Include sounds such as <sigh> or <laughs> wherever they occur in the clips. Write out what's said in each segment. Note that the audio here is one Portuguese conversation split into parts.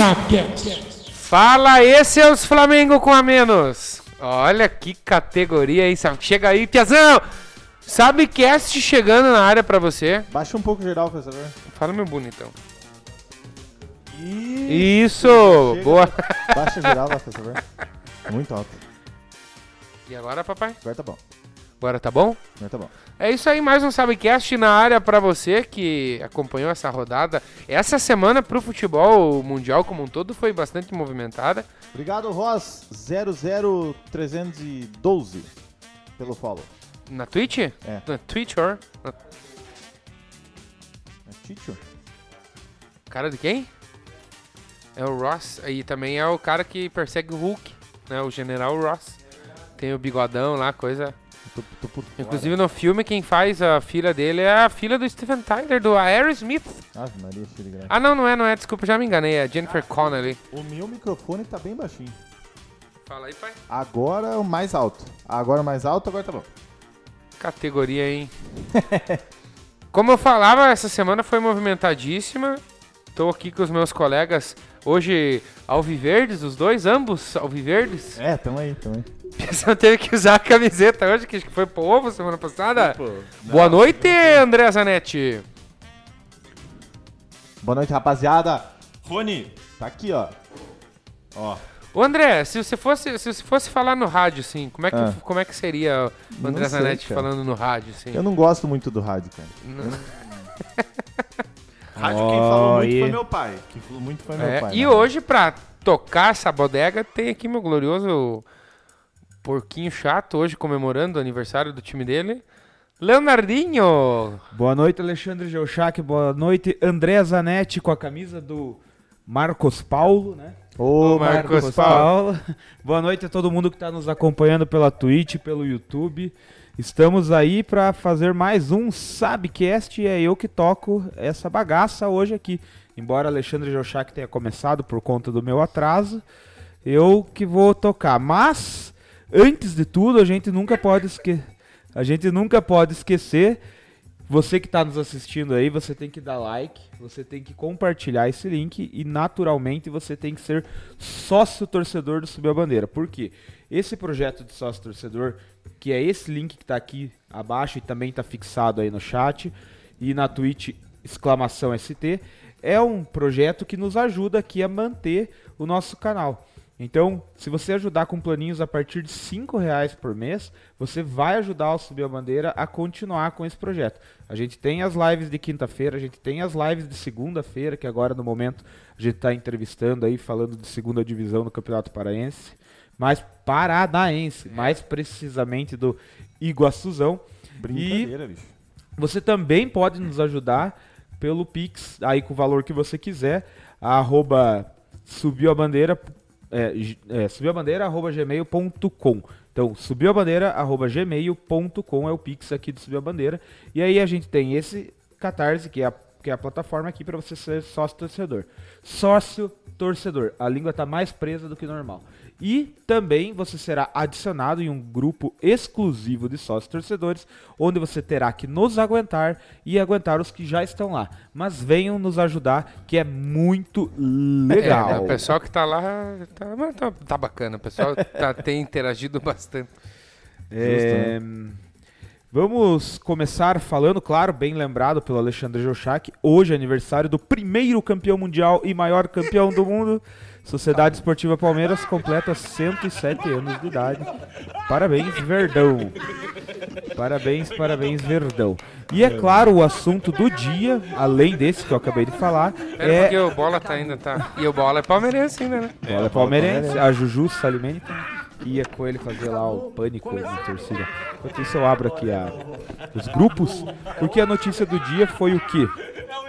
Sapcast. Fala aí, seus Flamengo com a menos. Olha que categoria aí, sabe? Chega aí, Piazão! Sabe cast chegando na área pra você. Baixa um pouco geral, por favor. Fala, meu bonitão. Isso! Chega. Boa! Baixa geral por favor. Muito alto. E agora, papai? Agora tá bom. Agora tá bom? Agora tá bom. É isso aí, mais um Sabecast na área pra você que acompanhou essa rodada. Essa semana pro futebol mundial como um todo foi bastante movimentada. Obrigado, Ross 00312 pelo follow. Na Twitch? É. Na Twitter? Na É Ticho? cara de quem? É o Ross. Aí também é o cara que persegue o Hulk, né? O General Ross. Tem o bigodão lá, coisa. Tô, tô por fora. Inclusive no filme quem faz a filha dele é a filha do Steven Tyler, do Aerosmith. Ave Maria. Ah não, não é, não é, desculpa, já me enganei, é Jennifer Connelly. O meu microfone tá bem baixinho. Fala aí, pai. Agora o mais alto. Agora o mais alto, agora tá bom. Categoria, hein? <laughs> Como eu falava, essa semana foi movimentadíssima. Tô aqui com os meus colegas hoje alviverdes, os dois, ambos alviverdes. É, tamo aí, tamo aí. <laughs> Você teve que usar a camiseta hoje, que acho que foi pro ovo semana passada. Pô, Boa noite, André Zanetti. Boa noite, rapaziada. Rony, tá aqui, ó. Ó. Ô André, se você fosse, se você fosse falar no rádio, assim, como é que, Ah. como é que seria o André Não sei, Zanetti cara. falando no rádio, assim? Eu não gosto muito do rádio, cara. <laughs> Rádio quem falou muito e- foi meu pai. Quem falou muito foi meu É, pai. e né? hoje, pra tocar essa bodega, tem aqui meu glorioso porquinho chato, hoje comemorando o aniversário do time dele. Leonardinho! Boa noite, Alexandre Geuchac. Boa noite, André Zanetti com a camisa do Marcos Paulo, né? Ô, Ô, Marcos Marcos Paulo. <laughs> Boa noite a todo mundo que está nos acompanhando pela Twitch, pelo YouTube. Estamos aí para fazer mais um Sabcast e é eu que toco essa bagaça hoje aqui. Embora Alexandre Geuchac tenha começado por conta do meu atraso, eu que vou tocar. Mas antes de tudo, a gente nunca pode esquecer, a gente nunca pode esquecer você que está nos assistindo aí, você tem que dar like, você tem que compartilhar esse link e naturalmente você tem que ser sócio torcedor do Subir a Bandeira. Por quê? Esse projeto de sócio torcedor, que é esse link que está aqui abaixo e também está fixado aí no chat e na Twitch exclamação ST, é um projeto que nos ajuda aqui a manter o nosso canal. Então, se você ajudar com planinhos a partir de R$ reais por mês, você vai ajudar o Subir a Bandeira a continuar com esse projeto. A gente tem as lives de quinta-feira, a gente tem as lives de segunda-feira, que agora no momento a gente está entrevistando aí, falando de segunda divisão do Campeonato Paraense, mais paranaense, mais precisamente do Iguaçuzão. Brincadeira, bicho. Você também pode nos ajudar pelo Pix, aí com o valor que você quiser, arroba subiu a bandeira, é, é, subiu a bandeira, arroba gmail.com. Então, subiu a bandeira, arroba gmail.com é o Pix aqui do Subiu a Bandeira. E aí a gente tem esse Catarse, que é a, que é a plataforma aqui para você ser sócio torcedor. Sócio torcedor. A língua tá mais presa do que normal. E também você será adicionado em um grupo exclusivo de sócios torcedores, onde você terá que nos aguentar e aguentar os que já estão lá. Mas venham nos ajudar, que é muito legal. É, né, o pessoal que tá lá tá, tá, tá bacana, o pessoal tá, tem interagido bastante. É, Vamos começar falando, claro, bem lembrado pelo Alexandre Jochak. Hoje é aniversário do primeiro campeão mundial e maior campeão do mundo. Sociedade Esportiva Palmeiras completa 107 anos de idade. Parabéns, Verdão. Parabéns, parabéns, Verdão. E é claro, o assunto do dia, além desse que eu acabei de falar, Pera, é porque o Bola tá ainda, tá... E o Bola é palmeirense ainda, né? Bola palmeirense, a Juju Salimene ia com ele fazer lá o pânico na torcida. Enquanto isso eu abro aqui a, os grupos, porque a notícia do dia foi o quê?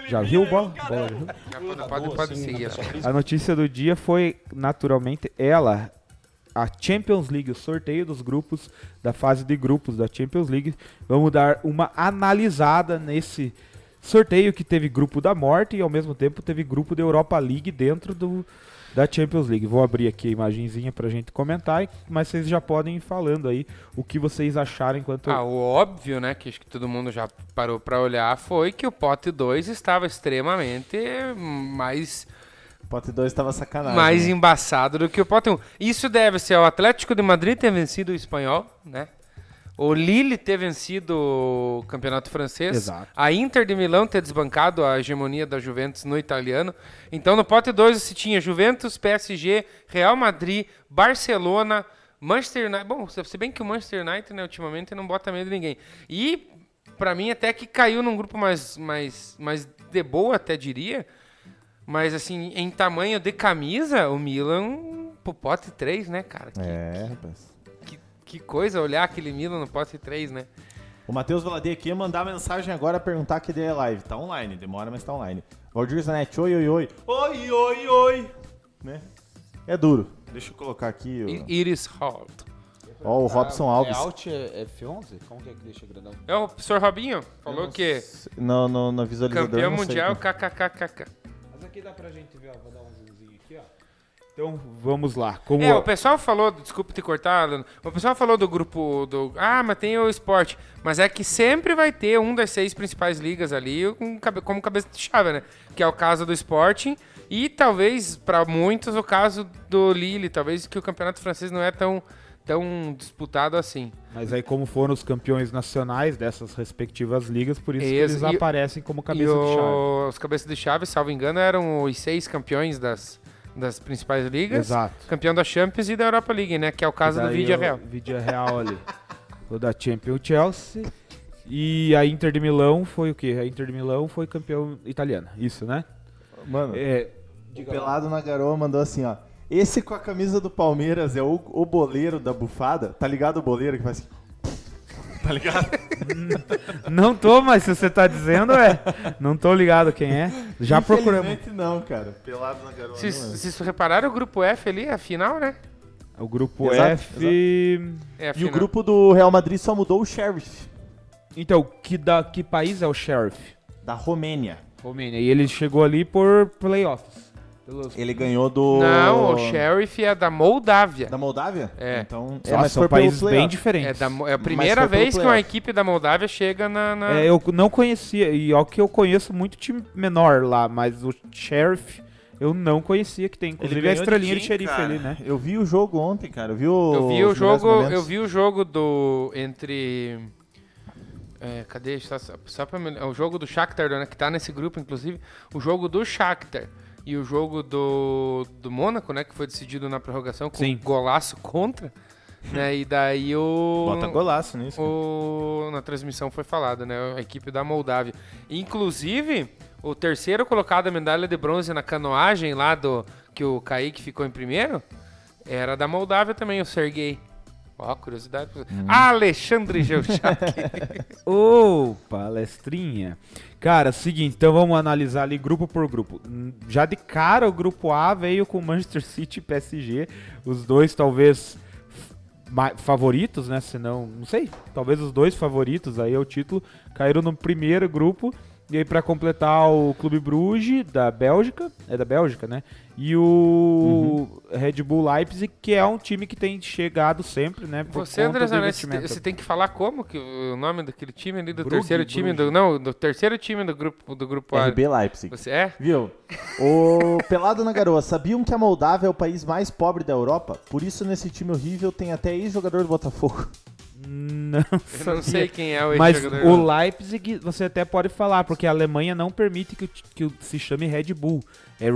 Já viu bola? bola já viu? Pode, pode, seguir. ó. A notícia do dia foi, naturalmente, ela, a Champions League, o sorteio dos grupos, da fase de grupos da Champions League. Vamos dar uma analisada nesse sorteio que teve grupo da morte e ao mesmo tempo teve grupo da Europa League dentro do, da Champions League. Vou abrir aqui a imagenzinha pra gente comentar, mas vocês já podem ir falando aí o que vocês acharam enquanto... Ah, o óbvio, né, que acho que todo mundo já parou pra olhar, foi que o pote 2 estava extremamente mais Pote 2 tava sacanagem. mais né? embaçado do que o pote 1. Isso deve ser ao Atlético de Madrid ter vencido o espanhol, né? O Lille ter vencido o campeonato francês. Exato. A Inter de Milão ter desbancado a hegemonia da Juventus no italiano. Então no pote 2 você tinha Juventus, PSG, Real Madrid, Barcelona, Manchester United. Bom, se bem que o Manchester United, né, ultimamente não bota medo de ninguém. E pra mim até que caiu num grupo mais, mais, mais de boa, até diria. Mas assim, em tamanho de camisa, o Milan pro pote 3, né, cara? Que, É, rapaz. Que, coisa olhar aquele Milan no pote 3, né? O Matheus Valadei aqui ia mandar mensagem agora perguntar que ideia é live. Tá online, demora, mas tá online. Valdir Zanetti, oi, oi, oi. Oi, oi, oi. Né? É duro. Deixa eu colocar aqui. I- ó. Iris Hall. Ó, o Robson Alves. É Alt é F11? Como que é que deixa grandão? É o professor Robinho, falou que No, no, no visualizador. campeão não sei mundial, qual. kkkk. Mas aqui dá pra gente ver, ó. Então, vamos lá. Como É, o pessoal falou, desculpa te cortar, o pessoal falou do grupo do. Ah, mas tem o esporte. Mas é que sempre vai ter um das seis principais ligas ali com como cabeça de chave, né? Que é o caso do Sporting e talvez, para muitos, o caso do Lille. Talvez que o campeonato francês não é tão, tão disputado assim. Mas aí, como foram os campeões nacionais dessas respectivas ligas, por isso eles aparecem como cabeça de chave. os cabeças de chave, salvo engano, eram os seis campeões das, das principais ligas. Exato. Campeão da Champions e da Europa League, né? Que é o caso do o Real. Vídeo Real ali. <laughs> o da Champions Chelsea. E a Inter de Milão foi o quê? A Inter de Milão foi campeão italiana. Isso, né? Mano, É, o Pelado na Garoa mandou assim, ó. Esse com a camisa do Palmeiras é o, o boleiro da bufada. Tá ligado o boleiro que faz assim? <laughs> Tá ligado? não tô, mas se você tá dizendo, é. Não tô ligado quem é. Já procuramos. Não, cara. Pelado na Garoa. Vocês não é. vocês repararam o grupo F ali, a final, né? O grupo Exato, F. É a E o final. grupo do Real Madrid só mudou o Sheriff, Então, que, da, que país é o Sheriff? da Romênia. Romênia. E ele chegou ali por playoffs. Pelos- Ele ganhou do... Não, o Sheriff é da Moldávia. Da Moldávia? É. Então, Nossa, são foi pelo países bem diferentes. É, da é a Mas primeira vez que uma equipe da Moldávia chega na. na- É, eu não conhecia, e ó que eu conheço muito time menor lá, mas o Sheriff eu não conhecia que tem. Inclusive a estrelinha de, xerife cara? ali, né? Eu vi o jogo ontem, cara. Eu vi o. Eu vi o jogo. momentos. Eu vi o jogo do. Entre. É, cadê? Só, só pra me, é o jogo do Shakhtar, né, que tá nesse grupo, inclusive. O jogo do Shakhtar e o jogo do, do Mônaco, né? Que foi decidido na prorrogação com Sim. golaço contra. né, e daí o. Bota golaço nisso. o, na transmissão foi falado, né? A equipe da Moldávia. Inclusive, o terceiro colocado da medalha de bronze na canoagem lá do que o Kaique ficou em primeiro era da Moldávia também, o Sergei. Ó, curiosidade. Alexandre <laughs> Geuchac. Ô, palestrinha. Cara, seguinte, então vamos analisar ali grupo por grupo. Hum, Já de cara, o grupo A veio com Manchester City e PSG, os dois talvez favoritos, né? Se não, não sei, talvez os dois favoritos aí ao título caíram no primeiro grupo. E aí pra completar o Clube Bruges da Bélgica, é da Bélgica, né? E o Red Bull Leipzig, que é um time que tem chegado sempre, né? Por Você, conta André você tem- que falar como que o nome daquele time ali do Brugge, terceiro time do não, do terceiro time do grupo do grupo A. RB Leipzig. Você é? Viu? <laughs> O Pelado na Garoa, sabiam que a Moldávia é o país mais pobre da Europa? Por isso, nesse time horrível, tem até ex-jogador do Botafogo. Não, Eu não sei quem é o Mas o Leipzig você até pode falar, porque a Alemanha não permite que, que se chame Red Bull. É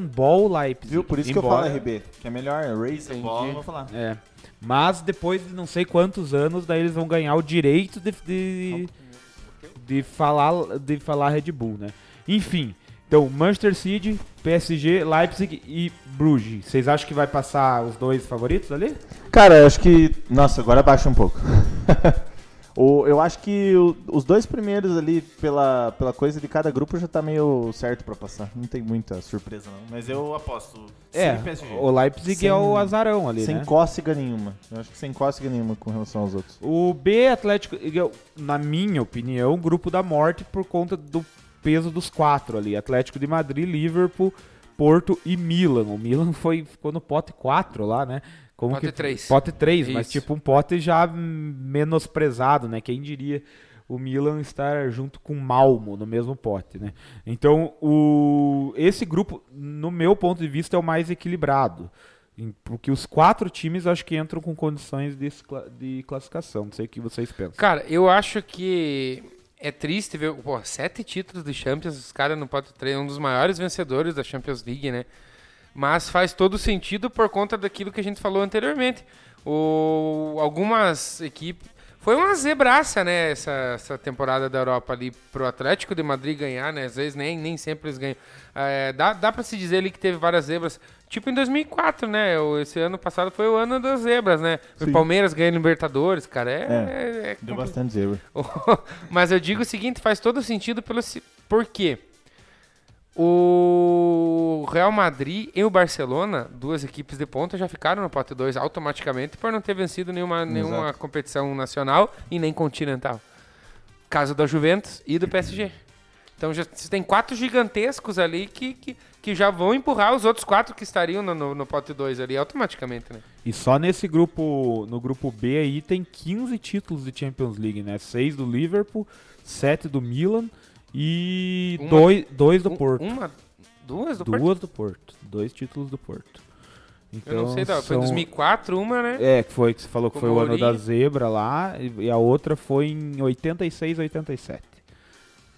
Ball Leipzig. Viu? Por isso que eu Embora- falo RB. Que é melhor, Raise Entendi. Ball, eu vou falar. É. Mas depois de não sei quantos anos, daí eles vão ganhar o direito de, de, de falar, de falar Red Bull, né? Enfim, então Manchester City, PSG, Leipzig e Bruges. Vocês acham que vai passar os dois favoritos ali? Cara, eu acho que. Nossa, agora baixa um pouco. <laughs> o, eu acho que o- os dois primeiros ali, pela, pela coisa de cada grupo, já tá meio certo pra passar. Não tem muita surpresa, não. Mas eu aposto. É, sem PSG. o Leipzig Sem- é o azarão ali, sem né? cócega nenhuma. Eu acho que sem cócega nenhuma com relação aos outros. O B Atlético, na minha opinião, grupo da morte por conta do peso dos quatro ali. Atlético de Madrid, Liverpool, Porto e Milan. O Milan foi, ficou no pote 4 lá, né? Como Pote que, três. Pote 3, mas tipo um pote já menosprezado, né? Quem diria o Milan estar junto com o Malmo no mesmo pote, né? Então, o, esse grupo, no meu ponto de vista, é o mais equilibrado. Porque os quatro times acho que entram com condições de, de classificação. Não sei o que vocês pensam. Cara, eu acho que é triste ver, pô, sete títulos de Champions, os caras não podem ter um dos maiores vencedores da Champions League, né? Mas faz todo sentido por conta daquilo que a gente falou anteriormente. O, algumas equipes. Foi uma zebraça, né, essa, essa temporada da Europa ali pro Atlético de Madrid ganhar, né? Às vezes nem, nem sempre eles ganham. É, dá dá pra se dizer ali que teve várias zebras. Tipo em 2004, né? o- Esse ano passado foi o ano das zebras, né? O Sim. Palmeiras ganhando Libertadores, cara. É, é, é Deu compli- bastante zebra. <laughs> Mas eu digo o seguinte, faz todo sentido pelo por quê? O Real Madrid e o Barcelona, duas equipes de ponta, já ficaram no pote 2 automaticamente por não ter vencido nenhuma, nenhuma competição nacional e nem continental. Caso da Juventus e do PSG. Então já tem quatro gigantescos ali que, que, que já vão empurrar os outros quatro que estariam no, no, no pote 2 ali automaticamente, né? E só nesse grupo, no grupo B aí, tem 15 títulos de Champions League, né? 6 do Liverpool, 7 do Milan e Uma- 2 dois do Um- Porto. Uma, duas do Porto? Duas do Porto. Dois títulos do Porto. Então, Eu não sei, da, foi em são- 2004 uma, né? É, que foi que você falou que foi o ano da zebra lá, e a outra foi em 86, 87.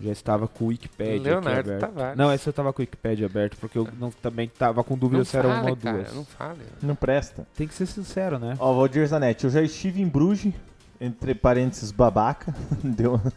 Já estava com o Wikipedia aqui Leonardo aberto. Tavares. Não, esse eu tava com o Wikipedia aberto, porque eu não, também tava com dúvida Não se era uma fale, ou cara, duas. não fale. Não presta. Tem que ser sincero, né? Ó, Valdir Zanetti, eu já estive em Bruges, entre parênteses babaca. <laughs> Deu. <laughs>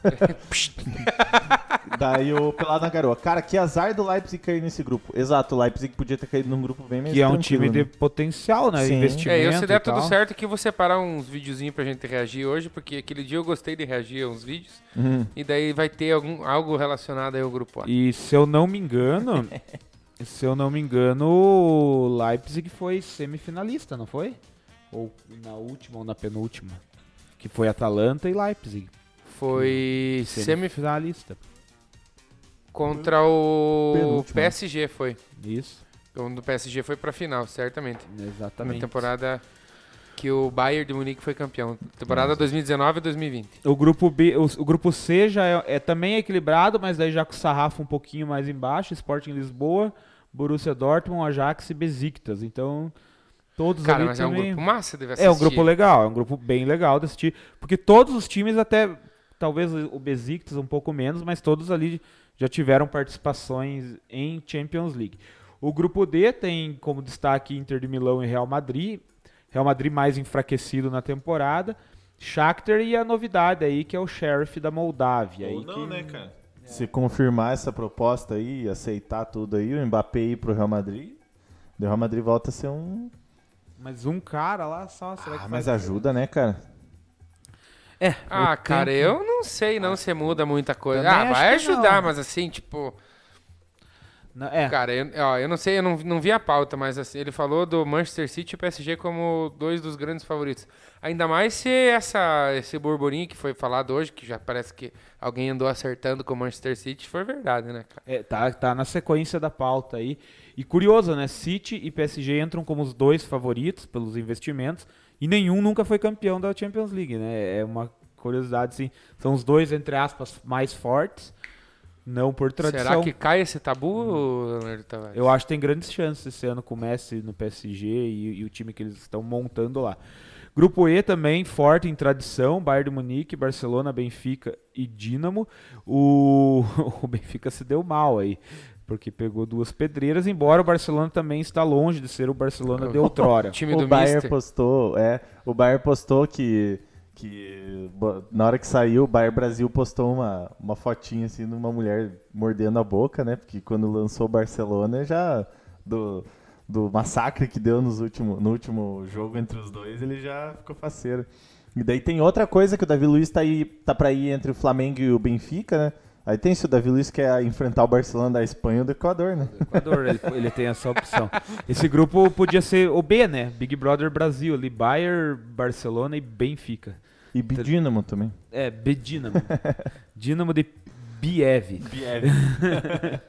Daí o Pelado na Garoa. Cara, que azar do Leipzig cair nesse grupo. Exato, o Leipzig podia ter caído num grupo bem mais Que é um time de né? potencial, né? Sim. Investimento. É, eu se der e tudo certo que vou separar uns videozinhos pra gente reagir hoje, porque aquele dia eu gostei de reagir a uns vídeos, Uhum. e daí vai ter algum, algo relacionado aí ao grupo A. E se eu não me engano, <laughs> se eu não me engano, o Leipzig foi semifinalista, não foi? Ou na última ou na penúltima? Que foi Atalanta e Leipzig. Foi semi Semifinalista. contra o Penúltimo. PSG, foi. Isso, O do PSG foi pra final, certamente. Na exatamente. temporada que o Bayern de Munique foi campeão. Temporada 2019 e 2020. O grupo B, o, o grupo C já é, é também equilibrado, mas daí já com o sarrafo um pouquinho mais embaixo, Sporting Lisboa, Borussia Dortmund, Ajax e Besiktas. Então, todos Cara, ali mas é um também... grupo massa de assistir. É um grupo legal, é um grupo bem legal de assistir. Porque todos os times, até talvez o Besiktas um pouco menos, mas todos ali já tiveram participações em Champions League. O grupo D tem como destaque Inter de Milão e Real Madrid. Real Madrid mais enfraquecido na temporada. Shakhtar e a novidade aí, que é o Sheriff da Moldávia. aí que- né, cara? Se confirmar essa proposta aí, aceitar tudo aí, o Mbappé ir pro Real Madrid, o Real Madrid volta a ser um... Mas um cara lá só, será que Ah, mas ajuda, né, cara? É, Ah, cara, eu não sei não se muda muita coisa. Também Ah, vai ajudar, mas assim, tipo... Não, é, Cara, eu, ó, eu não sei, eu não, não vi a pauta, mas assim, ele falou do Manchester City e PSG como dois dos grandes favoritos. Ainda mais se essa, esse burburinho que foi falado hoje, que já parece que alguém andou acertando com o Manchester City, foi verdade, né, cara? É, tá, tá na sequência da pauta aí. E curioso, né? City e PSG entram como os dois favoritos pelos investimentos e nenhum nunca foi campeão da Champions League, né? É uma curiosidade, assim. São os dois, entre aspas, mais fortes, não por tradição. Será que cai esse tabu, Leonardo Tavares? Eu acho que tem grandes chances esse ano com o Messi no PSG e, e o time que eles estão montando lá. Grupo E também forte em tradição, Bayern de Munique, Barcelona, Benfica e Dinamo. O, <laughs> o Benfica se deu mal aí, porque pegou duas pedreiras, embora o Barcelona também está longe de ser o Barcelona de outrora. time o do Bayern Mister. postou, é, o Bayern postou que que na hora que saiu, o Bayern Brasil postou uma, uma fotinha assim de uma mulher mordendo a boca, né? Porque quando lançou o Barcelona já do, do massacre que deu nos último, no último jogo entre os dois, ele já ficou faceiro. E daí tem outra coisa que o Davi Luiz tá aí tá para ir entre o Flamengo e o Benfica, né? Aí tem se o Davi Luiz quer enfrentar o Barcelona da Espanha ou do Equador, né? Equador, ele, ele tem essa opção. Esse grupo podia ser o B, né? Big Brother Brasil ali, Bayern, Barcelona e Benfica. E Bidínamo também. É, B Dinamo. Dinamo de Biev. <laughs>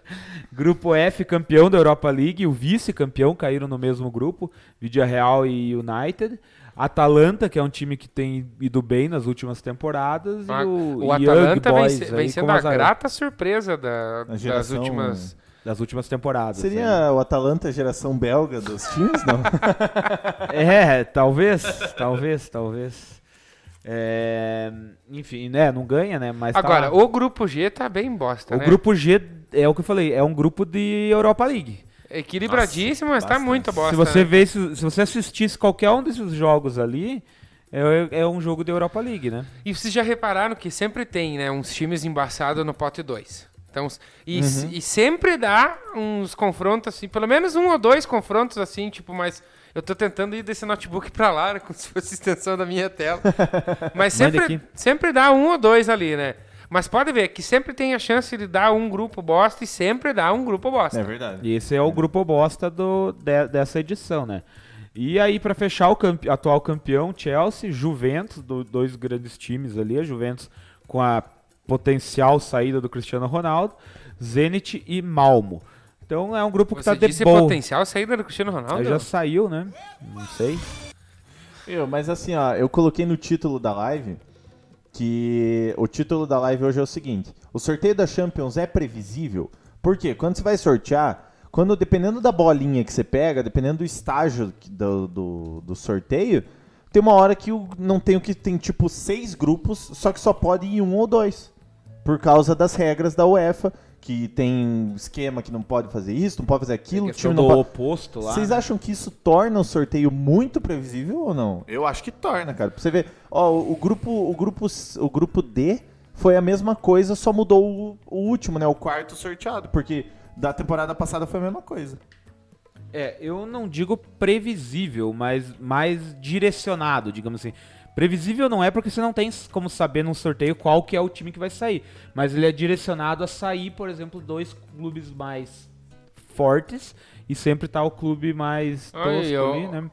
grupo F, campeão da Europa League. O vice-campeão caíram no mesmo grupo. Vidia Real e United. Atalanta, que é um time que tem ido bem nas últimas temporadas. Ah, e o, O Atalanta vem, Boys aí vem com sendo a grata surpresa da- A das geração- últimas das últimas temporadas. Seria o Atalanta geração belga dos times, não? <laughs> É, talvez, talvez, talvez. É, enfim, né, não ganha, né, mas tá Agora, lá. o grupo G tá bem bosta, o né? grupo G é o que eu falei, é um grupo de Europa League. Equilibradíssimo, mas tá muito bosta. se você né? vê, se, se você assistisse qualquer um desses jogos ali, é, é um jogo de Europa League, né? E vocês já repararam que sempre tem, né, uns times embaçados no pote 2. Então, e, Uhum. e sempre dá uns confrontos assim, pelo menos um ou dois confrontos assim, tipo, mas eu tô tentando ir desse notebook pra lá, né, como se fosse extensão da minha tela. <laughs> Mas sempre, sempre dá um ou dois ali, né? Mas pode ver que sempre tem a chance de dar um grupo bosta e sempre dá um grupo bosta. É verdade. E esse é o grupo bosta do, de- dessa edição, né? E aí, pra fechar, o campe- atual campeão, Chelsea, Juventus, do- dois grandes times ali, a Juventus com a potencial saída do Cristiano Ronaldo, Zenit e Malmo. Então é um grupo que Você tá de disse boa. potencial saída do Cristiano Ronaldo? Já saiu, né? Não sei. Eu, mas assim, ó, eu coloquei no título da live que o título da live hoje é o seguinte: o sorteio da Champions é previsível. Por quê? Quando você vai sortear, quando dependendo da bolinha que você pega, dependendo do estágio do, do, do sorteio, tem uma hora que não tem o que tem tipo seis grupos, só que só pode ir um ou dois. Por causa das regras da UEFA, que tem esquema que não pode fazer isso, não pode fazer aquilo, o Questão time não do pode. oposto lá. Vocês acham que isso torna o sorteio muito previsível ou não? Eu acho que torna, cara. Pra você ver, ó, o, o grupo, o grupo, o grupo D foi a mesma coisa, só mudou o, o último, né? O quarto sorteado, porque da temporada passada foi a mesma coisa. É, eu não digo previsível, mas mais direcionado, digamos assim. Previsível não é porque você não tem como saber num sorteio qual que é o time que vai sair. Mas ele é direcionado a sair, por exemplo, dois clubes mais fortes e sempre tá o clube mais tosco Ai, eu- ali, né?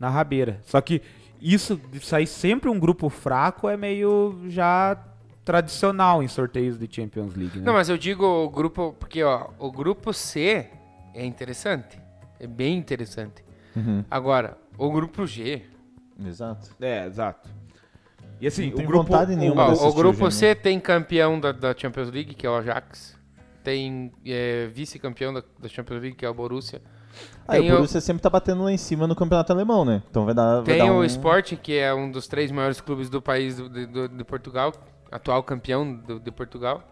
Na rabeira. Só que isso de sair sempre um grupo fraco é meio já tradicional em sorteios de Champions League, né? Não, mas eu digo o grupo, porque ó, o grupo C é interessante. É bem interessante. Agora, o grupo G. Exato. É, exato. E assim, Não o tem grupo vontade o- nenhuma Ó, desse o grupo time, C tem campeão da, da Champions League, que é o Ajax. Tem é, vice-campeão da, da Champions League, que é o Borussia. Aí Tem o o- Borussia sempre tá batendo lá em cima no campeonato alemão, né? Então vai dar, vai Tem dar o um... Sporting, que é um dos três maiores clubes do país do, de, do- de Portugal, atual campeão do- de Portugal.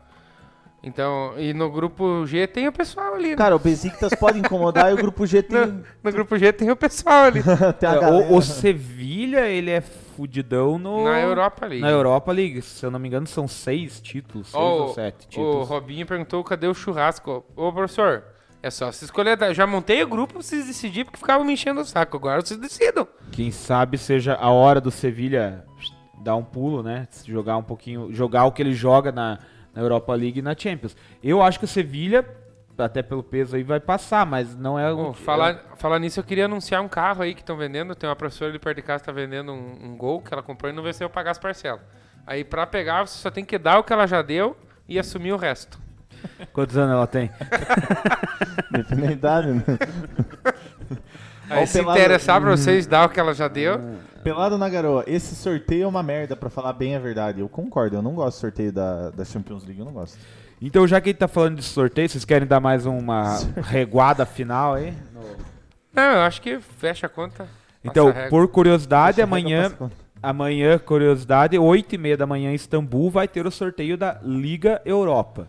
Então, e no grupo G tem o pessoal ali. né? Cara, o Besiktas pode incomodar e o grupo G <laughs> tem, no, no grupo G tem o pessoal ali. <laughs> tem a É, o, o Sevilha, ele é fudidão no... na Europa League. Na Europa League. Se eu não me engano, são seis títulos, seis Ó, ou sete O títulos. Robinho perguntou cadê o churrasco. Ô, professor, é só se escolher. Já montei o grupo pra vocês decidirem, porque ficavam me enchendo o saco. Agora vocês decidam. Quem sabe seja a hora do Sevilha dar um pulo, né? Jogar um pouquinho, jogar o que ele joga na, na Europa League e na Champions. Eu acho que o Sevilha, até pelo peso aí, vai passar, mas não é... Ô, o falar, falar nisso, eu queria anunciar um carro aí que estão vendendo. Tem uma professora ali perto de casa que tá vendendo um, um gol que ela comprou e não vai ser eu pagar as parcelas. Aí pra pegar, você só tem que dar o que ela já deu e assumir o resto. Quantos anos ela tem? <laughs> Depende da idade, né? Aí se interessar pra vocês, dar o que ela já deu. Pelado na garoa, esse sorteio é uma merda, pra falar bem a verdade. Eu concordo, eu não gosto do sorteio da, da Champions League, eu não gosto. Então, já que ele tá falando de sorteio, vocês querem dar mais uma <laughs> reguada final aí? Não, eu acho que fecha a conta. Então, a por curiosidade, eu amanhã, amanhã, curiosidade, 8 e meia da manhã em Istambul, vai ter o sorteio da Liga Europa.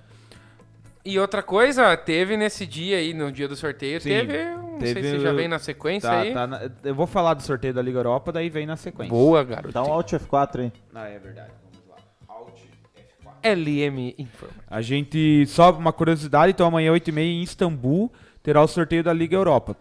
E outra coisa, teve nesse dia aí, no dia do sorteio, Sim, teve, não sei teve se já vem na sequência Tá, aí. tá na- eu vou falar do sorteio da Liga Europa, daí vem na sequência. Boa, garoto. Dá um Alt F4 aí. Ah, é verdade. Vamos lá. Alt F4. LM Informa. A gente, só uma curiosidade, então amanhã 8h30 em Istambul terá o sorteio da Liga Europa.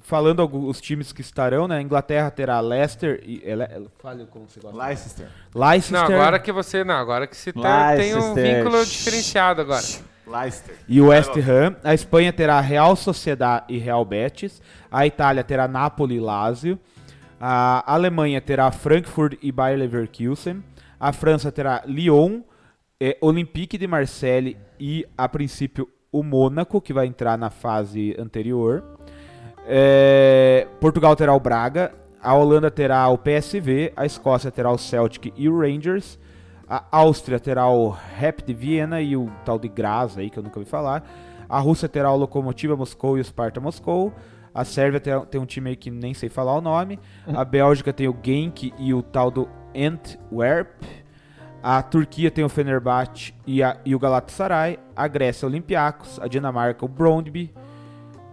Falando alguns os times que estarão, né? Inglaterra terá Leicester e... Ele, fale como você gosta. Leicester. Leicester Não, agora que você. Não, agora que você tá- tem um vínculo diferenciado agora. Leicester. e o West Ham. A Espanha terá Real Sociedad e Real Betis. A Itália terá Napoli e Lazio. A Alemanha terá Frankfurt e Bayer Leverkusen. A França terá Lyon, eh, Olympique de Marseille e, a princípio, o Mônaco, que vai entrar na fase anterior. Eh, Portugal terá o Braga. A Holanda terá o PSV. A Escócia terá o Celtic e o Rangers. A Áustria terá o Rap de Viena e o tal de Graz aí, que eu nunca ouvi falar. A Rússia terá o Lokomotiva Moscou e o Sparta Moscou. A Sérvia tem, tem um time aí que nem sei falar o nome. A <laughs> Bélgica tem o Genk e o tal do Antwerp. A Turquia tem o Fenerbahçe e, a- e o Galatasaray. A Grécia, o Olympiacos. A Dinamarca, o Brondby.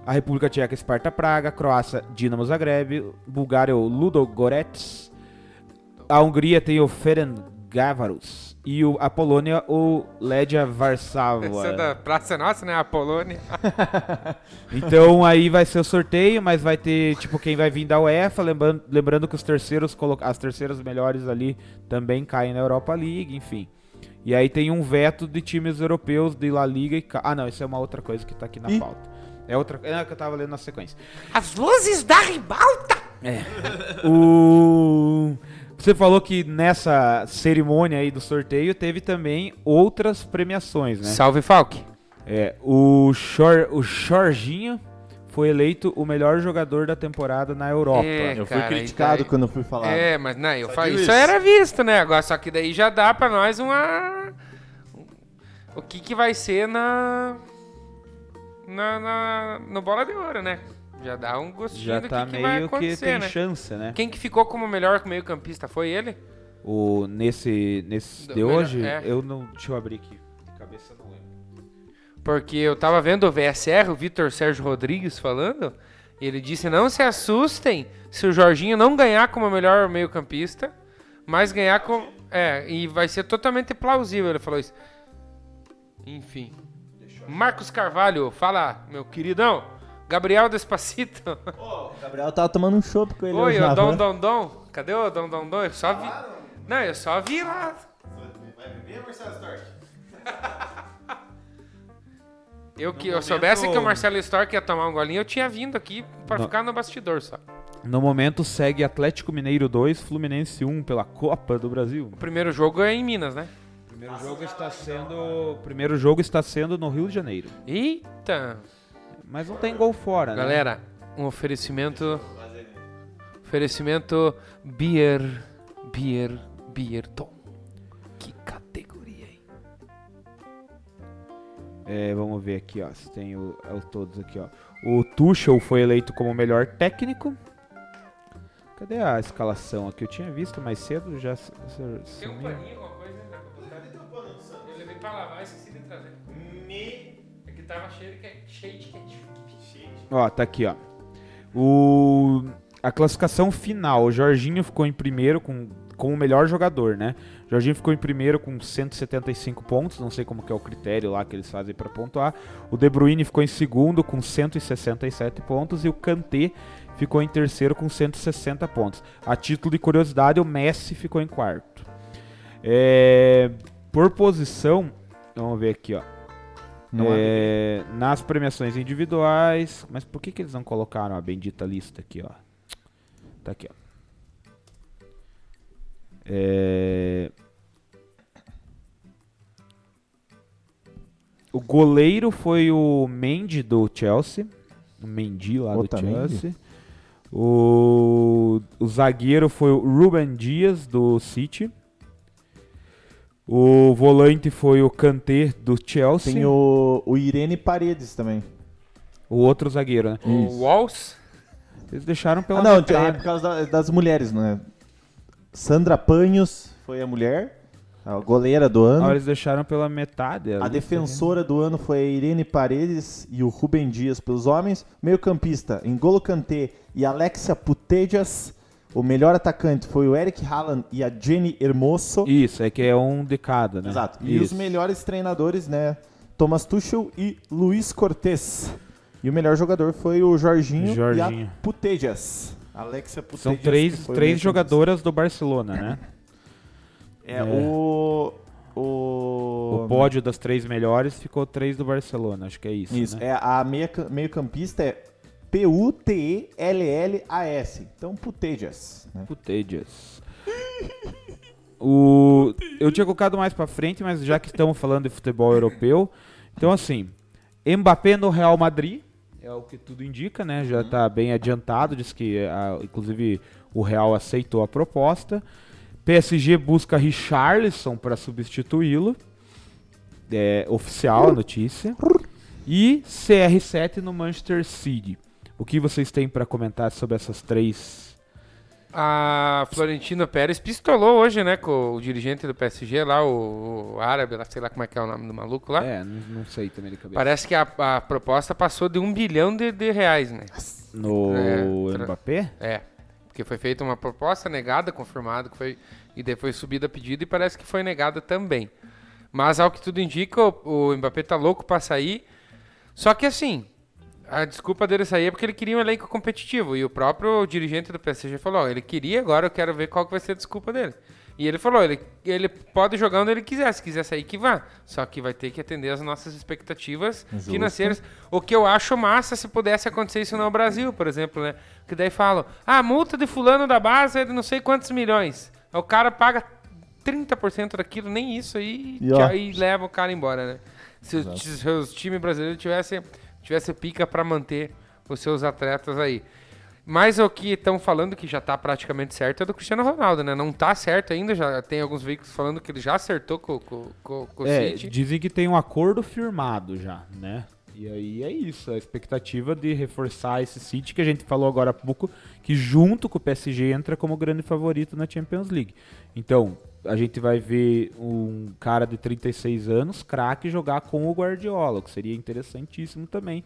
A República Tcheca, Sparta Praga. A Croácia, Dinamo Zagreb. Bulgária, o Ludogorets. A Hungria tem o Ferencváros. E o, a Polônia, o Legia Varsava. Essa é da Praça Nossa, né? A Polônia. <laughs> Então aí vai ser o sorteio, mas vai ter, tipo, quem vai vir da UEFA, lembrando, lembrando que os terceiros, as terceiras melhores ali também caem na Europa League, enfim. E aí tem um veto de times europeus de La Liga e... Ah, não, isso é uma outra coisa que tá aqui na Ih. pauta. É outra é a que eu tava lendo na sequência. As luzes da ribalta! O... Você falou que nessa cerimônia aí do sorteio teve também outras premiações, né? Salve, Falk. É, o, Chor, o Jorginho foi eleito o melhor jogador da temporada na Europa. É, Eu fui cara, criticado daí- quando eu fui falar. É, mas não, eu falei, isso isso. era visto, né? Agora, só que daí já dá pra nós uma. O que que vai ser na. na, na- no Bola de Ouro, né? Já dá um gostinho Já do tá que, que vai meio que tem né? chance, né? Quem que ficou como melhor meio-campista foi ele? O, nesse nesse Do de melhor- hoje, é. eu não. Deixa eu abrir aqui. De cabeça não lembro. Porque eu tava vendo o VSR, o Vitor Sérgio Rodrigues falando, ele disse: não se assustem se o Jorginho não ganhar como melhor meio-campista, mas ganhar com. É, e vai ser totalmente plausível, ele falou isso. Enfim. Marcos Carvalho, fala, meu queridão. Gabriel Despacito. O <laughs> Gabriel tava tomando um chopp com ele Oi, hoje na o Dom van. Dom Dom. Cadê o Dom Dom Dom? Eu só vi. Não, eu só vi lá. Vai beber, Marcelo Stork? <laughs> Eu que eu momento- soubesse que o Marcelo Stork ia tomar um golinho, eu tinha vindo aqui pra Não. ficar no bastidor só. No momento segue Atlético Mineiro 2, Fluminense 1 pela Copa do Brasil. O primeiro jogo é em Minas, né? O primeiro jogo está sendo, o primeiro jogo está sendo no Rio de Janeiro. Eita! Mas não tem gol fora, né? Galera, um oferecimento. Oferecimento Beer. Beer. Beerton. Que categoria, hein? É, vamos ver aqui, ó. Se tem o, é o todos aqui, ó. O Tuchel foi eleito como o melhor técnico. Cadê a escalação aqui? Eu tinha visto mais cedo, já Tem um paninho, alguma coisa? Eu levei pra lavar esqueci tava cheio de, que- cheio de ketchup. Ó, tá aqui, ó. O a classificação final, o Jorginho ficou em primeiro com com o melhor jogador, né? O Jorginho ficou em primeiro com 175 pontos, não sei como que é o critério lá que eles fazem pra pontuar. O De Bruyne ficou em segundo com 167 pontos e o Kanté ficou em terceiro com 160 pontos. A título de curiosidade, o Messi ficou em quarto. É, por posição, vamos ver aqui, ó. É, nas premiações individuais. Mas por que, que eles não colocaram a bendita lista aqui, ó? Tá aqui, ó. É, O goleiro foi o Mendy do Chelsea. O Mendy lá do? Chelsea. O, o zagueiro foi o Ruben Dias do City. O volante foi o Kanté do Chelsea. Tem o, o Irene Paredes também. O outro zagueiro, né? O Walls. Eles deixaram pela Ah, não, é por causa da- das mulheres, né? Sandra Panhos foi a mulher, a goleira do ano. Ah, eles deixaram pela metade. A defensora do ano foi a Irene Paredes e o Rubem Dias pelos homens. Meio campista, N'Golo Kanté e Alexia Putellas. O melhor atacante foi o Eric Haaland e a Jenny Hermoso. Isso, é que é um de cada, né? Exato. E os Isso. melhores treinadores, né? Thomas Tuchel e Luiz Cortes. E o melhor jogador foi o Jorginho, e Jorginho. a Putellas. Alexia Putellas. São três, três jogadoras do Barcelona, né? É, o... O... O pódio das três melhores ficou três do Barcelona, acho que é isso. Isso, né? é, a meia, meio campista é P-U-T-E-L-L-A-S. Então, Putellas. Né? O... Eu tinha colocado mais pra frente, mas já que estamos falando de futebol europeu, então assim, Mbappé no Real Madrid, é o que tudo indica, né? Já tá bem adiantado, diz que ah, inclusive o Real aceitou a proposta. PSG busca Richarlison para substituí-lo. É oficial a notícia. e CR7 no Manchester City. O que vocês têm para comentar sobre essas três? A Florentino Pérez pistolou hoje, né, com o dirigente do PSG lá, o, o árabe, lá, sei lá como é que é o nome do maluco lá. É, não, não sei também de cabeça. Parece que a, a proposta passou de um bilhão de, de reais, né? No É, Mbappé? É, porque foi feita uma proposta negada, confirmado que foi e daí foi subida a pedido e parece que foi negada também. Mas ao que tudo indica, o, o Mbappé tá louco pra sair. Só que assim, a desculpa dele sair é porque ele queria um elenco competitivo e o próprio dirigente do PSG falou, ó, ele queria, agora eu quero ver qual que vai ser a desculpa dele. E ele falou, ele, ele pode jogar onde ele quiser, se quiser sair que vá. Só que vai ter que atender as nossas expectativas Justo. financeiras. O que eu acho massa se pudesse acontecer isso no Brasil, por exemplo, né? Que daí falam, ah, multa de fulano da base é de não sei quantos milhões. O cara paga 30% daquilo, nem isso aí, E ó. e leva o cara embora, né? Se se os times brasileiros tivessem tivesse pica para manter os seus atletas aí. Mas o que estão falando que já tá praticamente certo é do Cristiano Ronaldo, né? Não tá certo ainda, já tem alguns veículos falando que ele já acertou com, com, com, com o É, City. dizem que tem um acordo firmado já, né? E aí é isso, a expectativa de reforçar esse City que a gente falou agora há pouco, que junto com o PSG entra como grande favorito na Champions League. Então, a gente vai ver um cara de 36 anos, craque, jogar com o Guardiola, que seria interessantíssimo também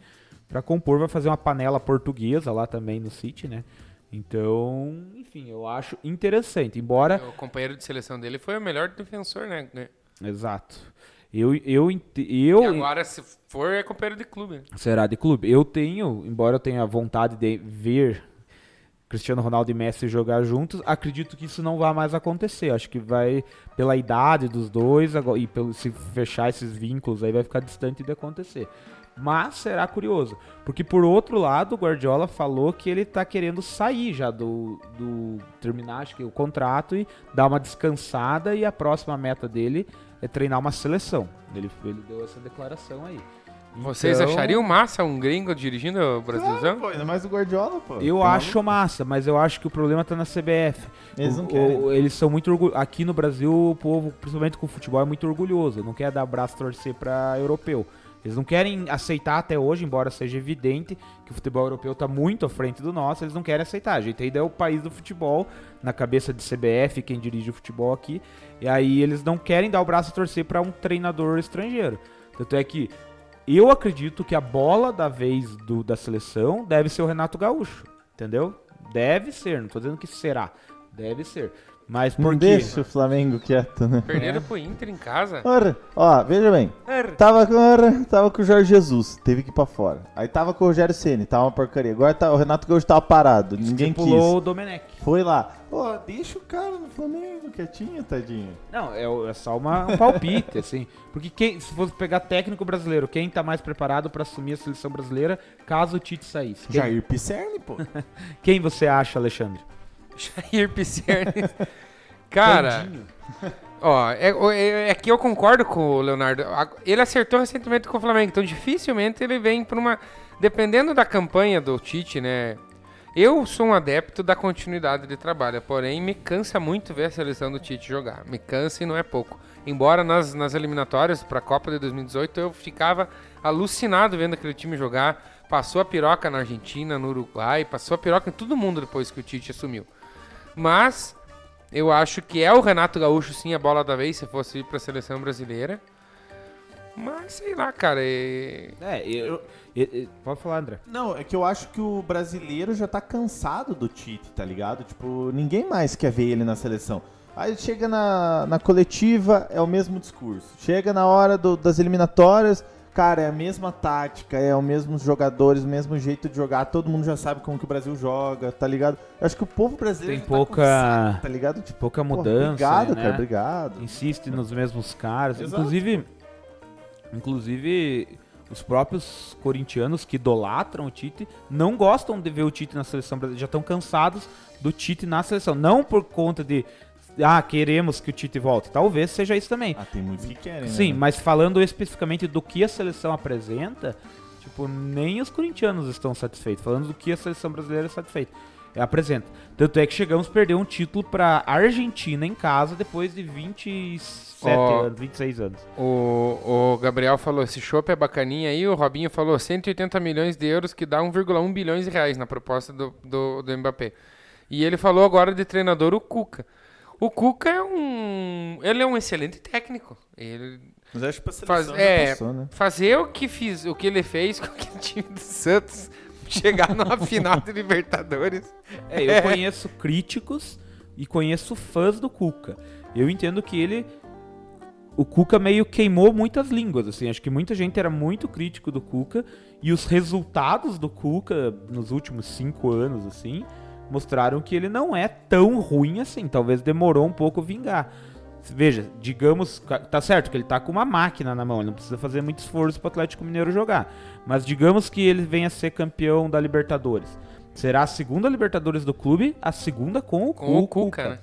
para compor, vai fazer uma panela portuguesa lá também no City, né? Então, enfim, eu acho interessante, embora O companheiro de seleção dele foi o melhor defensor, né? Exato. Eu, eu, eu e agora, se for, é companheiro de clube. né? será de clube. Eu tenho, embora eu tenha vontade de ver Cristiano Ronaldo e Messi jogar juntos, acredito que isso não vai mais acontecer. Acho que vai pela idade dos dois e pelo se fechar esses vínculos aí vai ficar distante de acontecer. Mas será curioso, porque por outro lado, o Guardiola falou que ele tá querendo sair já do, do terminar acho que o contrato e dar uma descansada e a próxima meta dele é treinar uma seleção. Ele, ele deu essa declaração aí. Vocês Então, achariam massa um gringo dirigindo o Brasilzão? Pô, ainda mais o Guardiola, pô. Eu Tá acho massa, mas eu acho que o problema tá na CBF. Eles O- não querem. o- eles são muito orgulhosos. Aqui no Brasil, o povo, principalmente com o futebol, é muito orgulhoso. Não quer dar braço a torcer pra europeu. Eles não querem aceitar até hoje, embora seja evidente que o futebol europeu tá muito à frente do nosso, eles não querem aceitar. A gente ainda é o país do futebol, na cabeça de CBF, quem dirige o futebol aqui. E aí eles não querem dar o braço a torcer pra um treinador estrangeiro. Tanto é que eu acredito que a bola da vez do, da seleção deve ser o Renato Gaúcho, entendeu? Deve ser, não tô dizendo que será. Deve ser. Mas Não por quê? deixa o Flamengo quieto, né? Perderam pro Inter em casa. Ora, ó, veja bem. Ora. Tava com, ora, tava com o Jorge Jesus, teve que ir pra fora. Aí tava com o Rogério Ceni, tava uma porcaria. Agora tá, o Renato Gaúcho tava parado, ninguém quis. pulou o Domenech. Foi lá. Ó, deixa o cara no Flamengo quietinho, tadinho. Não, é, é só uma, um palpite, <laughs> assim. Porque quem, se fosse pegar técnico brasileiro, quem tá mais preparado pra assumir a seleção brasileira caso o Tite saísse? Quem, Jair Pisserni, pô. <laughs> quem você acha, Alexandre? Jair Pisserni. <laughs> Cara, <laughs> ó, é, é, é que eu concordo com o Leonardo. Ele acertou recentemente com o Flamengo, então dificilmente ele vem pra uma. Dependendo da campanha do Tite, né? Eu sou um adepto da continuidade de trabalho, porém me cansa muito ver a seleção do Tite jogar. Me cansa e não é pouco. Embora nas, nas eliminatórias para a Copa de 2018 eu ficava alucinado vendo aquele time jogar. Passou a piroca na Argentina, no Uruguai, passou a piroca em todo mundo depois que o Tite assumiu. Mas eu acho que é o Renato Gaúcho sim a bola da vez se fosse ir para a seleção brasileira. Mas sei lá, cara. é- É, eu, eu- eu- pode falar, André. Não, é que eu acho que o brasileiro já tá cansado do Tite, tá ligado? Tipo, ninguém mais quer ver ele na seleção. Aí chega na, na coletiva, é o mesmo discurso. Chega na hora do- das eliminatórias, cara, é a mesma tática, é os mesmos jogadores, o mesmo jeito de jogar. Todo mundo já sabe como que o Brasil joga, tá ligado? Eu acho que o povo brasileiro Tem tá pouca- cansado, tá ligado? Tipo, Pouca mudança. Obrigado, né? cara, obrigado. insiste nos mesmos caras. Exato. Inclusive, inclusive os próprios corintianos que idolatram o Tite não gostam de ver o Tite na seleção brasileira, já estão cansados do Tite na seleção, não por conta de ah, queremos que o Tite volte. Talvez seja isso também. Ah, tem muitos que querem, Sim, né? mas falando especificamente do que a seleção apresenta, tipo, nem os corintianos estão satisfeitos. Falando do que a seleção brasileira é satisfeita. apresenta. Tanto é que chegamos a perder um título pra Argentina em casa depois de 27 Ó. anos, 26 anos. O, o Gabriel falou, esse chopp é bacaninha aí, o Robinho falou 180 milhões de euros, que dá 1,1 bilhões de reais na proposta do, do, do Mbappé. E ele falou agora de treinador o Cuca. O Cuca é um. Ele é um excelente técnico. Ele Mas acho que faz, é, passou, né? fazer o que fiz, o que ele fez com aquele <laughs> time do Santos chegar numa <laughs> final de Libertadores. É, eu conheço críticos e conheço fãs do Cuca. Eu entendo que ele. O Cuca meio queimou muitas línguas, assim. Acho que muita gente era muito crítico do Cuca. E os resultados do Cuca nos últimos cinco anos, assim, mostraram que ele não é tão ruim assim. Talvez demorou um pouco vingar. Veja, digamos, tá certo que ele tá com uma máquina na mão, ele não precisa fazer muito esforço pro Atlético Mineiro jogar. Mas digamos que ele venha a ser campeão da Libertadores. Será a segunda Libertadores do clube, a segunda com o, Com o Cuca. Cuca, né?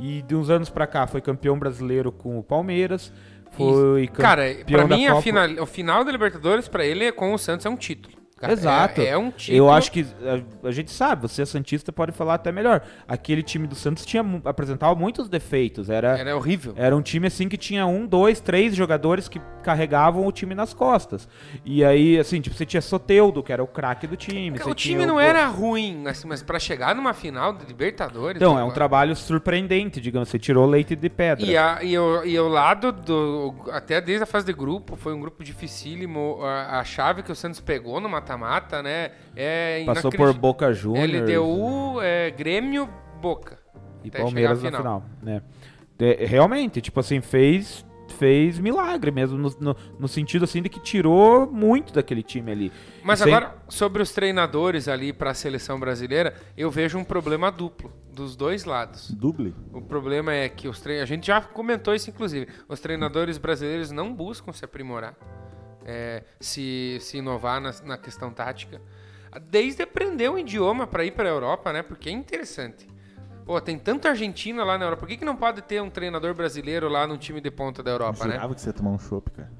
E de uns anos pra cá foi campeão brasileiro com o Palmeiras. Foi Cara, campeão pra da mim, a Copa. final, o final da Libertadores, pra ele, com o Santos, é um título. Cara, Exato. É, é um título. Eu acho que a, a gente sabe, você é Santista pode falar até melhor. Aquele time do Santos tinha apresentava muitos defeitos. Era, Era horrível. Era um time assim que tinha um, dois, três jogadores que carregavam o time nas costas. E aí, assim, tipo, você tinha Soteudo, que era o craque do time. o você time não era ruim, assim, mas pra chegar numa final de Libertadores. Então, é um trabalho surpreendente, digamos. Você tirou leite de pedra. E, a, e, o, e o lado do. Até desde a fase de grupo, foi um grupo dificílimo. A, a chave que o Santos pegou no mata-mata, né? É Passou por. Boca Juniors LDU, é, Grêmio, Boca. e Palmeiras na final. né? É, realmente, tipo assim, fez fez milagre mesmo, no, no, no sentido assim de que tirou muito daquele time ali. Mas sem- agora, sobre os treinadores ali para a seleção brasileira, eu vejo um problema duplo dos dois lados. Duble? O problema é que os tre... a gente já comentou isso inclusive, os treinadores brasileiros não buscam se aprimorar, é, se, se inovar na, na questão tática, desde aprender um idioma para ir para a Europa, né? Porque é interessante. Pô, tem tanto argentino lá na Europa. Por que, que não pode ter um treinador brasileiro lá num time de ponta da Europa, né? Jurava que você ia tomar um chopp, cara.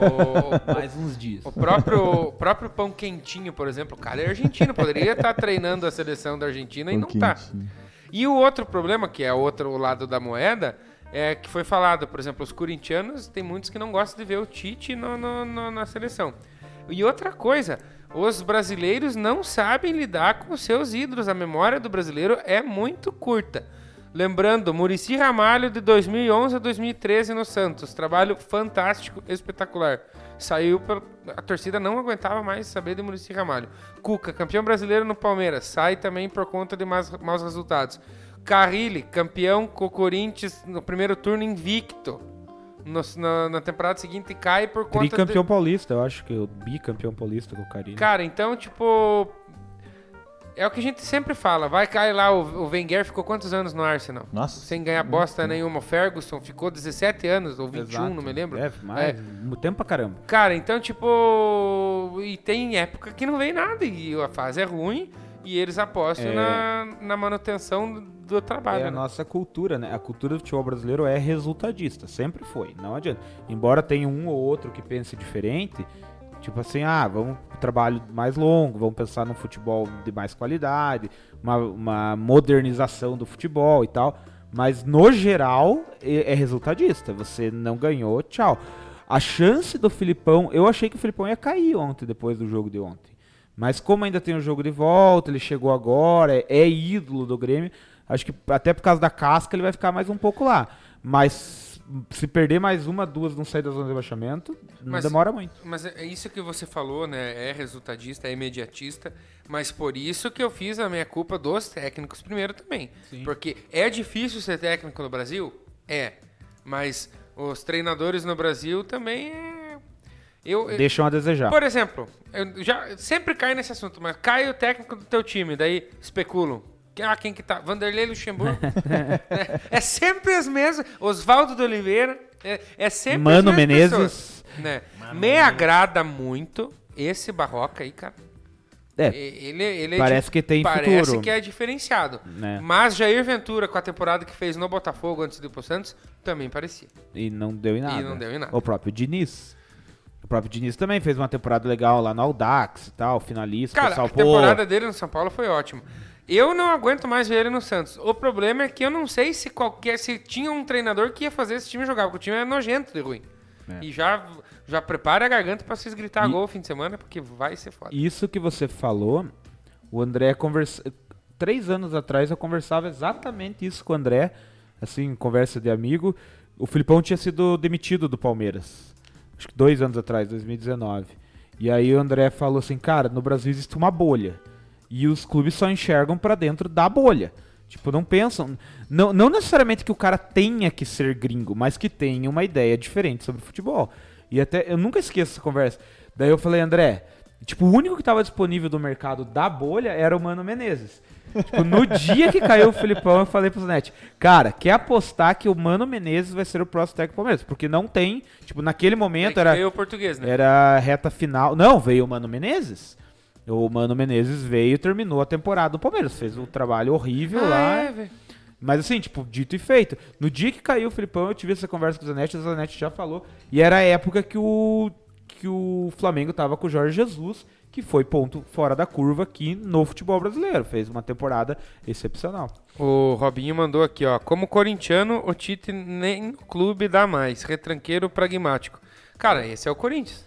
O, <laughs> mais uns dias. o próprio, o próprio pão quentinho, por exemplo, o cara é argentino, poderia estar treinando a seleção da Argentina e não tá. Quentinho. E o outro problema, que é o outro lado da moeda, é que foi falado, por exemplo, os corintianos, tem muitos que não gostam de ver o Tite no- no- no- na seleção. E outra coisa, os brasileiros não sabem lidar com seus ídolos. A memória do brasileiro é muito curta. Lembrando, Murici Ramalho de 2011 a 2013 no Santos. Trabalho fantástico, espetacular. Saiu, pela- a torcida não aguentava mais saber de Murici Ramalho. Cuca, campeão brasileiro no Palmeiras, sai também por conta de maus resultados. Carrilli, campeão com o Corinthians no primeiro turno invicto. No- na, na temporada seguinte cai por conta de... Tricampeão paulista, eu acho que o bicampeão paulista com o Carinho. Cara, então, tipo. É o que a gente sempre fala. Vai cair lá, o, o Wenger ficou quantos anos no Arsenal? Nossa. Sem ganhar bosta nenhuma. O Ferguson ficou 17 anos, ou 21, Exato. não me lembro. É, mais, tempo pra caramba. Cara, então, tipo. E tem época que não vem nada. E a fase é ruim. E eles apostam É. na, na manutenção do trabalho. É a né? nossa cultura, né? A cultura do futebol brasileiro é resultadista, sempre foi, não adianta. Embora tenha um ou outro que pense diferente, tipo assim, ah, vamos pro trabalho mais longo, vamos pensar num futebol de mais qualidade, uma, uma modernização do futebol e tal. Mas no geral é, é resultadista. Você não ganhou, tchau. A chance do Filipão, eu achei que o Filipão ia cair ontem, depois do jogo de ontem. Mas como ainda tem o jogo de volta, ele chegou agora, é, é ídolo do Grêmio. Acho que até por causa da casca ele vai ficar mais um pouco lá. Mas se perder mais uma, duas, não sair da zona de rebaixamento, não Mas- demora muito. Mas é isso que você falou, né? É resultadista, é imediatista. Mas por isso que eu fiz a minha culpa dos técnicos primeiro também. Porque é difícil ser técnico no Brasil? É. Mas os treinadores no Brasil também é. Eu, Deixam a desejar. por exemplo, eu já sempre cai nesse assunto, mas cai o técnico do teu time, daí especulam. Ah, quem que tá? Vanderlei Luxemburgo. <laughs> é, é sempre as mesmas. Oswaldo de Oliveira. É, é sempre Mano as mesmas Menezes. pessoas, né? Me agrada muito esse Barroca aí, cara. É, E- Ele, ele é parece que tem parece futuro. que é diferenciado. Né. Mas Jair Ventura, com a temporada que fez no Botafogo antes de ir pro Santos, também parecia. E não deu em nada. não deu em nada. O próprio Diniz. O próprio Diniz também fez uma temporada legal lá no Audax e tal, finalista. Cara, pessoal, a pô, temporada dele no São Paulo foi ótima. Eu não aguento mais ver ele no Santos. O problema é que eu não sei se qualquer se tinha um treinador que ia fazer esse time jogar, porque o time é nojento de ruim. É. E já já prepara a garganta pra vocês gritar E- gol fim de semana, porque vai ser foda. Isso que você falou, o André conversa... Três anos atrás eu conversava exatamente isso com o André, assim, conversa de amigo. O Filipão tinha sido demitido do Palmeiras. Acho que dois anos atrás, 2019. E aí o André falou assim, cara, no Brasil existe uma bolha. E os clubes só enxergam pra dentro da bolha. Tipo, não pensam. Não, não necessariamente que o cara tenha que ser gringo, mas que tenha uma ideia diferente sobre futebol. E até. Eu nunca esqueço essa conversa. Daí eu falei, André, tipo, o único que tava disponível do mercado da bolha era o Mano Menezes. Tipo, no dia que caiu o Filipão, eu falei pro Zanetti, cara, quer apostar que o Mano Menezes vai ser o próximo técnico do Palmeiras? Porque não tem, tipo, naquele É momento que era. veio o português, né? Era reta final. Não, veio o Mano Menezes. O Mano Menezes veio e terminou a temporada do Palmeiras. Fez um trabalho horrível Ah, lá. é, velho. Mas assim, tipo, dito e feito. No dia que caiu o Filipão, eu tive essa conversa com o Zanetti, o Zanetti já falou. E era a época que o, que o Flamengo tava com o Jorge Jesus, que foi ponto fora da curva aqui no futebol brasileiro. Fez uma temporada excepcional. O Robinho mandou aqui, ó. Como corintiano, o Tite nem clube dá mais. Retranqueiro pragmático. Cara, esse é o Corinthians.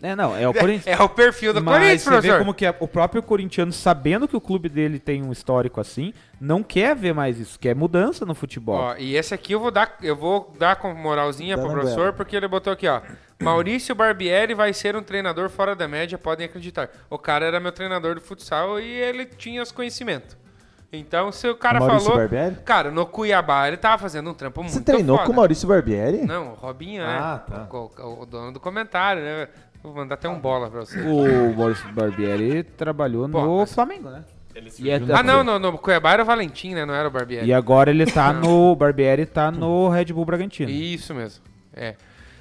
É, não, é o Corinthians. <laughs> É o perfil do Mas Corinthians, você vê professor. como que é, o próprio corintiano, sabendo que o clube dele tem um histórico assim, não quer ver mais isso, quer mudança no futebol. Ó, e esse aqui eu vou dar, eu vou dar com moralzinha Dá pro professor, porque ele botou aqui, ó. Maurício Barbieri vai ser um treinador fora da média, podem acreditar. O cara era meu treinador de futsal e ele tinha os conhecimentos. Então, se o cara Maurício falou. Barbieri? Cara, no Cuiabá ele tava fazendo um trampo muito Você treinou foda. com o Maurício Barbieri? Não, o Robinho, né? Ah, tá. O, o- o dono do comentário, né? Vou mandar até um bola pra você. O Maurício Barbieri trabalhou Pô, no mas- Flamengo, né? E, é- Ah, não, no, no Cuiabá era o Valentim, né? Não era o Barbieri. e agora ele tá no. O <laughs> Barbieri tá no Red Bull Bragantino. Isso mesmo. É.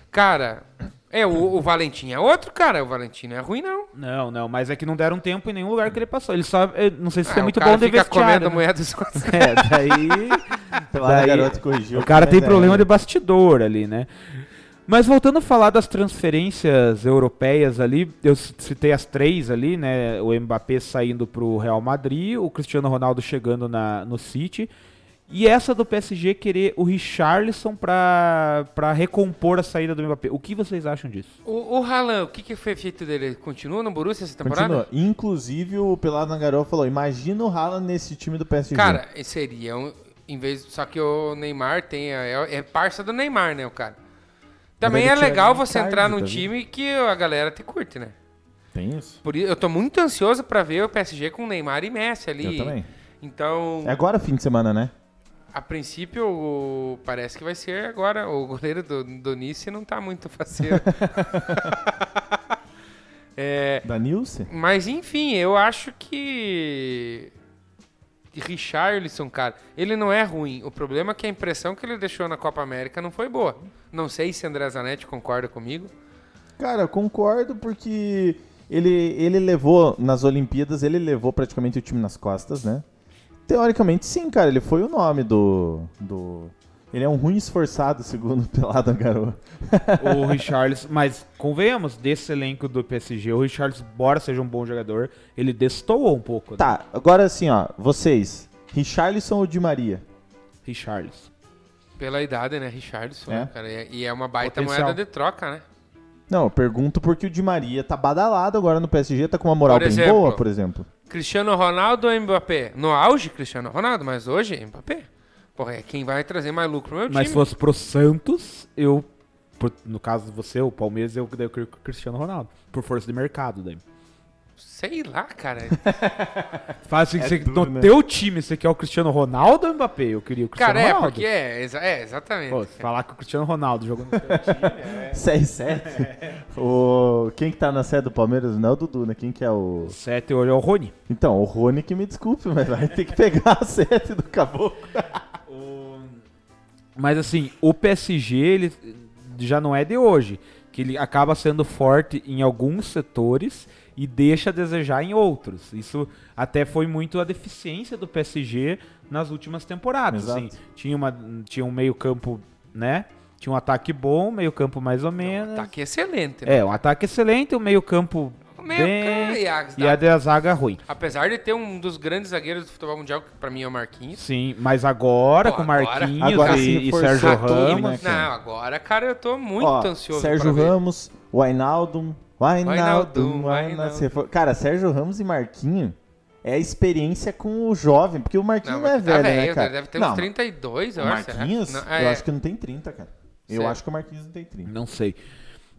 Cara, é, o, o Valentim é outro, cara. O Valentim não é ruim, não. Não, não, mas é que não deram tempo em nenhum lugar que ele passou. Ele só. eu Não sei se Ah, é muito o cara bom de fica vestiário. comendo né? moeda dos outros. <laughs> É, daí. Lá na daí garota corrigiu. o cara tem problema de bastidor ali, né? Mas voltando a falar das transferências europeias ali, eu citei as três ali, né? O Mbappé saindo pro Real Madrid, o Cristiano Ronaldo chegando na, no City. E essa do PSG querer o Richarlison pra, pra recompor a saída do Mbappé. O que vocês acham disso? O, o Haaland, o que, que foi feito dele? Ele continua no Borussia essa temporada? Continua. Inclusive, o Pelado na Garoa falou: imagina o Haaland nesse time do PSG. Cara, seria um, em vez só que o Neymar tem a- é, é parça do Neymar, né, o cara. Também é legal você entrar num tá time que a galera te curte, né? tem isso? Por isso, eu tô muito ansioso pra ver o PSG com Neymar e Messi ali. Eu também. Então, É agora fim de semana, né? a princípio, o- parece que vai ser agora. O goleiro do, do Nice não tá muito faceiro. <laughs> <laughs> é, Da Nilce? mas enfim, eu acho que. Richarlison, cara, ele não é ruim. O problema é que a impressão que ele deixou na Copa América não foi boa. Não sei se André Zanetti concorda comigo. Cara, concordo porque ele, ele levou, nas Olimpíadas, ele levou praticamente o time nas costas, né? Teoricamente, sim, cara, ele foi o nome do. do... Ele é um ruim esforçado, segundo o Pelado na Garoa. o Richarlison, mas convenhamos, desse elenco do PSG, o Richarlison, embora seja um bom jogador, ele destoou um pouco. né? Tá, agora assim, ó, vocês, Richarlison ou Di Maria? Richarlison. Pela idade, né, Richarlison, É? cara? E é uma baita Potencial. moeda de troca, né? Não, eu pergunto porque o Di Maria tá badalado agora no PSG, tá com uma moral Por bem exemplo, boa, por exemplo. Cristiano Ronaldo ou Mbappé? No auge, Cristiano Ronaldo, mas hoje, Mbappé. Porra, é quem vai trazer mais lucro pro meu Mas se fosse pro Santos, eu. por- no caso de você, o Palmeiras, eu daí eu queria o Cristiano Ronaldo. Por força de mercado, daí. Sei lá, cara. <laughs> Faz assim, É você, duro, no né? teu time, você quer o Cristiano Ronaldo ou o Mbappé? Eu queria o Cristiano cara, é, Ronaldo. porque é, exa- é exatamente. Pô, se falar que o Cristiano Ronaldo jogou no teu time. <laughs> 6-7. <laughs> o... Quem que tá na sede do Palmeiras? Não é o Dudu, né? Quem que é o. 7 hoje é o Rony. Então, o Rony que me desculpe, mas vai ter que pegar a sete do caboclo. Mas assim, o PSG ele já não é de hoje, que ele acaba sendo forte em alguns setores e deixa a desejar em outros. Isso até foi muito a deficiência do PSG nas últimas temporadas. Assim, tinha, uma, tinha um meio campo, né? Tinha um ataque bom, meio campo mais ou menos. Ataque excelente, né? É, um ataque excelente, o meio campo meio bem e a- e a da zaga ruim. Apesar de ter um dos grandes zagueiros do futebol mundial, que pra mim é o Marquinhos. Sim, mas agora Pô, com Marquinhos agora e, e Sérgio Ramos. né, cara? Não, agora, cara, eu tô muito Ó, ansioso Sérgio. Ramos, o Ainaldo, Wijnaldum. Wijnaldum. Cara, Sérgio Ramos e Marquinho é a experiência com o jovem, porque o Marquinho Não, não, é mas tá velho, velho, né, cara? deve ter não, uns 32, eu acho. Marquinhos, Não, eu é, acho que não tem 30, cara. Eu Sério? acho que o Marquinhos não tem 30. Não sei.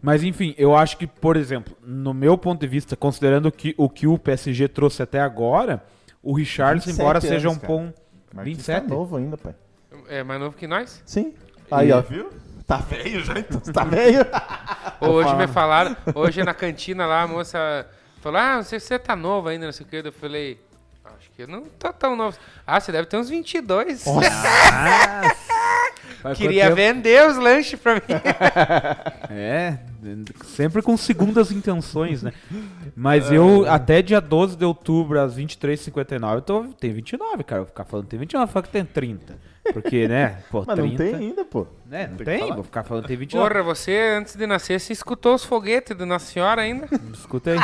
Mas enfim, eu acho que, por exemplo, no meu ponto de vista, considerando que, o que o PSG trouxe até agora, o Richardson, 27 embora seja um anos, bom. Marquinhos 27? tá novo ainda, pai. é mais novo que nós? Sim. Aí, E- ó, viu? Tá velho já, então. Tá velho? <laughs> Hoje me falaram, hoje na cantina lá, a moça falou: Ah, não sei se você tá novo ainda, não sei o que. Eu falei: Acho que eu não tô tão novo. Ah, você deve ter uns 22. <laughs> Faz Queria vender os lanches pra mim. <laughs> É, sempre com segundas intenções, né? Mas eu, até dia 12 de outubro, às 23h59, eu tô, tem 29, cara. Eu vou ficar falando que tem 29, fala que tem 30. Porque, né? Pô, Mas 30. não tem ainda, pô. Né, não Tem tem, vou ficar falando que tem 29. Porra, você antes de nascer, você escutou os foguetes do Nossa Senhora ainda? Escutei.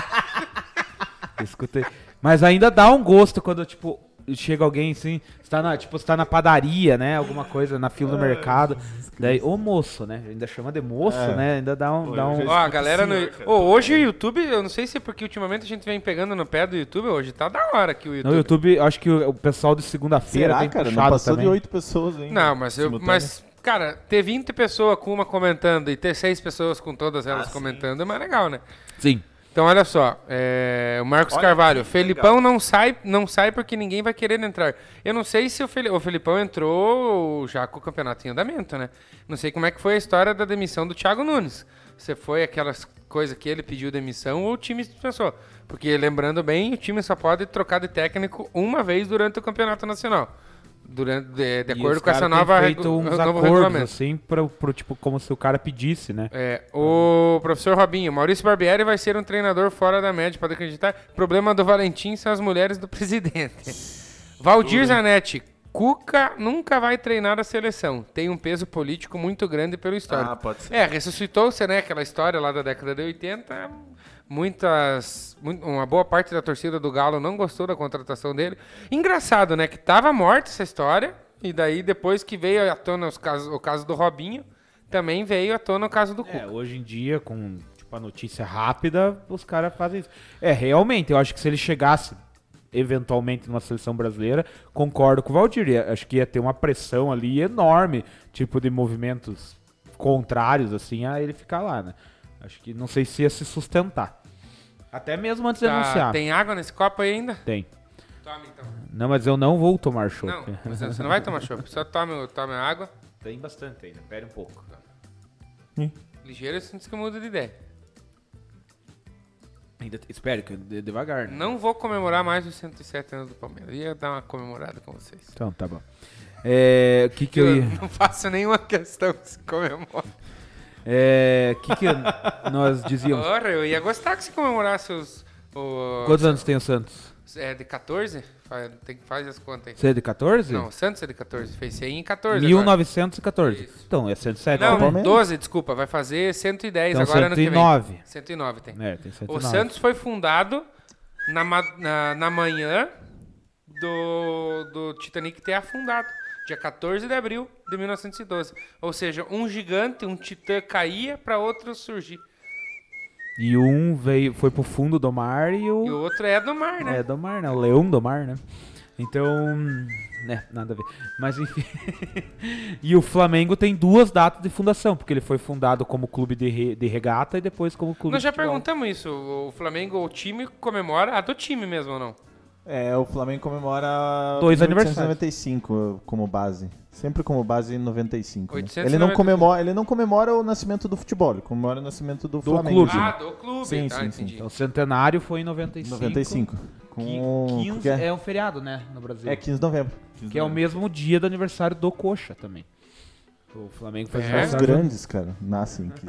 Escutei. Mas ainda dá um gosto quando, tipo, chega alguém assim, você tá na, tipo, você tá na padaria, né? Alguma coisa, na fila do mercado. Daí, ô moço, né? Ainda chama de moço, É. né? Ainda dá um. Dá um... Ó, a galera no. Ô, hoje o YouTube, eu não sei se é porque ultimamente a gente vem pegando no pé do YouTube, hoje tá da hora que o YouTube. No YouTube, acho que o, o pessoal de segunda-feira tem cara? Não puxado passou também. de 8 pessoas ainda. Não, mas eu. simultâneo. Mas, cara, ter 20 pessoas com uma comentando e ter 6 pessoas com todas elas comentando é mais legal, né? Sim. Então, olha só, é, o Marcos Carvalho, Felipão não sai, não sai porque ninguém vai querer entrar. Eu não sei se o, Feli- o Felipão entrou já com o campeonato em andamento, né? Não sei como é que foi a história da demissão do Thiago Nunes. Se foi aquelas coisas que ele pediu demissão ou o time dispensou. Porque, lembrando bem, o time só pode trocar de técnico uma vez durante o campeonato nacional. Durante, de, de E acordo os com essa nova feito uns novo acordos, regulamento. assim, pro, pro, tipo, como se o cara pedisse, né? É, o professor Robinho, Maurício Barbieri vai ser um treinador fora da média, pode acreditar. Problema do Valentim são as mulheres do <laughs> presidente. Valdir Zanetti, Cuca nunca vai treinar a seleção. Tem um peso político muito grande pelo histórico. Ah, pode ser. É, ressuscitou-se, né, aquela história lá da década de 80. Muitas, mu- uma boa parte da torcida do Galo não gostou da contratação dele. Engraçado, né, que tava morta essa história e daí depois que veio à tona os casos, o caso do Robinho, também veio à tona o caso do Cuca. É, hoje em dia, com tipo, a notícia rápida, os caras fazem isso. É, realmente, eu acho que se ele chegasse eventualmente numa seleção brasileira, concordo com o Valdir. Acho que ia ter uma pressão ali enorme, tipo de movimentos contrários, assim, a ele ficar lá, né? Acho que não sei se ia se sustentar. Até mesmo antes de Tá, anunciar. tem água nesse copo aí ainda? Tem. Tome então. Não, mas eu não vou tomar chopp. Não, você você não vai tomar chopp, só tome, tome a água. Tem bastante ainda, pera um pouco. Ligeiro antes que eu mude de ideia. Ainda, espere, que de- devagar. Né? Não vou comemorar mais os 107 anos do Palmeiras. Ia dar uma comemorada com vocês. Então, tá bom. É, que que eu Eu ia... não faço nenhuma questão que se comemore. É, que que nós dizíamos? Ora, eu ia gostar que se comemorasse os. os Quantos anos tem o Santos? É de 14? Faz, tem, faz as contas aí. Você é de 14? Não, o Santos é de 14. Fez 100 em 14. agora. 1914. Isso. Então, é 107. Não, Palmeiras? 12, desculpa. Vai fazer 110 Então, agora ano que vem. 109. 109 tem. É, tem 109. O Santos foi fundado na, na, na manhã do, do Titanic ter afundado. Dia 14 de abril de 1912. Ou seja, um gigante, um titã caía para outro surgir. E um veio, foi pro fundo do mar e o... E o outro é do mar, né? É do mar, né? O leão do mar, né? Então, né, nada a ver. Mas enfim. <laughs> e o Flamengo tem duas datas de fundação, porque ele foi fundado como clube de, re- de regata e depois como clube Nós já perguntamos isso. O Flamengo, o time comemora a do time mesmo ou não? É, o Flamengo comemora Dois 1895 como base. Sempre como base 95. né? 895. Ele, não comemora, ele não comemora o nascimento do futebol, ele comemora o nascimento do, Flamengo. clube. Ah, do clube. Sim, tá, sim, entendi. sim. Então, o centenário foi em 95. 95. Com, Que 15 porque é, é um feriado, né, no Brasil. é 15 de novembro. 15 de Que é o novembro. mesmo dia do aniversário do Coxa também. O Flamengo faz É? Só os grandes, cara, nascem aqui.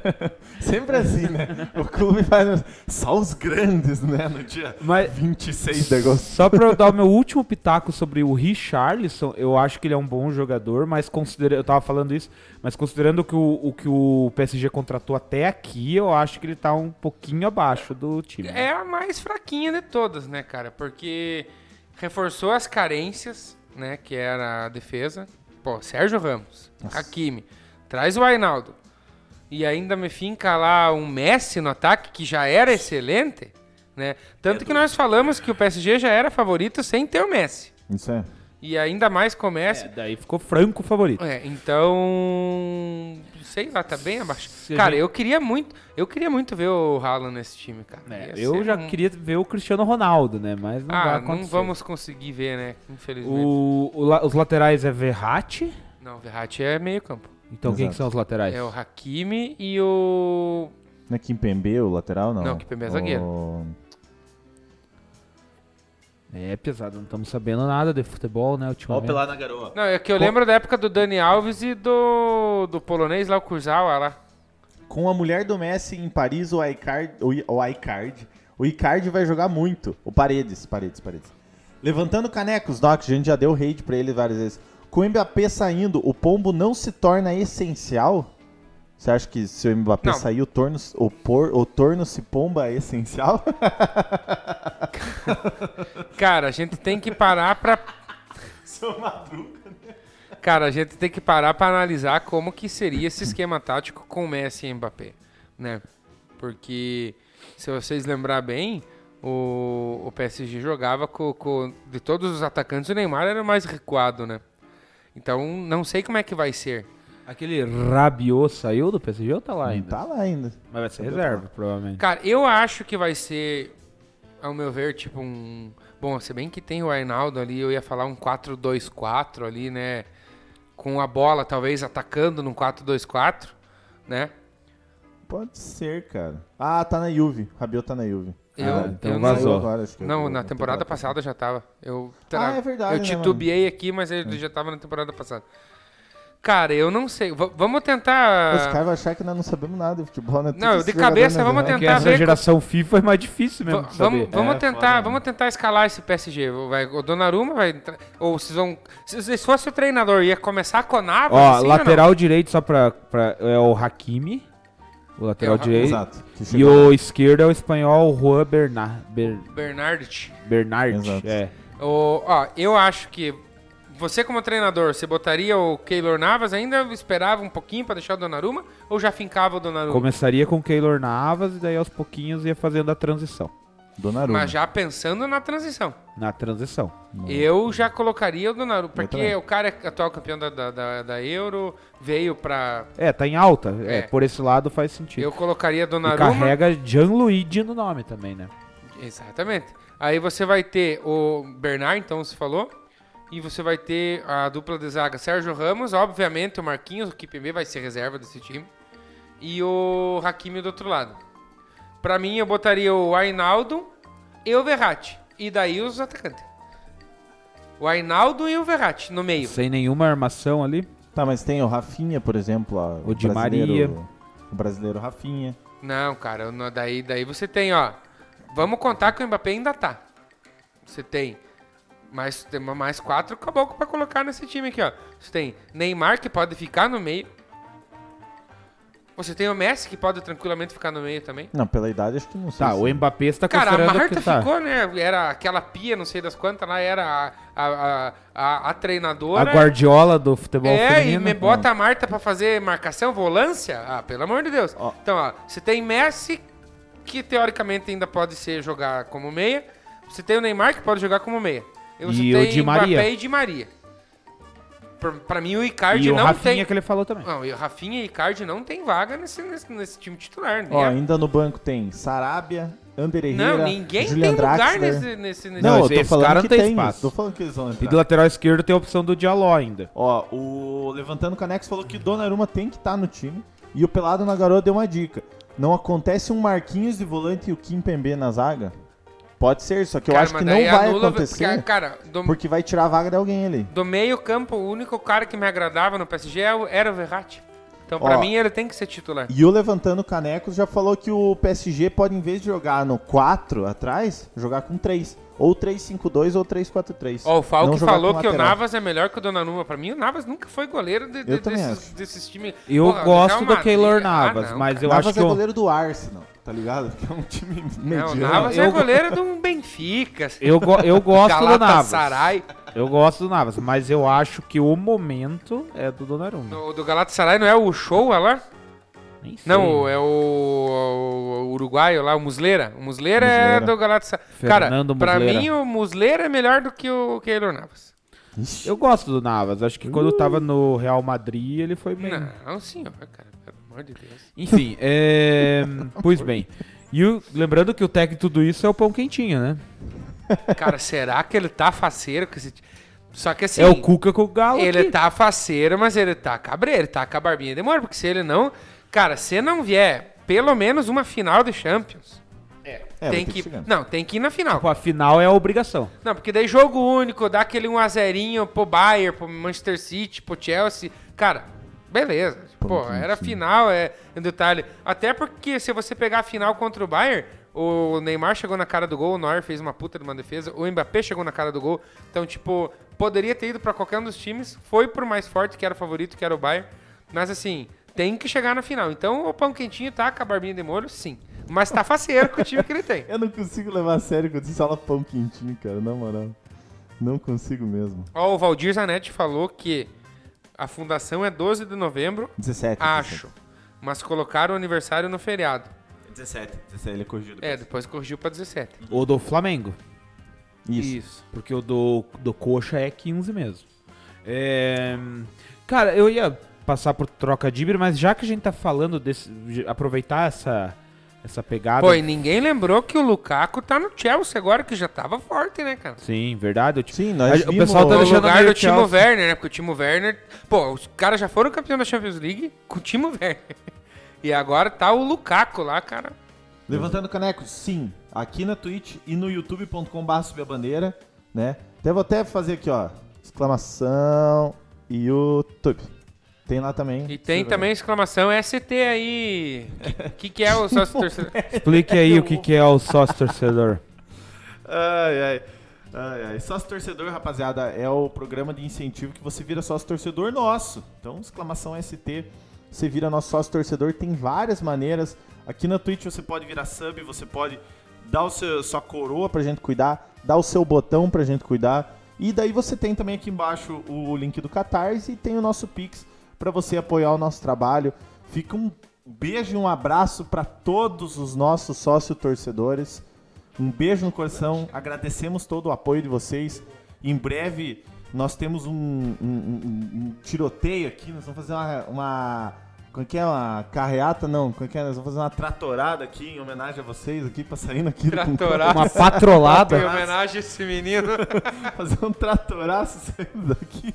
<laughs> Sempre assim, né? O clube faz só os grandes, né? No dia Mas 26 de agosto. Só pra eu dar o meu último pitaco sobre o Richarlison, eu acho que ele é um bom jogador, mas considerando, eu tava falando isso, mas considerando que o, o que o PSG contratou até aqui, eu acho que ele tá um pouquinho abaixo do time. É a mais fraquinha de todas, né, cara? Porque reforçou as carências, né? Que era a defesa. Pô, Sérgio Ramos, Nossa. Hakimi, traz o Ainaldo. E ainda me finca lá um Messi no ataque, que já era excelente, né? Tanto que nós falamos que o PSG já era favorito sem ter o Messi. Isso é. E ainda mais com o Messi. É, daí ficou franco favorito. É, então. Sei lá, tá bem abaixo. Se cara, gente- eu queria muito. Eu queria muito ver o Haaland nesse time, cara. É, eu já um- queria ver o Cristiano Ronaldo, né? Mas não vai Ah, acontecer. não vamos conseguir ver, né? Infelizmente. O, o la- os laterais é Verratti. Não, o Verratti é meio campo. Então quem Exato. que são os laterais? É o Hakimi e o. Não é Kimpembe, o lateral, não? Não, Kimpembe é zagueiro. O- É pesado, não estamos sabendo nada de futebol, né, ultimamente. pelado na garoa. Não, é que eu lembro da época do Dani Alves e do. do polonês lá, o Kurzawa lá. Com a mulher do Messi em Paris, o Icardi, o, I- o Icardi vai jogar muito. O Paredes, Paredes, Paredes. Levantando canecos, Doc, a gente já deu hate pra ele várias vezes. Com o Mbappé saindo, o pombo não se torna essencial? Você acha que se o Mbappé Não. sair, o torno, o, por, o torno se pomba é essencial? Cara, a gente tem que parar pra. <laughs> Seu Madruga. Cara, a gente tem que parar pra analisar como que seria esse esquema tático com Messi e Mbappé, né? Porque se vocês lembrar bem, o, o PSG jogava com, com- de todos os atacantes, o Neymar era o mais recuado, né? Então, não sei como é que vai ser. Aquele Rabiot saiu do PSG ou tá lá ainda? Tá lá ainda. Mas vai ser reserva, provavelmente. Cara, eu acho que vai ser, ao meu ver, tipo um. Bom, se bem que tem o Arnaldo ali, eu ia falar um 4-2-4 ali, né? Com a bola, talvez atacando num 4-2-4, né? Pode ser, cara. Ah, tá na Juve. Rabiot tá na Juve. Eu- Verdade. então eu vazou. não, Agora, acho que não, eu- na temporada passada já tava. Eu, Ah, é verdade, Eu né, titubeei aqui, mas ele já tava na temporada passada. Cara, eu não sei. V- vamos tentar. Os caras vão achar que nós não sabemos nada de futebol, né? Não, de cabeça, vamos tentar Porque essa geração FIFA é mais difícil mesmo vamos saber. vamos É, tentar, foda, vamos tentar escalar esse PSG. Vai, o Donnarumma vai entrar, ou vocês vão, se, se fosse o treinador ia começar com Navas, Ó, assim, lateral direito só pra, pra- é o Hakimi, o lateral É o direito. Exato. E o esquerdo é o espanhol Juan Bernard. Ber, não? Bernardet. Bernard. Exato. É. O, ó, eu acho que você como treinador, você botaria o Keylor Navas, ainda esperava um pouquinho pra deixar o Donnarumma ou já fincava o Donnarumma? Começaria com o Keylor Navas e daí aos pouquinhos ia fazendo a transição. Donnarumma. Mas já pensando na transição. Na transição. Eu já colocaria o Donnarumma, porque o cara é atual campeão da, da, da, Euro, veio pra... É, tá em alta. É, É. por esse lado faz sentido. Eu colocaria e Donnarumma... carrega Gianluigi no nome também, né? Exatamente. Aí você vai ter o Bernard, então você falou. E você vai ter a dupla de zaga Sérgio Ramos, obviamente o Marquinhos, o Kipembe vai ser reserva desse time. E o Hakimi do outro lado. Pra mim eu botaria o Ainaldo e o Verratti. E daí os atacantes. O Ainaldo e o Verratti no meio. Sem nenhuma armação ali. Tá, mas tem o Rafinha, por exemplo. ó, O Di brasileiro- Maria. O brasileiro Rafinha. Não, cara, daí, daí você tem, ó. Vamos contar que o Mbappé ainda tá. Você tem mais, tem mais quatro caboclos pra colocar nesse time aqui, ó. Você tem Neymar, que pode ficar no meio. Você tem o Messi, que pode tranquilamente ficar no meio também. Não, pela idade acho que não sei. Tá, se- o Mbappé está Cara, a Marta que tá. ficou, né? Era aquela pia, não sei das quantas lá, era a, a, a, a- treinadora. A Guardiola do futebol É, feminino. e me bota a Marta pra fazer marcação, volância? Ah, pelo amor de Deus. Ó. Então, ó, você tem Messi, que teoricamente ainda pode ser jogar como meia. Você tem o Neymar, que pode jogar como meia. E você E o Di Maria. Mbappé e Di Maria. Pra, pra mim, o Icardi E o não Rafinha tem... que ele falou também. Não, e o Rafinha e Icardi não tem vaga nesse, nesse, nesse time titular. né? Ó, ainda no banco tem Sarabia, Ander Herrera, não, ninguém Julian tem lugar Draxler. nesse, nesse, nesse Não, Não, eu tô falando que tem tem. espaço. Tô falando que eles vão E entrar. do lateral esquerdo tem a opção do Diallo ainda. Ó, o Levantando Canex falou que o Donnarumma tem que estar no time. E o Pelado na Garoa deu uma dica. Não acontece um Marquinhos de volante e o Kim Pembe na zaga? Pode ser, só que eu Cara, acho que não vai anula- acontecer, porque, Cara, do, porque vai tirar a vaga de alguém ali. do meio campo, o único cara que me agradava no PSG era o- era o Verratti. Então, pra Ó. mim, ele tem que ser titular. E o Levantando Canecos já falou que o PSG pode, em vez de jogar no 4 atrás, jogar com 3. Ou 3-5-2 ou 3-4-3. Ó, o Falco falou que o. Navas é melhor que o Donnarumma. Pra mim, o Navas nunca foi goleiro de, de- Eu também desses, acho. desses times. Eu Porra, gosto do Keylor Ah, Navas, não, mas cara. eu Navas acho que é eu- goleiro do Arsenal, tá ligado? Que é um time <laughs> Não, o mediano. Navas eu é go- goleiro de um Benfica. assim. Eu, go- eu gosto do Navas. Galatasaray. Eu gosto do Navas, mas eu acho que o momento é do Donnarumma. O do Galatasaray não é o Show lá? Nem sei. Não, é o, o uruguaio lá, o Muslera. O Muslera, é do Galatasaray. Cara, Fernando pra mim o Muslera é melhor do que o Keylor Navas. Ixi. Eu gosto do Navas. Acho que quando tava no Real Madrid ele foi bem. Não, senhor, cara, amor de Deus. Enfim, é... <laughs> pois bem. E o- lembrando que o técnico de tudo isso é o pão quentinho, né? Cara, será que ele tá faceiro com esse... Só que assim... é o Cuca com o Galo. Ele aqui. tá faceiro, mas ele tá cabreiro, ele tá com a barbinha de molho, porque se ele não... Cara, se não vier pelo menos uma final de Champions, É, tem ter que... chegar. não, tem que ir na final. Tipo, a final é a obrigação. Não, porque daí jogo único, dá aquele 1x0 pro Bayern, pro Manchester City, pro Chelsea. Cara, beleza. Pô, era sim. final, é um detalhe. Até porque se você pegar a final contra o Bayern, o Neymar chegou na cara do gol, o Neuer fez uma puta de uma defesa, o Mbappé chegou na cara do gol. Então, tipo, poderia ter ido pra qualquer um dos times, foi pro mais forte, que era o favorito, que era o Bayern. Mas assim, tem que chegar na final. Então, o pão quentinho tá com a barbinha de molho, sim. Mas tá faceiro com o time que ele tem. <laughs> Eu não consigo levar a sério quando você fala pão quentinho, cara, na moral. Não consigo mesmo. Ó, o Valdir Zanetti falou que a fundação é 12 de novembro, 17. acho. Mas colocaram o aniversário no feriado. 17. 17, ele corrigiu É, depois corrigiu pra 17. O do Flamengo. Isso. Porque o do, do Coxa é 15 mesmo. É, Cara, eu ia passar por troca de mas já que a gente tá falando desse. de aproveitar essa, essa pegada. Pô, e ninguém lembrou que o Lukaku tá no Chelsea agora, que já tava forte, né, cara? Sim, verdade. eu te- Sim, nós A- o pessoal tá No deixando lugar do Timo Chelsea. Werner, né? Porque o Timo Werner... Pô, os caras já foram campeão da Champions League com o Timo Werner. <laughs> E agora tá o Lukaku lá, cara. Levantando caneco, sim. Aqui na Twitch e no youtube.com.br subir a bandeira, né? Até vou até fazer aqui, ó. Exclamação YouTube. Tem lá também. E tem também exclamação ST aí. O que, que é o <laughs> sócio torcedor? Explique aí o que, que é o sócio torcedor. Ai, ai. Ai, ai. Sócio torcedor, rapaziada, é o programa de incentivo que você vira sócio torcedor nosso. Então, exclamação ST, você vira nosso sócio torcedor. Tem várias maneiras. Aqui na Twitch você pode virar sub, você pode dar o seu, sua coroa pra gente cuidar, dar o seu botão pra gente cuidar. E daí você tem também aqui embaixo o link do Catarse e tem o nosso Pix pra você apoiar o nosso trabalho. Fica um beijo e um abraço pra todos os nossos sócios torcedores. Um beijo no coração, agradecemos todo o apoio de vocês. Em breve nós temos um, um- um- um tiroteio aqui, nós vamos fazer uma. uma como é que é? Uma carreata? Não, como é que é? Nós vamos fazer uma tratorada aqui em homenagem a vocês aqui, pra sair aqui Tratorada. Uma Em patrolada. homenagem a esse menino. <laughs> fazer um tratoraço saindo daqui.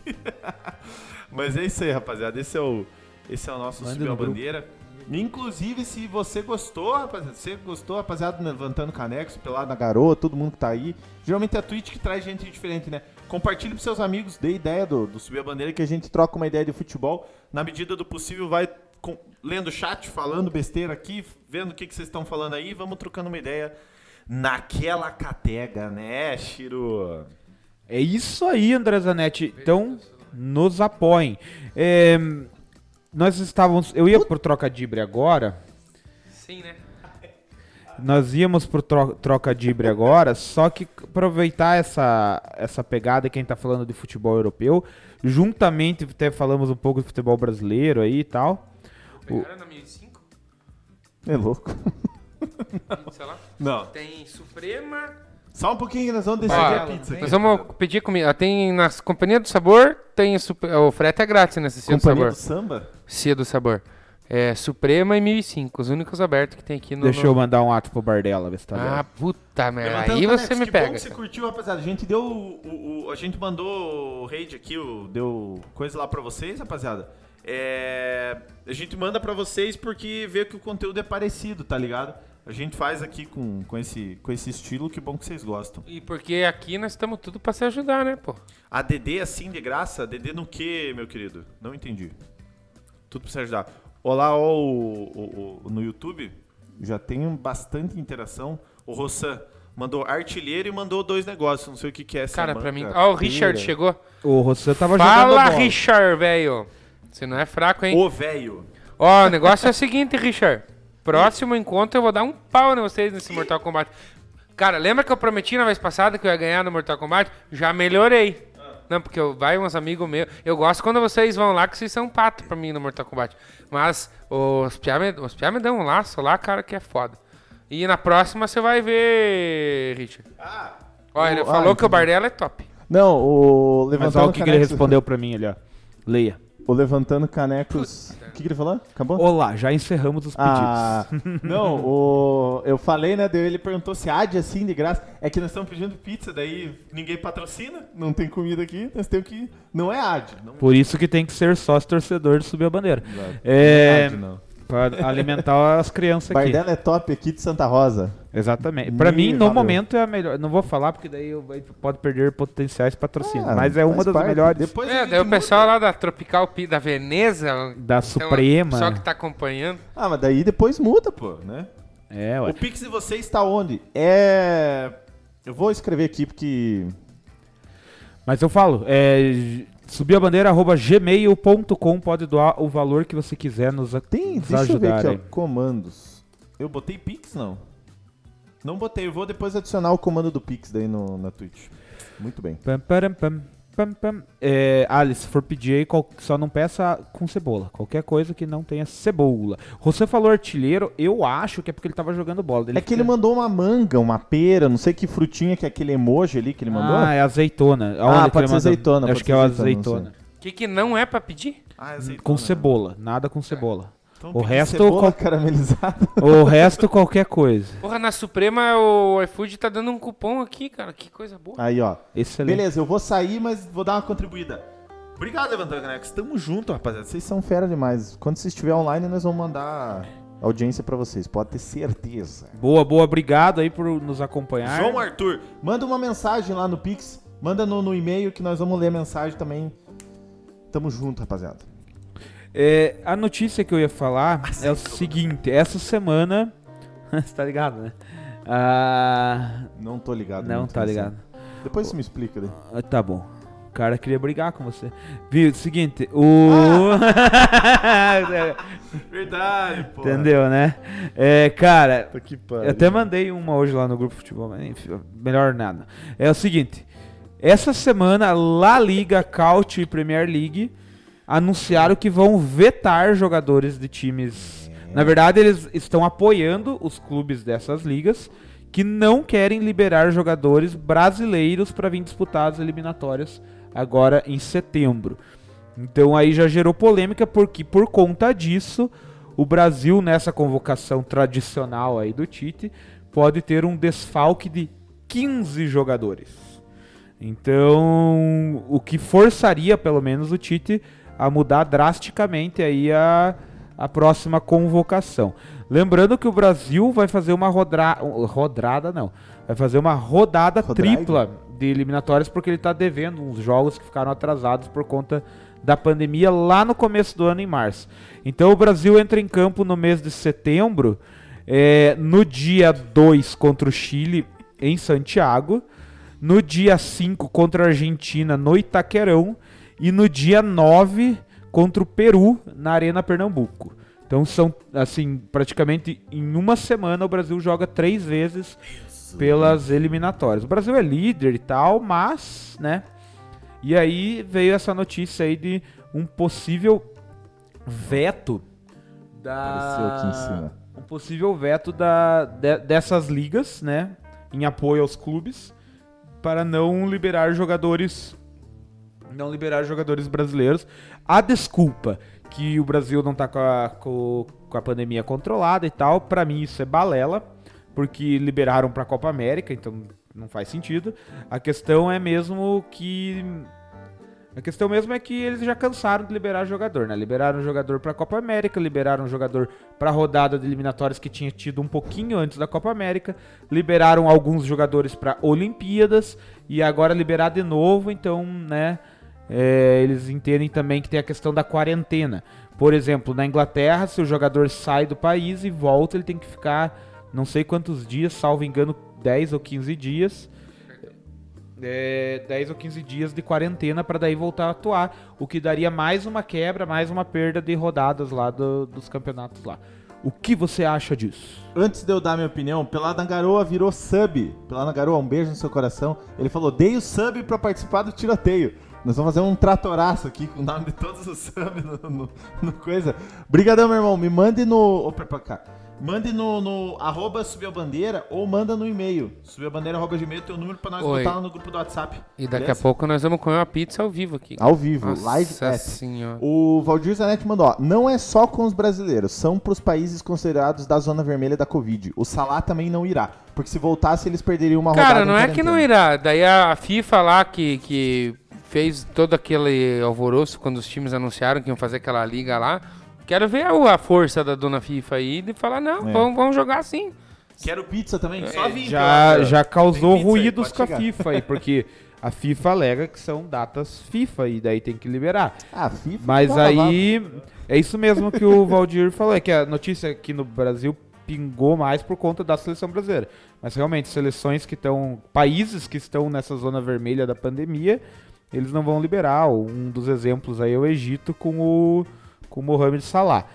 Mas é isso aí, rapaziada. Esse é o, esse é o nosso Manda Subiu a. Bandeira. Inclusive, se você gostou, rapaziada, se você gostou, rapaziada, levantando canecos, pelado na garoa, todo mundo que tá aí. Geralmente é a Twitch que traz gente diferente, né? Compartilhe pros seus amigos, dê ideia do, do Subir a Bandeira, que a gente troca uma ideia de futebol. Na medida do possível, vai com- lendo o chat, falando besteira aqui, vendo o que, que vocês estão falando aí, vamos trocando uma ideia naquela catega, né, Shiro? É isso aí, André Zanetti. Então, nos apoiem. É, nós estávamos. Eu ia pro troca de Ibre agora. Sim, né? Nós íamos pro tro- troca de Ibre agora, só que aproveitar essa, essa pegada, quem tá falando de futebol europeu, juntamente até falamos um pouco de futebol brasileiro aí e tal. Pegaram na 1005? É louco. Sei lá. Não. Tem Suprema. Só um pouquinho, nós vamos decidir Ó, a pizza. Nós vamos pedir comida. Tem nas Companhia do Sabor, tem o, sup- o frete é grátis nesse Cia do Companhia Sabor. do Samba? Cia do Sabor. É Suprema e 1005, os únicos abertos que tem aqui no. Deixa no- eu mandar um ato pro Bardella, ver se tá Ah, puta merda. Levantando Aí você me que pega. Bom que você cara. curtiu, rapaziada. A gente deu o, o- o- a gente mandou o raid aqui, o, deu coisa lá pra vocês, rapaziada. É, a gente manda pra vocês porque vê que o conteúdo é parecido, tá ligado? A gente faz aqui com, com, esse, com esse estilo, que bom que vocês gostam. E porque aqui nós estamos tudo pra se ajudar, né, pô? A DD assim de graça? DD no que, meu querido? Não entendi. Tudo pra se ajudar. Olá, ó, o, o- o- no YouTube já tem bastante interação. O Rossan mandou artilheiro e mandou dois negócios. Não sei o que, que é essa Cara, pra mim. Ó, o Richard Pera. chegou. O Rossan tava jogando Fala. Richard, velho. Você não é fraco, hein? Ô, velho. Ó, o negócio é o seguinte, Richard. Próximo encontro eu vou dar um pau em vocês nesse Mortal Kombat. Cara, lembra que eu prometi na vez passada que eu ia ganhar no Mortal Kombat? Já melhorei. Não, porque eu, vai uns amigos meus. Eu gosto quando vocês vão lá, que vocês são pato pra mim no Mortal Kombat. Mas os piá me, os piá me dão um laço lá, cara, que é foda. E na próxima você vai ver, Richard. Ó, ele o- ah, falou que o entendi. É top. Não, o Mas Levantando olha o que, que ele respondeu pra mim ali, ó. Leia. O Levantando Canecos... O que, que ele falou? Acabou? Olá, já encerramos os pedidos. Ah, não, <laughs> o, eu falei, né? Daí ele perguntou se há de assim de graça. É que nós estamos pedindo pizza, daí ninguém patrocina, não tem comida aqui, nós temos que. Não é AD. Não Por isso que tem que ser sócio torcedor de subir a bandeira. Exato. É, Não é AD, não. pra alimentar as crianças aqui. Bardella é top aqui de Santa Rosa. Exatamente. Pra Ih, mim, no valeu. momento, é a melhor. Não vou falar porque daí eu- pode perder potenciais patrocínios. Ah, mas é uma das parte. melhores Depois É, daí o muda. pessoal lá da Tropical Pi, da Veneza. da Suprema. Só que tá acompanhando. Ah, mas daí depois muda, pô, né? É, O ué. Pix de você está onde? É. Eu vou escrever aqui porque. Mas eu falo, é, subir a bandeira arroba gmail.com pode doar o valor que você quiser nos, Tem, nos deixa eu ver ajudar aqui, ó. Comandos. Eu botei Pix, não? Não botei, eu vou depois adicionar o comando do Pix daí no, na Twitch. Muito bem. Pam, param, pam, pam, pam. É, Ali, se for pedir aí, qual- só não peça com cebola. Qualquer coisa que não tenha cebola. Você falou artilheiro, eu acho que é porque ele tava jogando bola. é que ele mandou uma manga, uma pera, não sei que frutinha que é aquele emoji ali que ele mandou. Ah, é azeitona. Ah, Aonde que pode ele ser azeitona, Acho pode que é ser o azeitona. O que, que não é pra pedir? Ah, azeitona. Com cebola, nada com cebola. Então, O resto, cebola qual- <laughs> caramelizada. O resto, qualquer coisa. Porra, na Suprema o iFood tá dando um cupom aqui, cara. Que coisa boa. Aí, ó. Excelente. Beleza, eu vou sair, mas vou dar uma contribuída. Obrigado, Levantando Caneca. Tamo junto, rapaziada. Vocês são fera demais. Quando você estiver online, nós vamos mandar audiência pra vocês. Pode ter certeza. Boa, boa. Obrigado aí por nos acompanhar. João Arthur, manda uma mensagem lá no Pix. Manda no, no e-mail que nós vamos ler a mensagem também. Tamo junto, rapaziada. É, a notícia que eu ia falar é o seguinte: essa semana. <laughs> Você tá ligado, né? Ah, Não tô ligado. não tá nessa. ligado. Depois você me explica daí. Ah, Tá bom. O cara queria brigar com você. Viu? Seguinte, o. <laughs> Verdade, pô. Entendeu, né? É, cara, Que eu até mandei uma hoje lá no grupo de futebol, mas enfim, melhor nada. É o seguinte: essa semana, La Liga, Caut e Premier League anunciaram que vão vetar jogadores de times. Na verdade, eles estão apoiando os clubes dessas ligas que não querem liberar jogadores brasileiros para vir disputar as eliminatórias agora em setembro. Então aí já gerou polêmica porque por conta disso o Brasil nessa convocação tradicional aí do Tite pode ter um desfalque de 15 jogadores. Então, o que forçaria pelo menos o Tite a mudar drasticamente aí a, a próxima convocação. Lembrando que o Brasil vai fazer uma rodra, rodrada, não, vai fazer uma rodada tripla de eliminatórias porque ele está devendo uns jogos que ficaram atrasados por conta da pandemia lá no começo do ano, em março. Então o Brasil entra em campo no mês de setembro, é, no dia 2 contra o Chile em Santiago, no dia 5 contra a Argentina no Itaquerão e no dia 9 contra o Peru na Arena Pernambuco. Então são, assim, praticamente em uma semana o Brasil joga três vezes pelas eliminatórias. O Brasil é líder e tal, mas, né? E aí veio essa notícia aí de um possível veto Apareceu aqui em da cima. um possível veto da, de- dessas ligas, né, em apoio aos clubes para não liberar jogadores não liberar jogadores brasileiros. A desculpa que o Brasil não tá com a, com, com a pandemia controlada e tal, pra mim isso é balela, porque liberaram pra Copa América, então não faz sentido. A questão é mesmo que A questão mesmo é que eles já cansaram de liberar jogador, né? Liberaram jogador pra Copa América, liberaram jogador pra rodada de eliminatórias que tinha tido um pouquinho antes da Copa América, liberaram alguns jogadores pra Olimpíadas e agora liberar de novo, então, né? É, eles entendem também que tem a questão da quarentena. Por exemplo, na Inglaterra, se o jogador sai do país e volta, ele tem que ficar não sei quantos dias, salvo engano, 10 ou 15 dias. É, 10 ou 15 dias de quarentena para daí voltar a atuar, o que daria mais uma quebra, mais uma perda de rodadas lá do- dos campeonatos lá. O que você acha disso? Antes de eu dar minha opinião, Pelada Garoa virou sub. Pelada Garoa, um beijo no seu coração. Ele falou, dei o sub pra participar do tiroteio. Nós vamos fazer um tratoraço aqui com o nome de todos os subs no, no- no coisa. Brigadão, meu irmão. Me mande no... Opa, pra cá. Mande no, no arroba subir a bandeira ou manda no e-mail. Subir a bandeira, arroba gmail, teu número pra nós Oi. botar lá no grupo do WhatsApp. E daqui Beleza? a pouco nós vamos comer uma pizza ao vivo aqui. Ao vivo, Nossa live senhora. O Valdir Zanetti mandou, ó, não é só com os brasileiros, são pros países considerados da zona vermelha da Covid. O Salah também não irá, porque se voltasse eles perderiam uma rodada Cara, não é que não irá. Daí a FIFA lá que, que fez todo aquele alvoroço quando os times anunciaram que iam fazer aquela liga lá. Quero ver a, a força da dona FIFA aí de falar, não, É. vamos, vamos jogar assim. Quero pizza também, só vim. já, já causou aí, ruídos pode com a. FIFA aí, porque a FIFA alega que são datas FIFA e daí tem que liberar. Ah, FIFA. Mas tá aí é isso mesmo que o Valdir falou, é que a notícia aqui no Brasil pingou mais por conta da seleção brasileira. Mas realmente, seleções que estão. países que estão nessa zona vermelha da pandemia, eles não vão liberar. Um dos exemplos aí é o Egito com o, com o Mohamed Salah.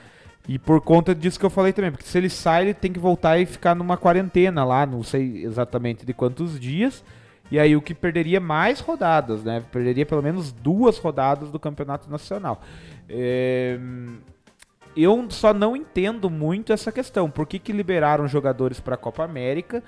E por conta disso que eu falei também, porque se ele sai, ele tem que voltar e ficar numa quarentena lá, não sei exatamente de quantos dias. E aí o que perderia mais rodadas, né? Perderia pelo menos duas rodadas do campeonato nacional. É, Eu só não entendo muito essa questão. Por que, que liberaram jogadores para a Copa América?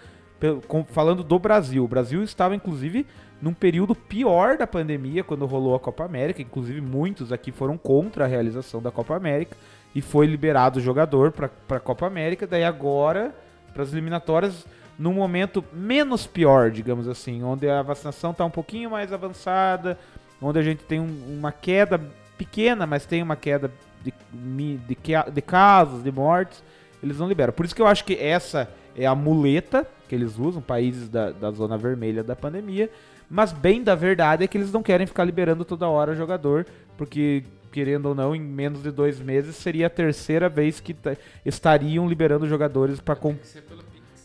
Falando do Brasil. O Brasil estava, inclusive, num período pior da pandemia quando rolou a Copa América. Inclusive, muitos aqui foram contra a realização da Copa América. E foi liberado o jogador para a Copa América. Daí agora, para as eliminatórias, num momento menos pior, digamos assim, onde a vacinação está um pouquinho mais avançada, onde a gente tem um- uma queda pequena, mas tem uma queda de, de, de casos, de mortes, eles não liberam. Por isso que eu acho que essa é a muleta que eles usam, países da, da zona vermelha da pandemia, mas bem da verdade é que eles não querem ficar liberando toda hora jogador, porque querendo ou não, em menos de dois meses seria a terceira vez que ta- estariam liberando jogadores para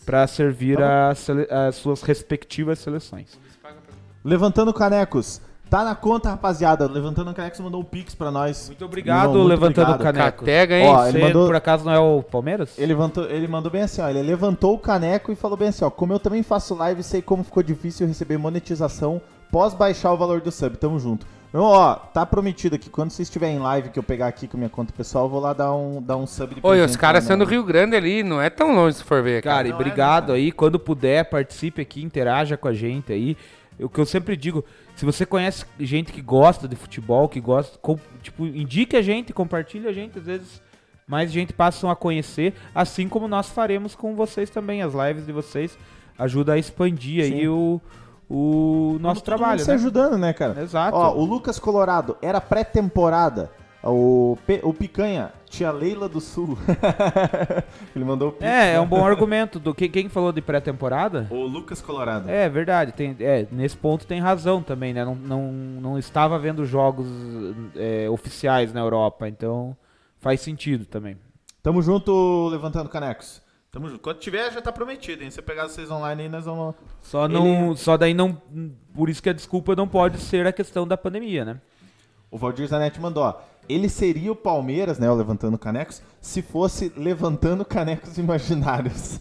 para servir a sele- as suas respectivas seleções. Levantando Canecos. Tá na conta, rapaziada. Levantando Canecos mandou um pix pra nós. Muito obrigado, Irmão, muito levantando o caneco. Catega, hein? Ó, ele Você, mandou- por acaso, não é o Palmeiras? Ele, levantou, ele mandou bem assim, ó. Ele levantou o caneco e falou bem assim, ó. Como eu também faço live, sei como ficou difícil receber monetização pós baixar o valor do sub. Tamo junto. Meu, ó, tá prometido aqui. Quando você estiver em live, que eu pegar aqui com minha conta pessoal, eu vou lá dar um, dar um sub de Oi, os caras lá são do no- Rio Grande ali, não é tão longe se for ver, cara. Cara, e é, obrigado né, aí. Quando puder, participe aqui, interaja com a gente aí. O que eu sempre digo, se você conhece gente que gosta de futebol, que gosta, com- tipo, indique a gente, compartilhe a gente, às vezes mais gente passa a conhecer, assim como nós faremos com vocês também, as lives de vocês ajuda a expandir aí Sim. o, o Vamos nosso todo trabalho, mundo se né? ajudando, né, cara? Exato. Ó, o Lucas Colorado, era pré-temporada. O, o Picanha, tia Leila do Sul. <laughs> Ele mandou o pix, É, é né? um bom argumento. Do que, quem falou de pré-temporada? O Lucas Colorado. É verdade, tem, é, nesse ponto tem razão também, né? Não, não, não estava vendo jogos é, oficiais na Europa, então faz sentido também. Tamo junto, levantando canecos. Tamo junto. Quando tiver, já tá prometido, hein? Se eu pegar vocês online aí, nós vamos. Só, não, só daí não. Por isso que a desculpa não pode ser a questão da pandemia, né? O Valdir Zanetti mandou, ó. Ele seria o Palmeiras, né? O Levantando Canecos, se fosse Levantando <laughs> Canecos Imaginários.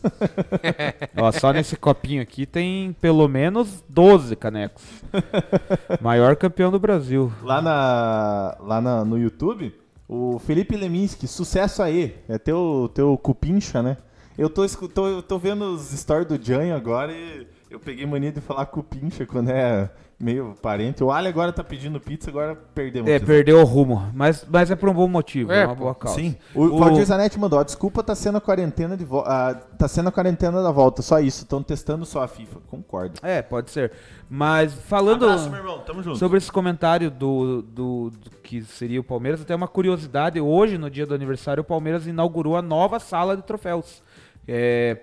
<laughs> Ó, só nesse copinho aqui tem pelo menos 12 canecos. <laughs> Maior campeão do Brasil. lá na, lá na- no YouTube, o Felipe Leminski, sucesso aí. É teu, teu cupincha, né? Eu tô, tô, tô vendo os stories do Janho agora e Eu peguei mania de falar com o Pincha quando é meio parente. O Ali agora tá pedindo pizza, agora perdemos. É, perdeu o rumo. Mas, mas é por um bom motivo, é, É, uma boa causa. Sim. O, O- Valdir Zanetti mandou, ó, desculpa, tá sendo a quarentena de vo- ah, tá sendo a quarentena da volta, só isso. Estão testando só a FIFA. Concordo. É, pode ser. Mas falando irmão. Tamo junto. sobre esse comentário do, do, do que seria o Palmeiras, até uma curiosidade. Hoje, no dia do aniversário, o Palmeiras inaugurou a nova sala de troféus. É,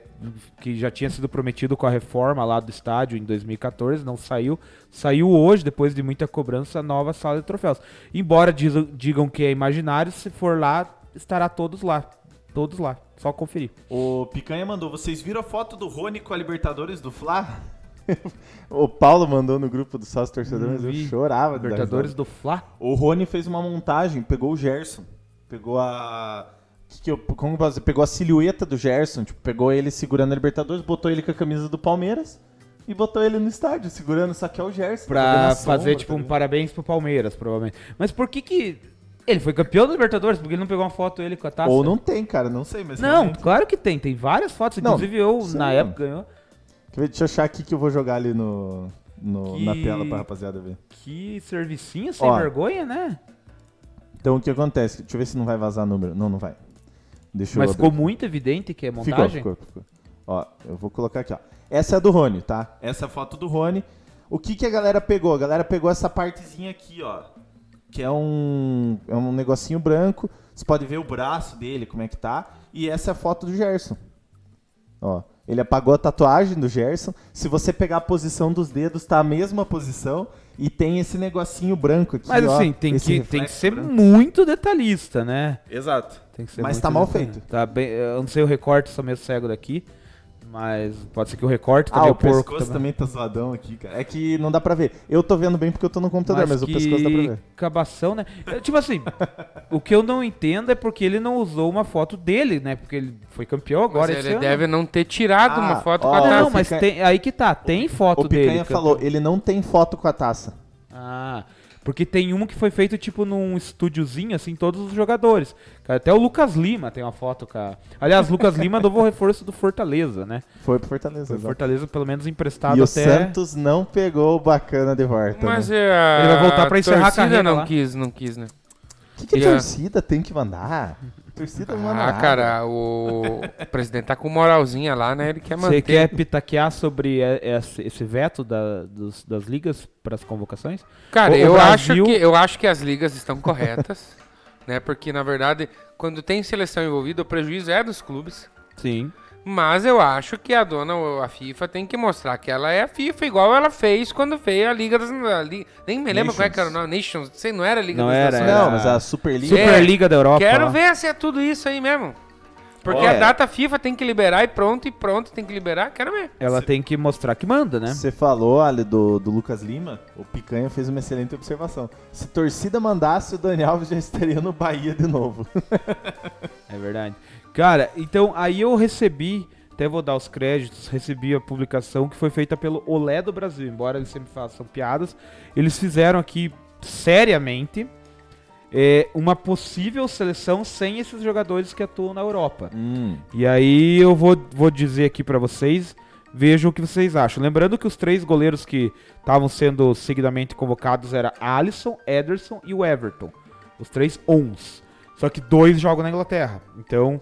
que já tinha sido prometido com a reforma lá do estádio em 2014, não saiu. Saiu hoje, depois de muita cobrança, a nova sala de troféus. Embora diz- digam que é imaginário, se for lá, estará todos lá. Todos lá. Só conferir. O Picanha mandou, vocês viram a foto do Rony com a Libertadores do Fla? <laughs> o Paulo mandou no grupo do sócio torcedor, mas eu chorava. Libertadores do Fla. O Rony fez uma montagem, pegou o Gerson, pegou a... que que eu, como eu dizer? Pegou a silhueta do Gerson, tipo, pegou ele segurando a Libertadores, botou ele com a camisa do Palmeiras e botou ele no estádio, segurando, só que é o Gerson. Pra fazer, tipo, um parabéns pro Palmeiras, provavelmente. Mas por que que... Ele foi campeão da Libertadores, porque ele não pegou uma foto ele com a taça? Ou não tem, cara, não sei, mas... Não, realmente- claro que tem. Tem várias fotos. Não, Inclusive eu, sim, na época, ganhou. Deixa eu achar aqui que eu vou jogar ali no, no- Que- na tela pra rapaziada ver. Que servicinho sem Ó. vergonha, né? Então o que acontece? Deixa eu ver se não vai vazar número. Não, não vai. Deixa Mas eu ficou muito evidente que é Ficou, montagem. ficou, ficou. Ó, eu vou colocar aqui, ó. Essa é do Rony, tá? Essa é a foto do Rony. O que que a galera pegou? A galera pegou essa partezinha aqui, ó. Que é um, é um negocinho branco. Você pode ver o braço dele, como é que tá. E essa é a foto do Gerson. Ó, ele apagou a tatuagem do Gerson. Se você pegar a posição dos dedos, tá a mesma posição. E tem esse negocinho branco aqui, Mas ó, assim, tem que, tem que ser branco. muito detalhista, né? Exato. Tem que ser Mas muito tá mal feito. Tá bem, eu não sei o recorte, sou meio cego daqui. Mas pode ser que o recorte Ah, também o é porco pescoço também. tá zoadão aqui, cara. É que não dá pra ver. Eu tô vendo bem porque eu tô no computador, mas, o que pescoço dá pra ver. cabação, né? É, Tipo assim, <laughs> o que eu não entendo é porque ele não usou uma foto dele, né? Porque ele foi campeão agora Mas esse ele ano. deve não ter tirado Ah, uma foto ó, com a taça. Não, mas Picanha- tem, aí que tá, tem foto O dele. Picanha campeão. falou, ele não tem foto com a taça. Ah, porque tem um que foi feito tipo num estúdiozinho, assim, todos os jogadores. Cara, Até o Lucas Lima tem uma foto com a... Aliás, Lucas Lima novo reforço do Fortaleza, né? Foi pro Fortaleza. Foi. Fortaleza pelo menos emprestado E o até... Santos não pegou o bacana de volta. Mas né? é Ele vai voltar pra encerrar a torcida carreira não lá. quis, não quis, né? O que, que a- torcida tem que mandar? Torcida Ah, cara, o... o <laughs> presidente tá com moralzinha lá, né? Ele quer manter. Você quer pitaquear sobre esse veto da- dos- das ligas para as convocações? Cara, o eu, Brasil- acho que, eu acho que as ligas estão corretas, <laughs> né? Porque, na verdade, quando tem seleção envolvida, o prejuízo é dos clubes. Sim. Mas eu acho que a dona, a FIFA, tem que mostrar que ela é a FIFA, igual ela fez quando fez a Liga das... a Li- nem me lembro qual é que era o nome. Nations. Sei, não era a Liga Não das era, Nações. Não, era- mas a Superliga... É, Superliga da Europa. Quero ver se é tudo isso aí mesmo. Porque Olha. a data FIFA tem que liberar e pronto, e pronto, tem que liberar. Quero ver. Ela tem que mostrar que manda, né? Você falou ali do, do Lucas Lima, o Picanha fez uma excelente observação. Se torcida mandasse, o Dani Alves já estaria no Bahia de novo. <laughs> É verdade. Cara, então aí eu recebi, até vou dar os créditos, recebi a publicação que foi feita pelo Olé do Brasil, embora eles sempre façam piadas. Eles fizeram aqui seriamente é, uma possível seleção sem esses jogadores que atuam na Europa. Hum. E aí eu vou, vou dizer aqui pra vocês, vejam o que vocês acham. Lembrando que os três goleiros que estavam sendo seguidamente convocados era Alisson, Ederson e o Everton. Os três ons. Só que dois jogam na Inglaterra. Então,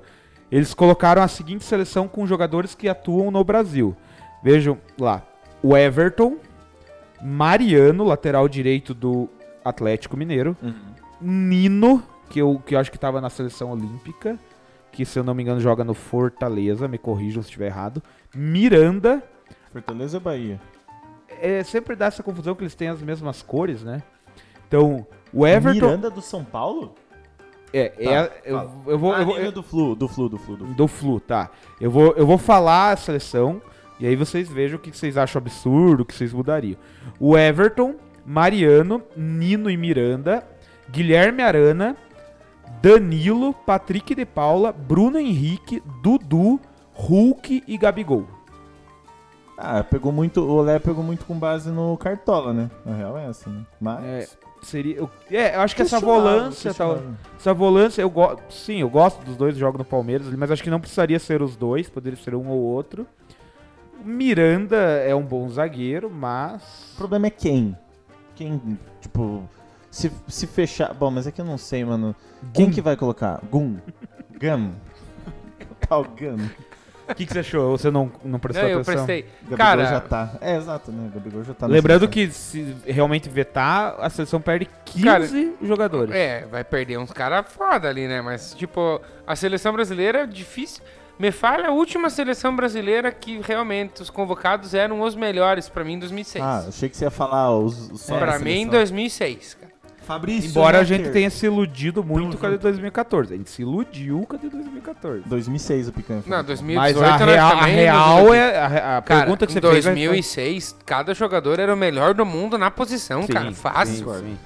eles colocaram a seguinte seleção com jogadores que atuam no Brasil. Vejam lá. O Everton, Mariano, lateral direito do Atlético Mineiro, Nino, que eu, que eu acho que estava na seleção olímpica, que se eu não me engano joga no Fortaleza, me corrijam se estiver errado. Miranda, Fortaleza ou Bahia? é, sempre dá essa confusão que eles têm as mesmas cores, né? Então, o Everton. Miranda do São Paulo? É, é Tá, eu, fala. eu vou. Ah, eu vou- Nino do Flu, do Flu, do Flu, do Flu. do Flu, tá. Eu vou, eu vou falar a seleção e aí vocês vejam o que vocês acham absurdo, o que vocês mudariam. O Everton, Mariano, Nino e Miranda, Guilherme Arana, Danilo, Patrick de Paula, Bruno Henrique, Dudu, Hulk e Gabigol. Ah, pegou muito. O Olé pegou muito com base no Cartola, né? Na real é essa, né? Mas. É, seria, eu, é, eu acho que essa volância, tal, essa volância, eu gosto, sim, eu gosto dos dois jogos no Palmeiras, mas acho que não precisaria ser os dois, poderia ser um ou outro. Miranda é um bom zagueiro, mas. O problema é quem? Quem, tipo, se, se fechar. Bom, mas é que eu não sei, mano. Quem Gum. que vai colocar? Gum? Gum? <laughs> Tal Gum? O que, que você achou? Ou você não, não prestou Não, eu atenção? prestei. Gabigol Cara, já tá. É, exato, né? Gabigol já tá Lembrando que se realmente vetar, a seleção perde 15 Cara, jogadores. É, vai perder uns caras foda ali, né? Mas, tipo, a seleção brasileira é difícil. Me falha a última seleção brasileira que realmente os convocados eram os melhores pra mim em 2006. Ah, achei que você ia falar os, os pra da mim em seleção. 2006, cara. Fabrício. Embora a gente tenha se iludido muito com a de junto. 2014. A gente se iludiu com a de 2014. 2006 o Picanha. foi. Não, Mas 2018 a nós real, a real é. A, a Cara, pergunta que em você fez. é- 2006, cada jogador era o melhor do mundo na posição, Sim, cara. Fácil. sim, sim.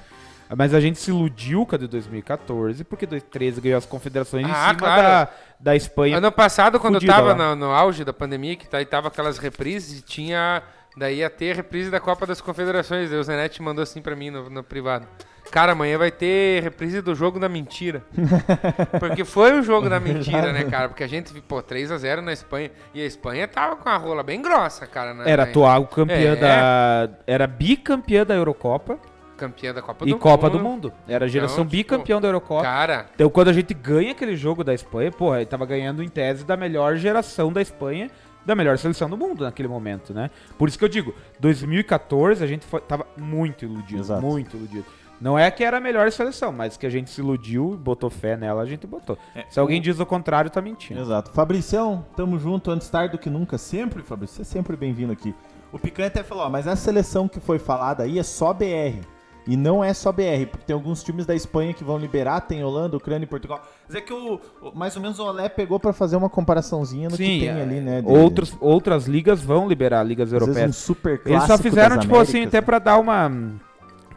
Mas a gente se iludiu com a de 2014, porque 2013 ganhou as confederações em Ah, cima claro. da, da Espanha. Ano passado, quando eu tava no, no auge da pandemia, que daí tava aquelas reprises, tinha. Daí ia ter reprise da Copa das Confederações. O Zanetti mandou assim pra mim no, no privado. Cara, amanhã vai ter reprise do jogo da mentira. <laughs> Porque foi o jogo da mentira, né, cara? Porque a gente, pô, 3x0 na Espanha. E a Espanha tava com a rola bem grossa, cara. Na, Era na- atual campeã É. da. Era bicampeã da Eurocopa campeã da Copa e do Copa Mundo. do Mundo. Era a geração Então, tipo, bicampeão da Eurocopa. Cara, Então, quando a gente ganha aquele jogo da Espanha, porra, ele tava ganhando em tese da melhor geração da Espanha, da melhor seleção do mundo naquele momento, né? Por isso que eu digo, 2014 a gente foi, tava muito iludido, Exato. muito iludido. Não é que era a melhor seleção, mas que a gente se iludiu, botou fé nela, a gente botou. se alguém diz o contrário, tá mentindo. Exato. Fabricião, tamo junto antes tarde do que nunca. Sempre, Fabrício, você é sempre bem-vindo aqui. O Picanha até falou, ó, mas a seleção que foi falada aí é só BR. E não é só BR, porque tem alguns times da Espanha que vão liberar, tem Holanda, Ucrânia e Portugal. Mas é que o, o- mais ou menos o Olé pegou pra fazer uma comparaçãozinha no que tem é, ali, né? de- outros, outras ligas vão liberar ligas às vezes um europeias. super Eles só fizeram, das tipo assim, Américas, até né? pra dar uma.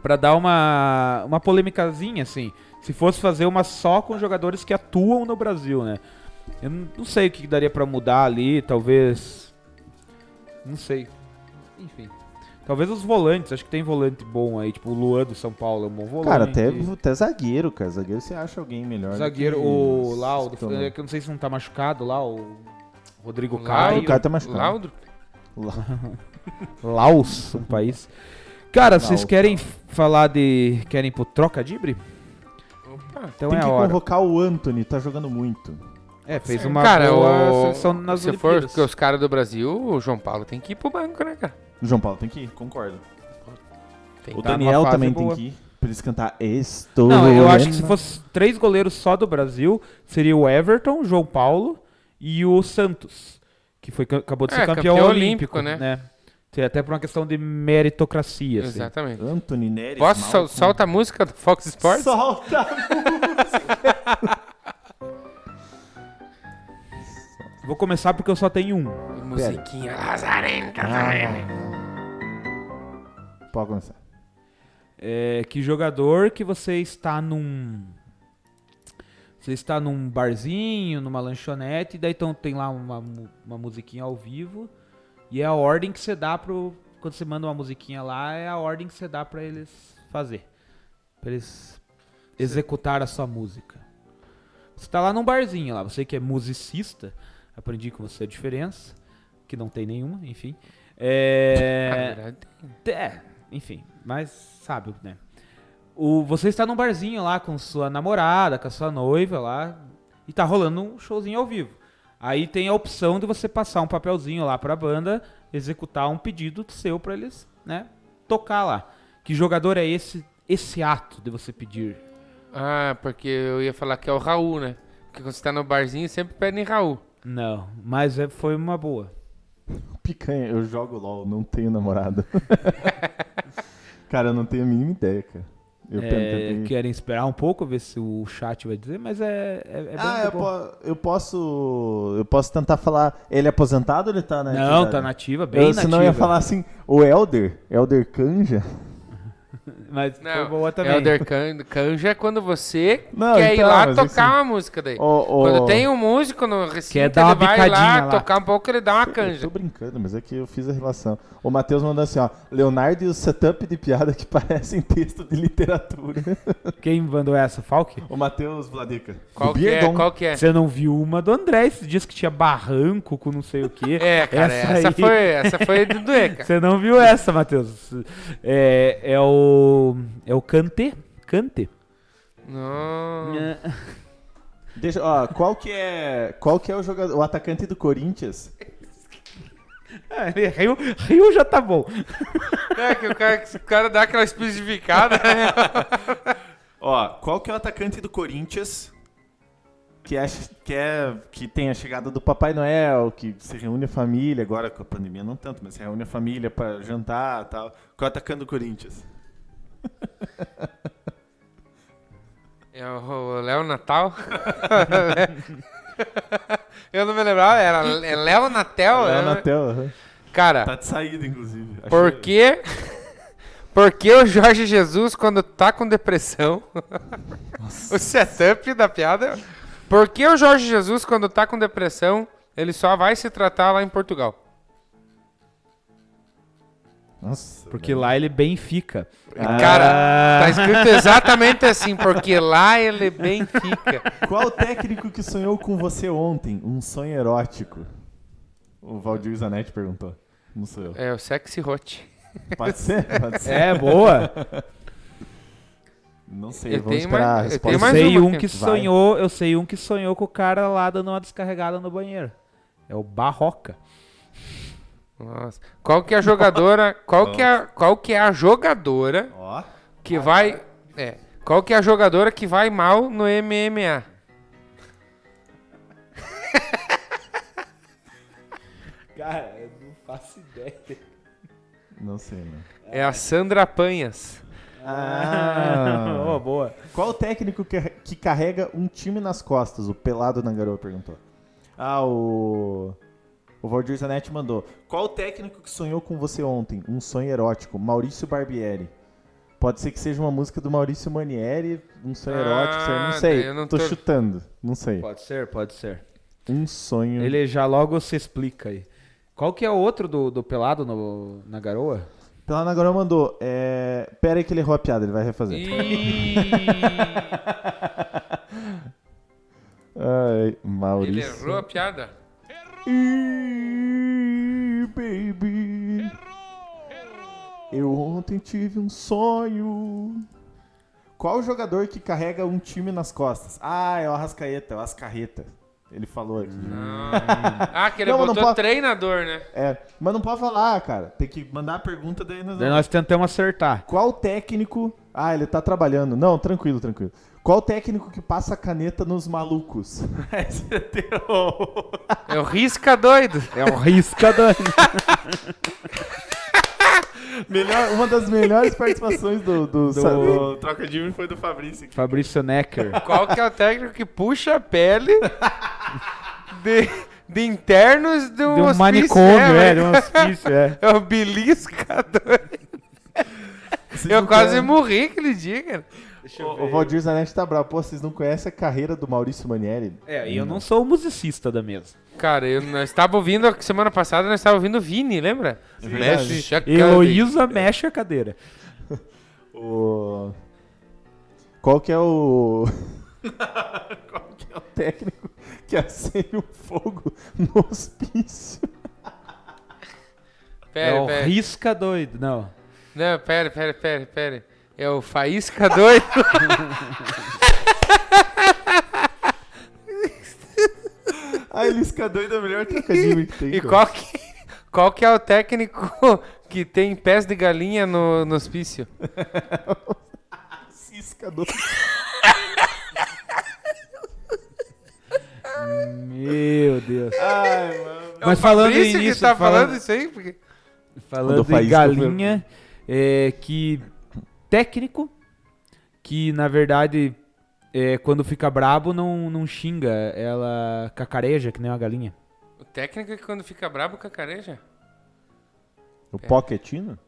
Pra dar uma. Uma polêmicazinha, assim. Se fosse fazer uma só com jogadores que atuam no Brasil, né? Eu não sei o que daria pra mudar ali, talvez. Não sei. Enfim. Talvez os volantes, acho que tem volante bom aí, tipo o Luan do São Paulo é um bom volante. Cara, até, até zagueiro, cara. Zagueiro você acha alguém melhor. do Zagueiro, que o os- lá, o, estão- é que eu não sei se não tá machucado lá, o Rodrigo Caio. o Caio tá machucado. Laudro. <laughs> Laos, um país. Cara, vocês Laos. querem falar de. Querem ir pro troca dibre? Opa. Então Tem é que a hora. convocar o Anthony, tá jogando muito. É, fez uma Cara, boa o- seleção nas Se for Olimpíadas. que os caras do Brasil, o João Paulo tem que ir pro banco, né, cara? O João Paulo tem que ir, concordo. Tem O Tá Daniel também boa. tem que ir. Pra eles cantar Estou. Não, eu acho que se fosse três goleiros só do Brasil, seria o Everton, o João Paulo e o Santos, que foi, acabou de ser É, campeão, campeão olímpico, olímpico, né? né? Seria Até por uma questão de meritocracia, assim. Exatamente. Anthony Neres. Posso sol- solta a música do Fox Sports? Solta! <laughs> Vou começar porque eu só tenho um. Musiquinha lazarenta. Pode começar. É, que jogador que você está num. Você está num barzinho, numa lanchonete, e daí então tem lá uma, uma musiquinha ao vivo. E é a ordem que você dá pro. Quando você manda uma musiquinha lá, é a ordem que você dá pra eles fazer. Pra eles executar a sua música. Você tá lá num barzinho lá, você que é musicista, aprendi com você a diferença, que não tem nenhuma, enfim. É. <laughs> É, enfim, mas sabe, né? O, você está num barzinho lá com sua namorada, com a sua noiva lá, e tá rolando um showzinho ao vivo. Aí tem a opção de você passar um papelzinho lá pra banda, executar um pedido seu pra eles, né, tocar lá. Que jogador é esse esse ato de você pedir? Ah, porque eu ia falar que é o Raul, né? Porque quando você tá no barzinho, sempre pedem Raul. Não, mas é, foi uma boa. Picanha, eu jogo LOL, não tenho namorada. <laughs> cara, eu não tenho a mínima ideia, cara. Eu É, querem esperar um pouco, ver se o chat vai dizer, mas é, é, é bem Ah, eu, bom. po- eu posso. Eu posso tentar falar. Ele é aposentado ou ele tá na. Não, atividade? tá nativa, bem eu, nativa. Senão eu ia falar assim, o Elder, Elder Canja. Mas foi Não, boa também. Elder Can- Canja é quando você Não, quer ir então, lá mas tocar assim- uma música daí. Quando tem um músico no recinto, Quer dar uma ele vai lá, lá. tocar um pouco, ele dá uma Eu canja. tô brincando, mas é que eu fiz a relação. O Matheus mandou assim, ó. Leonardo e o setup de piada que <laughs> parecem texto de literatura. <laughs> Quem mandou essa? Falk? o Matheus Vladica. Qual que é? Qual que é? Você não viu uma do André? Esse disse que tinha barranco com não sei o quê. <laughs> É, cara, Essa essa, aí- foi, essa foi do doer, cara. Você não viu essa, Matheus? É, é o. É o Kanté. Kanté. Não. <laughs> Deixa, ó, qual que é, qual que é o jogador, o atacante do Corinthians? Ah, ele riu, riu já tá bom. É que o cara, o cara dá aquela especificada, né? Ó, qual que é o atacante do Corinthians que é, que é que tem a chegada do Papai Noel, que se reúne a família, agora com a pandemia não tanto, mas se reúne a família pra jantar, e tal. Qual é o atacante do Corinthians? É o Léo Natal. <laughs> Eu não me lembrava, era é Léo Natel. Léo né? Natel, aham. Cara, Tá de saída, inclusive. Acho por que... Por que o Jorge Jesus, quando tá com depressão... <laughs> o setup da piada... Por que o Jorge Jesus, quando tá com depressão, ele só vai se tratar lá em Portugal? Nossa, Porque lá ele bem fica. Cara, tá escrito exatamente assim, porque lá ele bem fica. Qual o técnico que sonhou com você ontem? Um sonho erótico. O Valdir Zanetti perguntou. Não sou eu. É o Sexy Hot. Pode ser? Pode ser. É, boa. Não sei, Eu vamos esperar a mais- eu resposta. Eu sei um que Vai. sonhou, eu sei um que sonhou com o cara lá dando uma descarregada no banheiro. É o Barroca. Nossa. Qual que é a jogadora? <laughs> Qual que é, qual que é a jogadora Ó. que vai. É. Qual que é a jogadora que vai mal no MMA? <laughs> Cara, eu não faço ideia. Não sei, né? É a Sandra Panhas. Ah. <laughs> oh, boa. Qual o técnico que, que carrega um time nas costas? O Pelado na garoa perguntou. Ah, o. O Valdir Zanetti mandou. Qual o técnico que sonhou com você ontem? Um sonho erótico. Maurício Barbieri. Pode ser que seja uma música do Maurício Manieri, um sonho Ah, erótico, sei, não sei. eu não tô... tô- chutando, não sei. Pode ser, pode ser. Um sonho. Ele já logo se explica aí. Qual que é o outro do, do pelado no- na garoa? Pelado na garoa mandou. É... Pera aí que ele errou a piada, ele vai refazer. <laughs> Ai, ele Maurício. errou a piada. Ih, baby. Eu ontem tive um sonho. Qual jogador que carrega um time nas costas? Ah, é o Arrascaeta, é o Ascarreta. Ele falou aqui. Ah, que ele Não, não botou pode- treinador, né? É, mas não pode falar, cara. Tem que mandar a pergunta daí nós Daí nós tentamos acertar. Qual técnico. Ah, ele tá trabalhando. Não, tranquilo, tranquilo. Qual técnico que passa a caneta nos malucos? <laughs> É. É o Risca doido. É o risca da... <laughs> Melhor, uma das melhores participações do, do, Do- do Troca de Mim foi do Fabrício. aqui. Fabrício Necker. Qual que é o técnico que puxa a pele de, de internos de um, De um hospício, manicômio, né, é, de um hospício, é. <laughs> É o beliscador. Vocês Eu quase morri aquele dia, cara. O, o Valdir Zanetti tá bravo. Pô, vocês não conhecem a carreira do Maurício Manieri? É, e eu não sou o musicista da mesa. Cara, eu, nós estávamos ouvindo, semana passada, nós estávamos ouvindo o Vini, lembra? verdade. Mexe a cara. Heloísa mexe a cadeira. <laughs> O... Qual que é o... <laughs> Qual que é o técnico que acende um fogo no hospício? Pera, é o pera. risca doido. Não. Não, pera, pera, pera, pera. É o Faísca doido. Ah, ele isca doido é o melhor trocadilho <laughs> que tem. E qual que, qual que é o técnico que tem pés de galinha no, no hospício? <laughs> Cisca doido. Meu Deus. Ai, mano. Mas falando Fabrício que tá falando, falando, isso aí? Porque... falando Do em galinha, é que técnico que na verdade é, quando fica brabo não, não xinga, ela cacareja que nem uma galinha. O técnico que quando fica brabo cacareja? O Pochettino?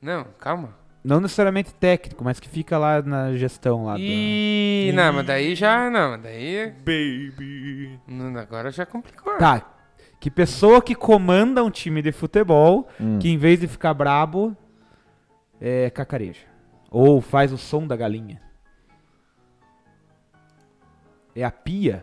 Não, calma. não necessariamente técnico, mas que fica lá na gestão lá. do- Ih, não, mas daí já. Não, mas daí. Baby. agora já complicou. Tá. Que pessoa que comanda um time de futebol Hum. que em vez de ficar brabo é cacareja. Ou faz o som da galinha. É a pia.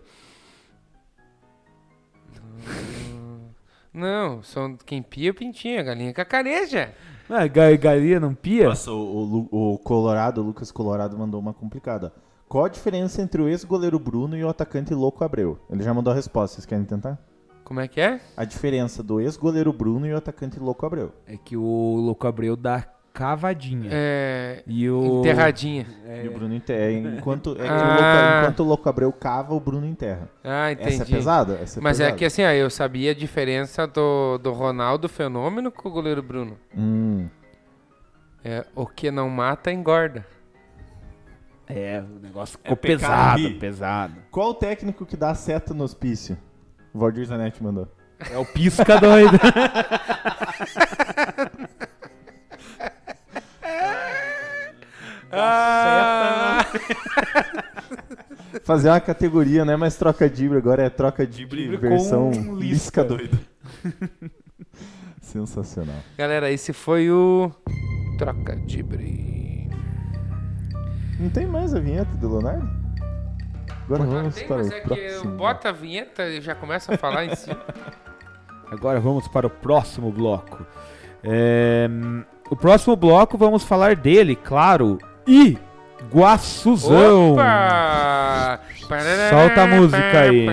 Não, são quem pia o pintinho, a galinha cacareja. Ah, ga- galinha não pia? Nossa, o, o o Colorado, o Lucas Colorado mandou uma complicada. Qual a diferença entre o ex-goleiro Bruno e o atacante Louco Abreu? Ele já mandou a resposta, vocês querem tentar? Como é que é? A diferença do ex-goleiro Bruno e o atacante Louco Abreu. É que o Louco Abreu dá cavadinha. É. E o. Enterradinha. E o Bruno enterra. Enquanto, é que o Ah. Louco, enquanto o Louco Abreu cava, o Bruno enterra. Ah, entendi. Essa é pesada? Essa é Mas é pesada. que assim, ó, eu sabia a diferença do, do Ronaldo Fenômeno com o goleiro Bruno. Hum, É, o que não mata, engorda. É, o negócio É ficou pecado pesado, rir. pesado. Qual o técnico que dá seta no hospício? O Valdir Zanetti mandou. É o pisca doido. <laughs> Ah, Fazer uma categoria, não é mais troca de agora é troca de versão com lisca lisca. doido. <laughs> Sensacional. Galera, esse foi o. Troca de bri. Não tem mais a vinheta do Leonardo? Agora vamos tem, para mas o é que próximo. bota a vinheta e já começa a falar em <laughs> cima. Agora vamos para o próximo bloco. É, o próximo bloco vamos falar dele, claro. Iguaçuzão. Opa! Solta a música aí.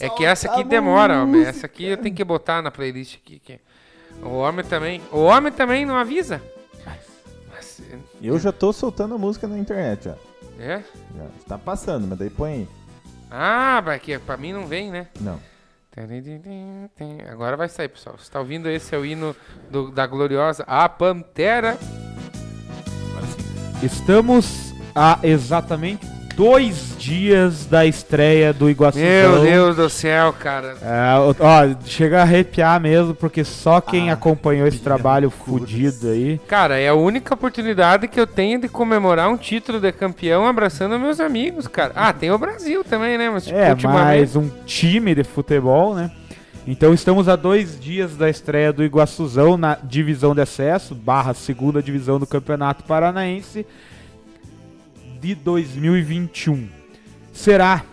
É que essa aqui demora, homem. Essa aqui eu tenho que botar na playlist aqui. que- O homem também. O homem também não avisa. Mas, Eu já tô soltando a música na internet, já. é? já. Tá passando, mas daí põe aí. Ah, mas que pra mim não vem, né? Não. Agora vai sair, pessoal. Você tá ouvindo? Esse é o hino do- da gloriosa A Pantera. Estamos a exatamente dois dias da estreia do Iguaçuzão. Meu Deus do céu, cara. É, ó, chega a arrepiar mesmo, porque só quem Ah, acompanhou esse trabalho fudido aí. Cara, é a única oportunidade que eu tenho de comemorar um título de campeão abraçando meus amigos, cara. Ah, tem o Brasil também, né? Mas, tipo, É, ultimamente... mais um time de futebol, né? Então estamos a dois dias da estreia do Iguaçuzão na divisão de acesso, barra segunda divisão do Campeonato Paranaense de 2021. Será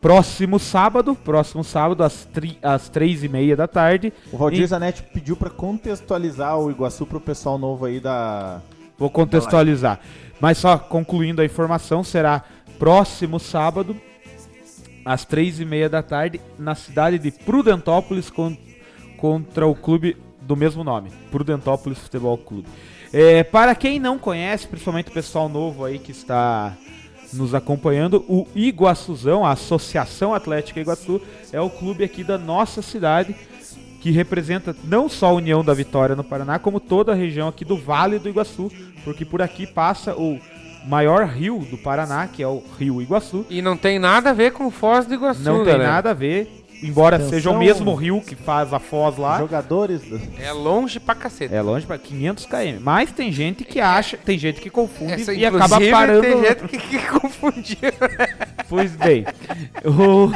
próximo sábado, próximo sábado, às, tri, às três e meia da tarde. O Valdir Zanetti pediu pra contextualizar o Iguaçu pro pessoal novo aí da. Vou contextualizar. Mas só concluindo a informação, será próximo sábado, às três e meia da tarde, na cidade de Prudentópolis, con- contra o clube do mesmo nome, Prudentópolis Futebol Clube. É, para quem não conhece, principalmente o pessoal novo aí que está nos acompanhando, o Iguaçuzão, a Associação Atlética Iguaçu, é o clube aqui da nossa cidade que representa não só a União da Vitória no Paraná, como toda a região aqui do Vale do Iguaçu, porque por aqui passa o maior rio do Paraná, que é o Rio Iguaçu. E não tem nada a ver com Foz do Iguaçu, Não tem galera. nada a ver, embora Atenção. seja o mesmo rio que faz a Foz lá. Jogadores. do- É longe pra cacete. É longe para 500 km. Mas tem gente que acha, tem gente que confunde Essa, e acaba inclusive, parando. tem gente que, que confundiu. <laughs> Pois bem, o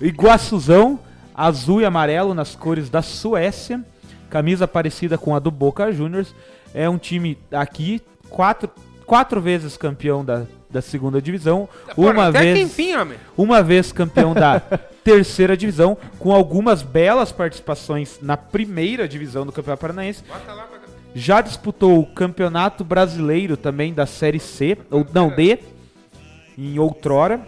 Iguaçuzão, azul e amarelo nas cores da Suécia, camisa parecida com a do Boca Juniors, é um time aqui, quatro, quatro vezes campeão da, da segunda divisão, Porra, uma vez, enfim, homem. uma vez campeão da <laughs> terceira divisão, com algumas belas participações na primeira divisão do Campeonato Paranaense, lá já disputou o Campeonato Brasileiro também da Série C, ou não, D, em outrora.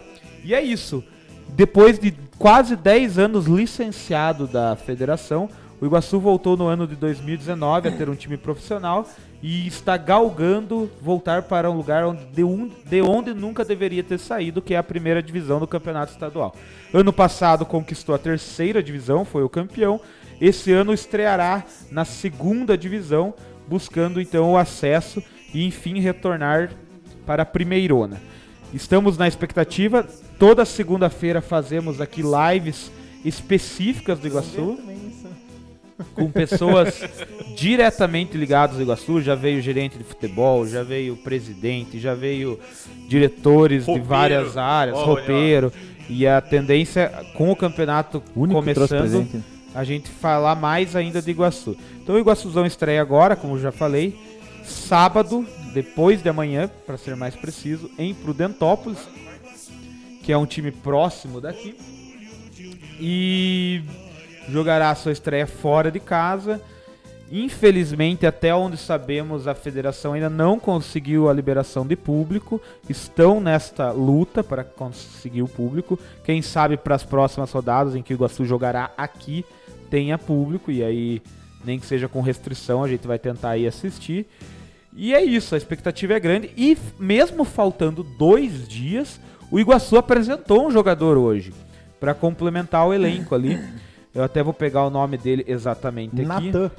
E é isso. Depois de quase 10 anos licenciado da federação, o Iguaçu voltou no ano de 2019 a ter um time profissional e está galgando voltar para um lugar onde, de, um- de onde nunca deveria ter saído, que é a primeira divisão do campeonato estadual. Ano passado conquistou a terceira divisão, foi o campeão. Esse ano estreará na segunda divisão, buscando então o acesso e enfim retornar para a primeirona. Estamos na expectativa. Toda segunda-feira fazemos aqui lives específicas do Iguaçu. Com pessoas diretamente ligadas ao Iguaçu. Já veio gerente de futebol, já veio presidente, já veio diretores de Roupeiro. várias áreas, Olha. roupeiro. E a tendência com o campeonato único começando, a gente falar mais ainda de Iguaçu. Então o Iguaçuzão estreia agora, como eu já falei, sábado, depois de amanhã, para ser mais preciso, em Prudentópolis, que é um time próximo daqui. E jogará sua estreia fora de casa. Infelizmente, até onde sabemos, a federação ainda não conseguiu a liberação de público. Estão nesta luta para conseguir o público. Quem sabe para as próximas rodadas em que o Iguaçu jogará aqui tenha público e aí nem que seja com restrição a gente vai tentar ir assistir. E é isso, a expectativa é grande e mesmo faltando dois dias, o Iguaçu apresentou um jogador hoje para complementar o elenco ali. <laughs> Eu até vou pegar o nome dele exatamente aqui. Natan.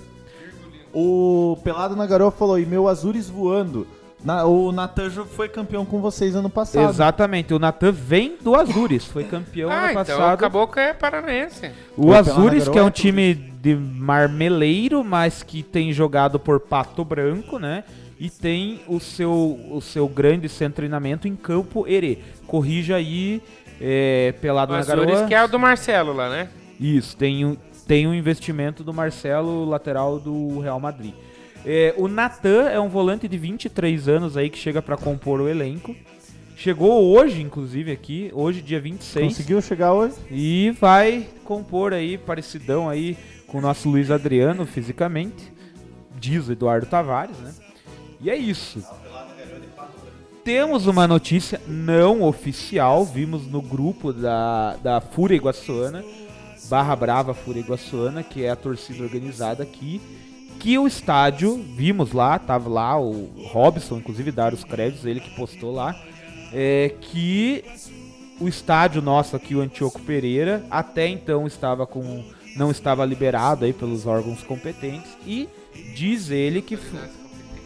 O Pelado na Garoa falou, e meu Azures voando. Na- o Natan foi campeão com vocês ano passado. Exatamente, o Natan vem do Azures, foi campeão <laughs> Ah, ano então passado. acabou que é paranaense. O Azures, que é um Garoa, time de marmeleiro, mas que tem jogado por Pato Branco, né? E tem o seu, o seu grande centro de treinamento em Campo Herê. Corrija aí, é, pelado O na Azures, garoa. que é o do Marcelo lá, né? Isso, tem um, tem um investimento do Marcelo, lateral do Real Madrid. É, o Natan é um volante de 23 anos aí que chega pra compor o elenco. Chegou hoje, inclusive, aqui, hoje, dia 26. Conseguiu chegar hoje? E vai compor aí, parecidão aí com o nosso Luiz Adriano fisicamente. Diz o Eduardo Tavares, né? E é isso. Temos uma notícia não oficial, vimos no grupo da, da Fúria Iguaçuana, barra brava Fúria Iguaçuana, que é a torcida organizada aqui, que o estádio, vimos lá, tava lá o Robson, inclusive dar os créditos, ele que postou lá, é que o estádio nosso aqui, o Antioco Pereira, até então estava com não estava liberado aí pelos órgãos competentes e diz ele que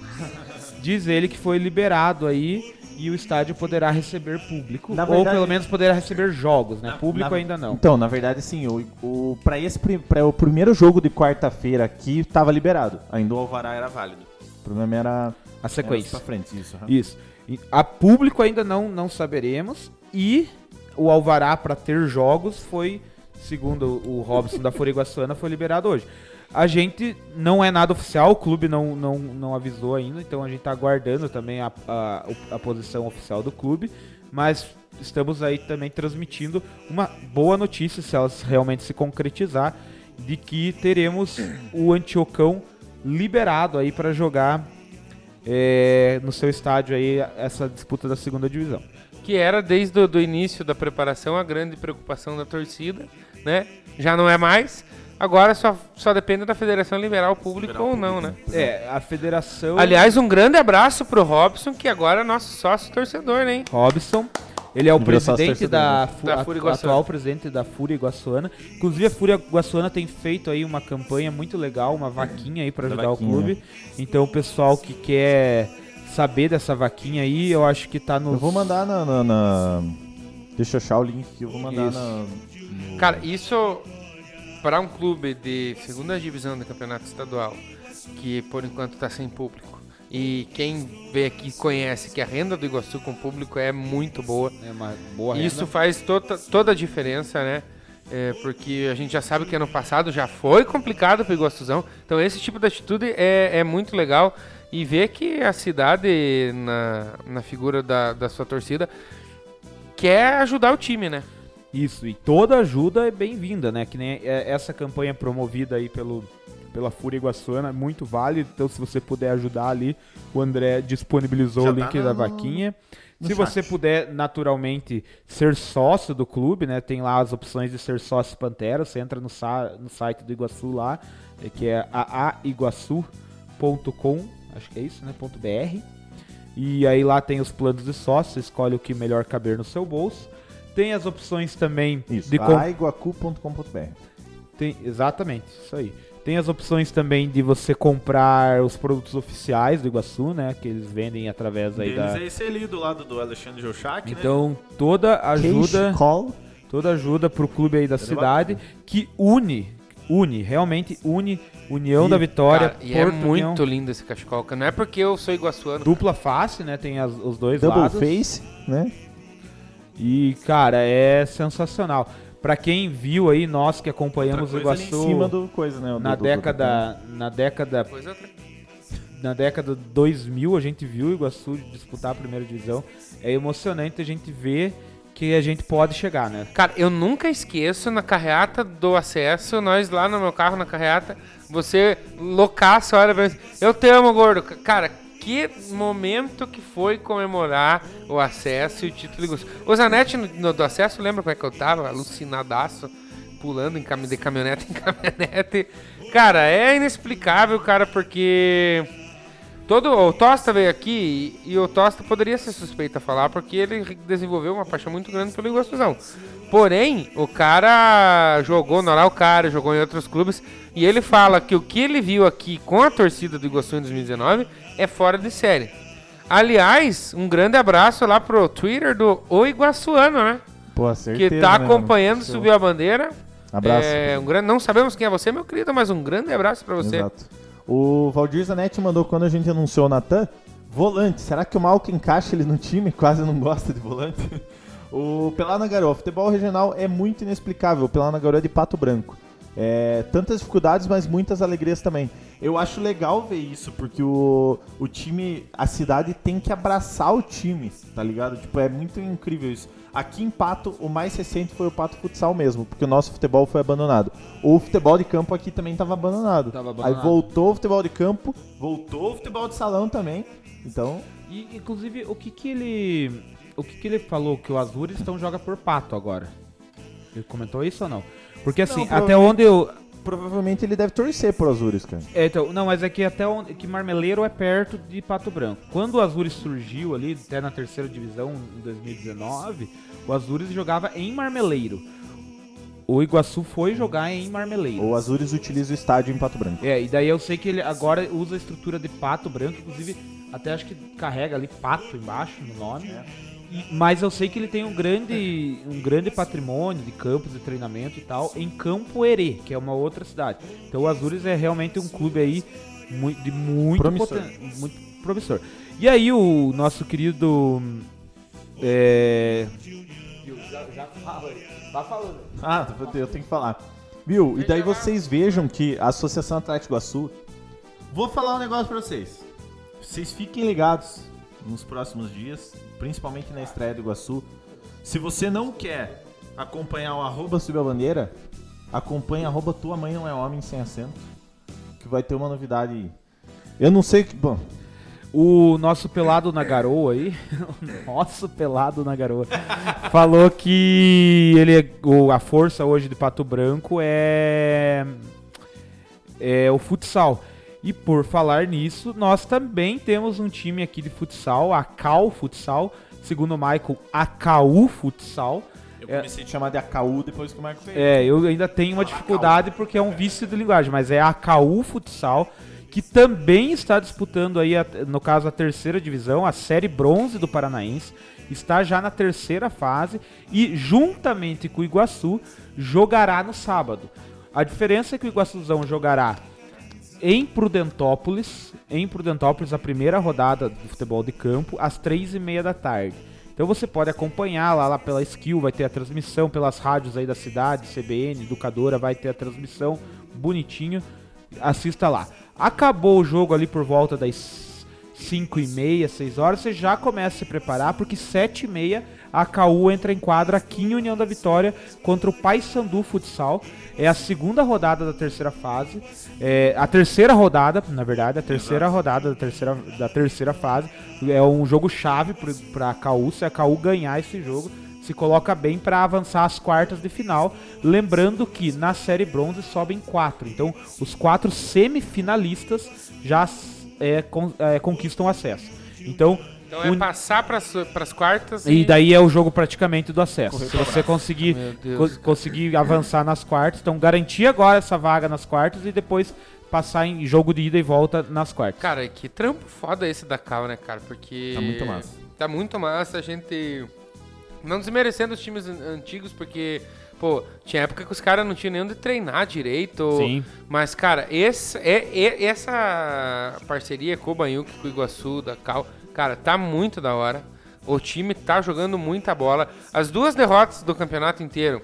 <laughs> diz ele que foi liberado aí e o estádio poderá receber público Na ou verdade- pelo menos poderá receber jogos, né? Público Na- ainda não. Então, na verdade, sim, o, o, pra, esse, pra o primeiro jogo de quarta-feira aqui, tava liberado. Ainda o Alvará era válido. O problema era... A sequência. Era frente, isso. aham. Isso. E a público ainda não, não saberemos. E o Alvará para ter jogos foi, segundo o Robson da Fúria Iguaçuana, foi liberado hoje. A gente não é nada oficial, o clube não, não, não avisou ainda, então a gente tá aguardando também a, a, a posição oficial do clube. Mas estamos aí também transmitindo uma boa notícia, se elas realmente se concretizar, de que teremos o Antiocão liberado aí para jogar é, no seu estádio aí essa disputa da segunda divisão. Que era desde o início da preparação a grande preocupação da torcida, né? Já não é mais. Agora só, só depende da federação liberar o público ou não, né? É, a federação. Aliás, um grande abraço pro Robson, que agora é nosso sócio torcedor, né? hein? Robson. Ele é o presidente da, né? Fu- Da a- Fúria Iguaçuana. atual presidente da Fúria Iguaçuana. Inclusive a Fúria Iguaçuana tem feito aí uma campanha muito legal, uma vaquinha aí para Da ajudar vaquinha, o clube. Então o pessoal que quer saber dessa vaquinha aí, eu acho que tá no Eu vou mandar na, na- na- Deixa eu achar o link que eu vou mandar Isso. na... no- Cara, isso para um clube de segunda divisão do campeonato estadual, que por enquanto está sem público, e quem vê aqui conhece que a renda do Iguaçu com público é muito boa. é uma boa Isso renda. faz tota- toda a diferença, né? É, porque a gente já sabe que ano passado já foi complicado para o Iguaçuzão. Então esse tipo de atitude é, é muito legal. E ver que a cidade, na, na figura da, da sua torcida, quer ajudar o time, né? Isso, e toda ajuda é bem-vinda, né? Que nem é, essa campanha promovida aí pelo, pela Fúria Iguaçuana é muito válida, então se você puder ajudar ali, o André disponibilizou Já o tá link no- da vaquinha. no Se chat. você puder, naturalmente, ser sócio do clube, né? Tem lá as opções de ser sócio Pantera, você entra no, sa- no site do Iguaçu lá, eh, que é aaiguaçu.com, acho que é isso, né? .br. E aí lá tem os planos de sócio, você escolhe o que melhor caber no seu bolso. Tem as opções também Isso, de com- aiguacu.com.br. tem, exatamente, isso aí. Tem as opções também de você comprar os produtos oficiais do Iguaçu, né? Que eles vendem através aí da. esse ali do lado do Alexandre Geuchac, né? Então, toda ajuda, Call. toda ajuda pro clube aí da cidade que une une, realmente une União E, da Vitória, Cara, e é muito lindo esse cachecol. Não é porque eu sou iguaçuano. Dupla face, né? Tem as- os dois Double lados. face, né? E, cara, é sensacional. Pra quem viu aí, nós que acompanhamos o Iguaçu em cima do coisa, né? na do- do- década, na década, na década 2000, a gente viu o Iguaçu disputar a primeira divisão. É emocionante a gente ver que a gente pode chegar, né? Cara, eu nunca esqueço na carreata do acesso, nós lá no meu carro na carreata, você loucaço, olha pra mim, eu te amo, gordo. Cara, que momento que foi comemorar o acesso e o título. de gosto. O Zanetti no, no- do acesso, lembra como é que eu tava? Alucinadaço, pulando em cami- de caminhonete em <laughs> caminhonete. Cara, é inexplicável, cara, porque Todo, o Tosta veio aqui e, e o Tosta poderia ser suspeito a falar porque ele desenvolveu uma paixão muito grande pelo Iguaçuzão. Porém, o cara jogou no Araucária, jogou em outros clubes e ele fala que o que ele viu aqui com a torcida do Iguaçu em 2019 é fora de série. Aliás, um grande abraço lá pro Twitter do O Iguaçuano, né? Pô, certeza, que tá né, acompanhando mano? subir a bandeira. Abraço. É, um grande, não sabemos quem é você, meu querido, mas um grande abraço pra você. Exato. O Valdir Zanetti mandou quando a gente anunciou o Natan, volante. Será que o Malco encaixa ele no time? <laughs> Quase não gosta de volante. O Pelana Garoa, futebol regional é muito inexplicável. O Pelana Garoa é de pato branco. É, tantas dificuldades, mas muitas alegrias também. Eu acho legal ver isso, porque o, o time, a cidade tem que abraçar o time, tá ligado? Tipo, é muito incrível isso. Aqui em Pato, o mais recente foi o Pato Futsal mesmo, porque o nosso futebol foi abandonado. O futebol de campo aqui também estava abandonado. Tava Aí abandonado. voltou o futebol de campo, voltou o futebol de salão também. Então, E, inclusive, o que que ele... O que que ele falou? Que o Azures então joga por pato agora. Ele comentou isso ou não? Porque assim, Não, até onde eu... provavelmente ele deve torcer pro Azures, cara. É, então, não, mas é que até onde, que Marmeleiro é perto de Pato Branco. Quando o Azures surgiu ali, até na terceira divisão em 2019, o Azures jogava em Marmeleiro. O Iguaçu foi jogar em Marmeleiro. O Azures utiliza o estádio em Pato Branco. É, e daí eu sei que ele agora usa a estrutura de pato branco, inclusive até acho que carrega ali pato embaixo no nome. E- mas eu sei que ele tem um grande, um grande patrimônio de campos de treinamento e tal em Campo Herê, que é uma outra cidade. Então o Azures é realmente um clube aí de muito Promissor. poten- muito promissor. E aí o nosso querido é, já, já fala, tá falando. Ah, eu tenho que falar. Viu? E daí vocês vejam que a Associação Atlético Iguaçu. Vou falar um negócio pra vocês. Vocês fiquem ligados nos próximos dias, principalmente na estreia do Iguaçu. Se você não quer acompanhar o arroba subir a bandeira, acompanhe arroba tua mãe não é homem sem acento. Que vai ter uma novidade. Eu não sei que. Bom, O nosso pelado na garoa aí, o <laughs> nosso pelado na garoa, falou que ele é- a força hoje de Pato Branco é, é o futsal. E por falar nisso, nós também temos um time aqui de futsal, a Cal Futsal, segundo o Michael, a KU Futsal. eu É. comecei a te chamar de AKU depois que o Marco veio. É, eu ainda tenho uma dificuldade porque é um vício de linguagem, mas é a KU Futsal, que também está disputando aí, a- no caso, a terceira divisão, a série bronze do Paranaense, está já na terceira fase e, juntamente com o Iguaçu, jogará no sábado. A diferença é que o Iguaçuzão jogará em Prudentópolis, em Prudentópolis, a primeira rodada do futebol de campo, às três e meia da tarde. Então você pode acompanhar lá, lá pela Skill, vai ter a transmissão pelas rádios aí da cidade, CBN, Educadora, vai ter a transmissão bonitinho. Assista lá. Acabou o jogo ali por volta das 5 e meia, 6 horas, você já começa a se preparar, porque 7 e meia a KU entra em quadra aqui em União da Vitória contra o Paysandu Futsal. É a segunda rodada da terceira fase. É, a terceira rodada, na verdade, a terceira rodada da terceira, da terceira fase. É um jogo chave para a KU. Se a KU ganhar esse jogo, se coloca bem para avançar às quartas de final. Lembrando que na série bronze sobem quatro. Então, os quatro semifinalistas já é, con- é, conquistam acesso. Então, Então é passar pras, pras quartas e daí é o jogo praticamente do acesso. Correr Se você conseguir, co- conseguir avançar nas quartas, então garantir agora essa vaga nas quartas e depois passar em jogo de ida e volta nas quartas. Cara, que trampo foda esse da Cal, né, cara? Porque. Tá muito massa. Tá muito massa a gente. Não desmerecendo os times an- antigos, porque, Pô, tinha época que os caras não tinham nem onde treinar direito. Sim. Mas, cara, esse, é, é- essa parceria com o Banhuque, com o Iguaçu, da Cal, cara, tá muito da hora. O time tá jogando muita bola. As duas derrotas do campeonato inteiro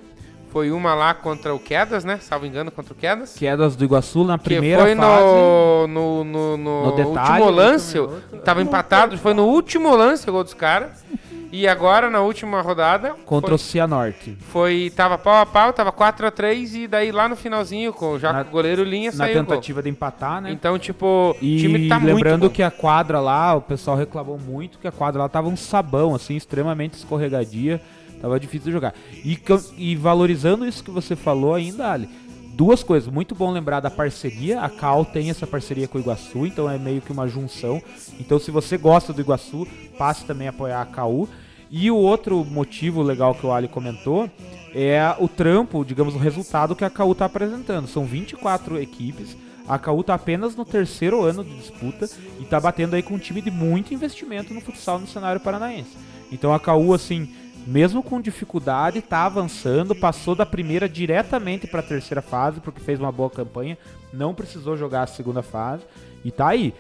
foi uma lá contra o Quedas, né? Salvo engano, contra o Quedas. Quedas do Iguaçu na Que primeira foi fase. no, no, no, no No detalhe, último lance, tava empatado, foi no último lance o gol dos caras. E agora, na última rodada, Contra foi, o Cianorte. foi, tava pau a pau, tava 4x3 e daí lá no finalzinho, com, já Na- com o goleiro Linha, Na saiu gol. tentativa de empatar, né? Então, tipo, E o time tá lembrando muito bom. que a quadra lá, o pessoal reclamou muito que a quadra lá tava um sabão, assim, extremamente escorregadia. Tava difícil de jogar. E, e valorizando isso que você falou ainda, Ali, duas coisas. Muito bom lembrar da parceria. A Cal tem essa parceria com o Iguaçu, então é meio que uma junção. Então, se você gosta do Iguaçu, passe também a apoiar a KU. E o outro motivo legal que o Ali comentou é o trampo, digamos, o resultado que a KU está apresentando. São 24 equipes. A KU está apenas no terceiro ano de disputa e está batendo aí com um time de muito investimento no futsal no cenário paranaense. Então a KU, assim, mesmo com dificuldade, está avançando, passou da primeira diretamente para a terceira fase, porque fez uma boa campanha, não precisou jogar a segunda fase e tá aí.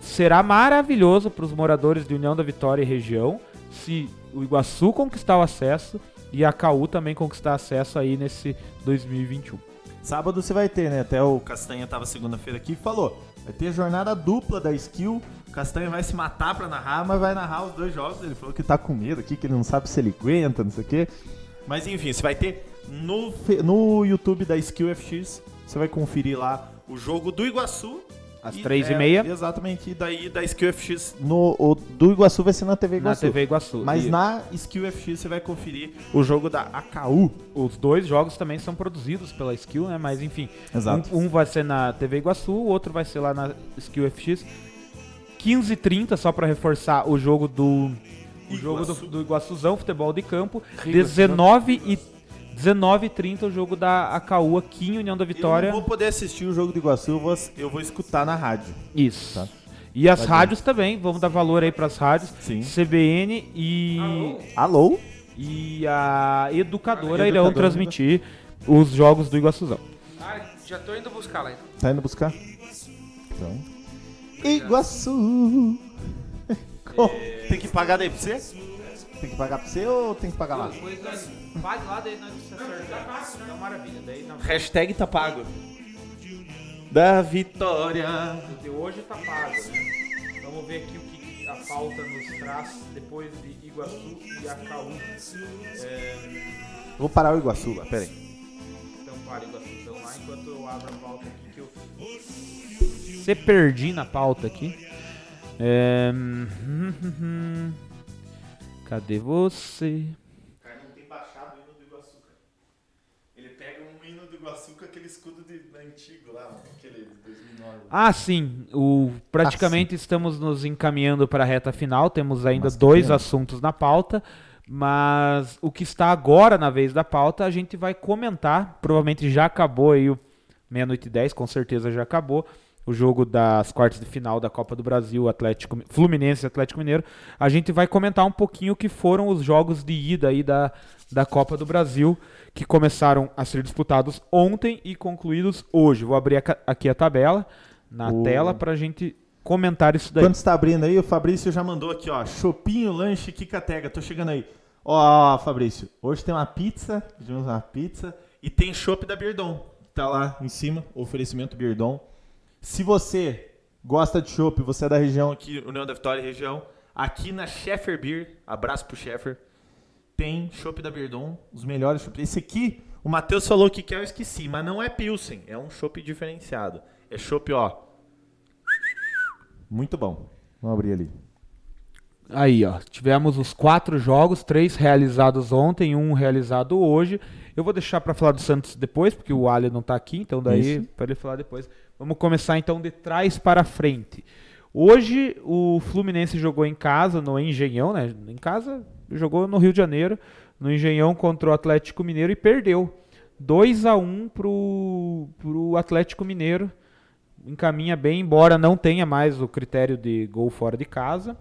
Será maravilhoso para os moradores de União da Vitória e região se o Iguaçu conquistar o acesso e a KU também conquistar acesso aí nesse 2021. Sábado você vai ter, né? Até o Castanha tava segunda-feira aqui e falou. Vai ter jornada dupla da skill. O Castanha vai se matar pra narrar, mas vai narrar os dois jogos. Ele falou que tá com medo aqui, que ele não sabe se ele aguenta, não sei o quê. Mas enfim, você vai ter no, no YouTube da Skill FX, você vai conferir lá o jogo do Iguaçu. Às E, três e é, meia. Exatamente, e daí da Skill FX. No, o do Iguaçu vai ser na TV Na Iguaçu. TV Iguaçu. Mas E na Skill FX você vai conferir o jogo da AKU. Os dois jogos também são produzidos pela Skill, né? Mas enfim, Exato. Um, um vai ser na TV Iguaçu, o outro vai ser lá na Skill FX. 15h30, só pra reforçar o jogo do. O jogo do, Iguaçu. do Iguaçuzão, futebol de campo. Rio 19 e 19h30 o jogo da AKU aqui em União da Eu Vitória. não vou poder assistir o jogo do Iguaçu, eu vou, eu vou escutar na rádio. Isso. Tá. E as Vai rádios também, vamos dar valor aí pras rádios. Sim. CBN e, Alô? e a Educadora A irão Educadora. transmitir os jogos do Iguaçuzão. Ah, já tô indo buscar lá. então. Tá indo buscar? Então. Iguaçu. Co- Tem que pagar daí pra você? Tem que pagar pra você ou tem que pagar lá? Faz lá, daí nós acertar. Então, maravilha. Daí na Hashtag tá pago. Da vitória. de hoje tá pago, né? Vamos ver aqui o que a pauta nos traz depois de Iguaçu e Acaú. É, Vou parar o Iguaçu lá, pera aí. então para Iguaçuzão lá enquanto eu abro a pauta aqui que eu se perdi na pauta aqui. É, Cadê você? O cara não tem baixado o hino do Iguaçu. Ele pega um hino do Iguaçu com aquele escudo de, antigo lá, aquele de 2009. Ah, sim. O, praticamente estamos nos encaminhando para a reta final. Temos ainda Mas dois assuntos na pauta. Mas o que está agora na vez da pauta, a gente vai comentar. Provavelmente já acabou aí o meia-noite e 10, com certeza já acabou. O jogo das quartas de final da Copa do Brasil, Atlético, Fluminense e Atlético Mineiro. A gente vai comentar um pouquinho o que foram os jogos de ida aí da, da Copa do Brasil, que começaram a ser disputados ontem e concluídos hoje. Vou abrir a aqui a tabela na tela pra gente comentar isso daí. Quando você tá abrindo aí, o Fabrício já mandou aqui, ó. Chopinho, lanche, Kikatega. Tô chegando aí. Ó, Fabrício, hoje tem uma pizza. Pedimos uma pizza. E tem chopp da Birdon. Tá lá em cima, oferecimento Birdon. Se você gosta de chopp, você é da região aqui, União da Vitória região, aqui na Sheffer Beer, abraço pro Sheffer, tem chopp da Birdon, os melhores chopp. Esse aqui, o Matheus falou que quer, eu esqueci, mas não é Pilsen, é um chopp diferenciado. É chopp, ó. Muito bom. Vamos abrir ali. Aí, ó, tivemos os quatro jogos, três realizados ontem, um realizado hoje. Eu vou deixar pra falar do Santos depois, porque o Ali não tá aqui, então daí para ele falar depois. Vamos começar então de trás para frente. Hoje o Fluminense jogou em casa, no Engenhão, né? Em casa, jogou no Rio de Janeiro, no Engenhão contra o Atlético Mineiro e perdeu. 2 a 1 pro, pro Atlético Mineiro. Encaminha bem, embora não tenha mais o critério de gol fora de casa.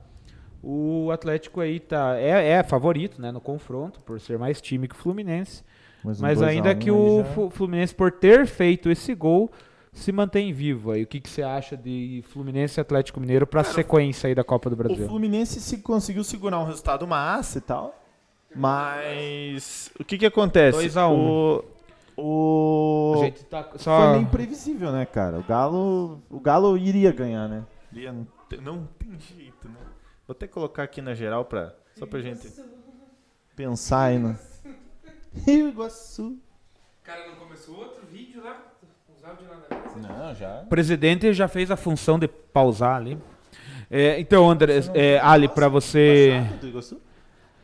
O Atlético aí tá, é, é favorito né, no confronto, por ser mais time que o Fluminense. Mas, um Mas 2 a ainda 1 que o já- Fluminense, por ter feito esse gol, se mantém vivo aí. O que, que você acha de Fluminense e Atlético Mineiro pra sequência aí da Copa do O Brasil? Fluminense se conseguiu segurar um resultado massa e tal. Mas o que que acontece? 2 a 1. O, o... A gente tá Foi só... meio imprevisível, né, cara? O Galo, o Galo iria ganhar, né? Iria- Não tem, não tem jeito, né? Vou até colocar aqui na geral pra, só pra gente... Pensar aí no Rio Iguaçu. Cara, não começou outro vídeo lá? Os áudios lá na mesa? Não, já. O presidente já fez a função de pausar ali. É, então, André, é, Ali, pra você...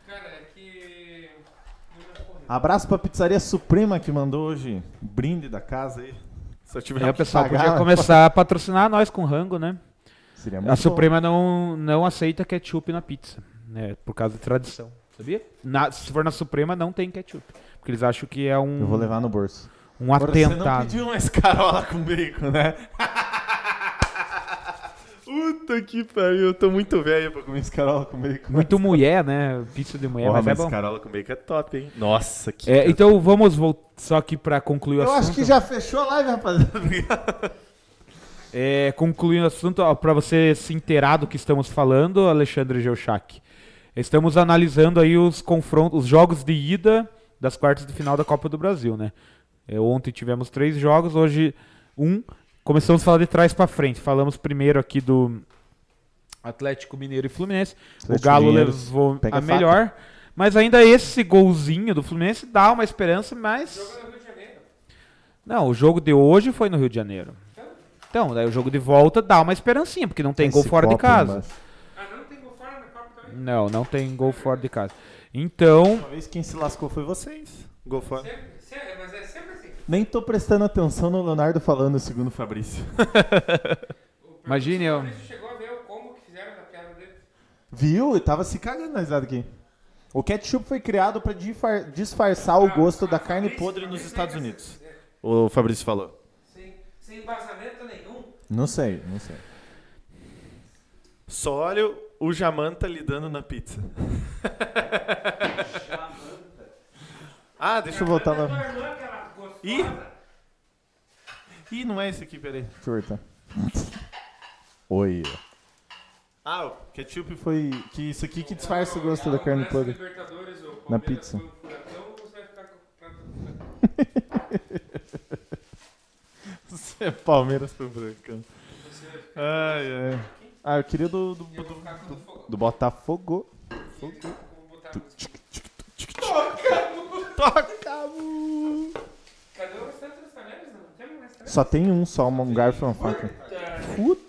Cara, é que. Abraço pra Pizzaria Suprema que mandou hoje o brinde da casa aí. Se eu tiver É, o pessoal pagar, podia começar a patrocinar nós com rango, né? Seria A muito Suprema não, não aceita ketchup na pizza, né? Por causa de tradição. Sabia? Na- se for na Suprema, não tem ketchup. Porque eles acham que é um, Eu vou levar no bolso. Um Agora, Você não atentado. pediu uma escarola <laughs> com bacon, né? <laughs> Puta que pariu, eu tô muito velho pra comer Escarola com bacon. Muito mulher, né? Pizza de mulher, Porra, mas é mas bom. escarola com bacon é top, hein? Nossa, que... É, então vamos voltar só aqui pra concluir o Eu assunto. acho que já fechou a live, rapaziada. <laughs> É, concluindo o assunto, ó, pra você se inteirar do que estamos falando, Alexandre Geuchac. Estamos analisando aí os confrontos, os jogos de ida das quartas de final da Copa do Brasil, né? É, ontem tivemos três jogos, hoje um. Começamos a falar de trás pra frente. Falamos primeiro aqui do Atlético Mineiro e Fluminense. o Atlético Galo Mineiro levou a faca. melhor. Mas ainda esse golzinho do Fluminense dá uma esperança, mas. Jogo no Rio de Janeiro. Não, o jogo de hoje foi no Rio de Janeiro. Então, daí o jogo de volta dá uma esperancinha, porque não tem gol Esse fora de casa. Ah, não tem gol fora na Copa também? Não, não tem gol fora de casa. Então, Uma vez quem se lascou foi vocês. Gol fora. Sempre, sempre, mas é. Nem tô prestando atenção no Leonardo falando, segundo o Fabrício. O <laughs> Imagine eu- Fabrício chegou a ver o combo que fizeram na piada dele. Viu? Eu tava se cagando na risada aqui. O ketchup foi criado pra difar- disfarçar o gosto da carne podre. Nos Estados Unidos. O Fabrício falou. Sem, sem embasamento nenhum. Não sei, não sei. Só olha o Jamanta lidando na pizza. <laughs> ah, deixa eu voltar lá. Ih. Ih, não é esse aqui, peraí. Voltar. Oi. Ah, o ketchup foi... Foi que isso aqui que disfarça o gosto da carne podre. Na Palmeiras pizza. <laughs> você é Palmeiras pro Brancão. Ai, ai. Ah, eu queria do, do, do, ficar com o fogo. do Botafogo. Vou botar a música. Toca! Cadê os? Não mais? Só tem um só, um garfo e uma faca. Puta.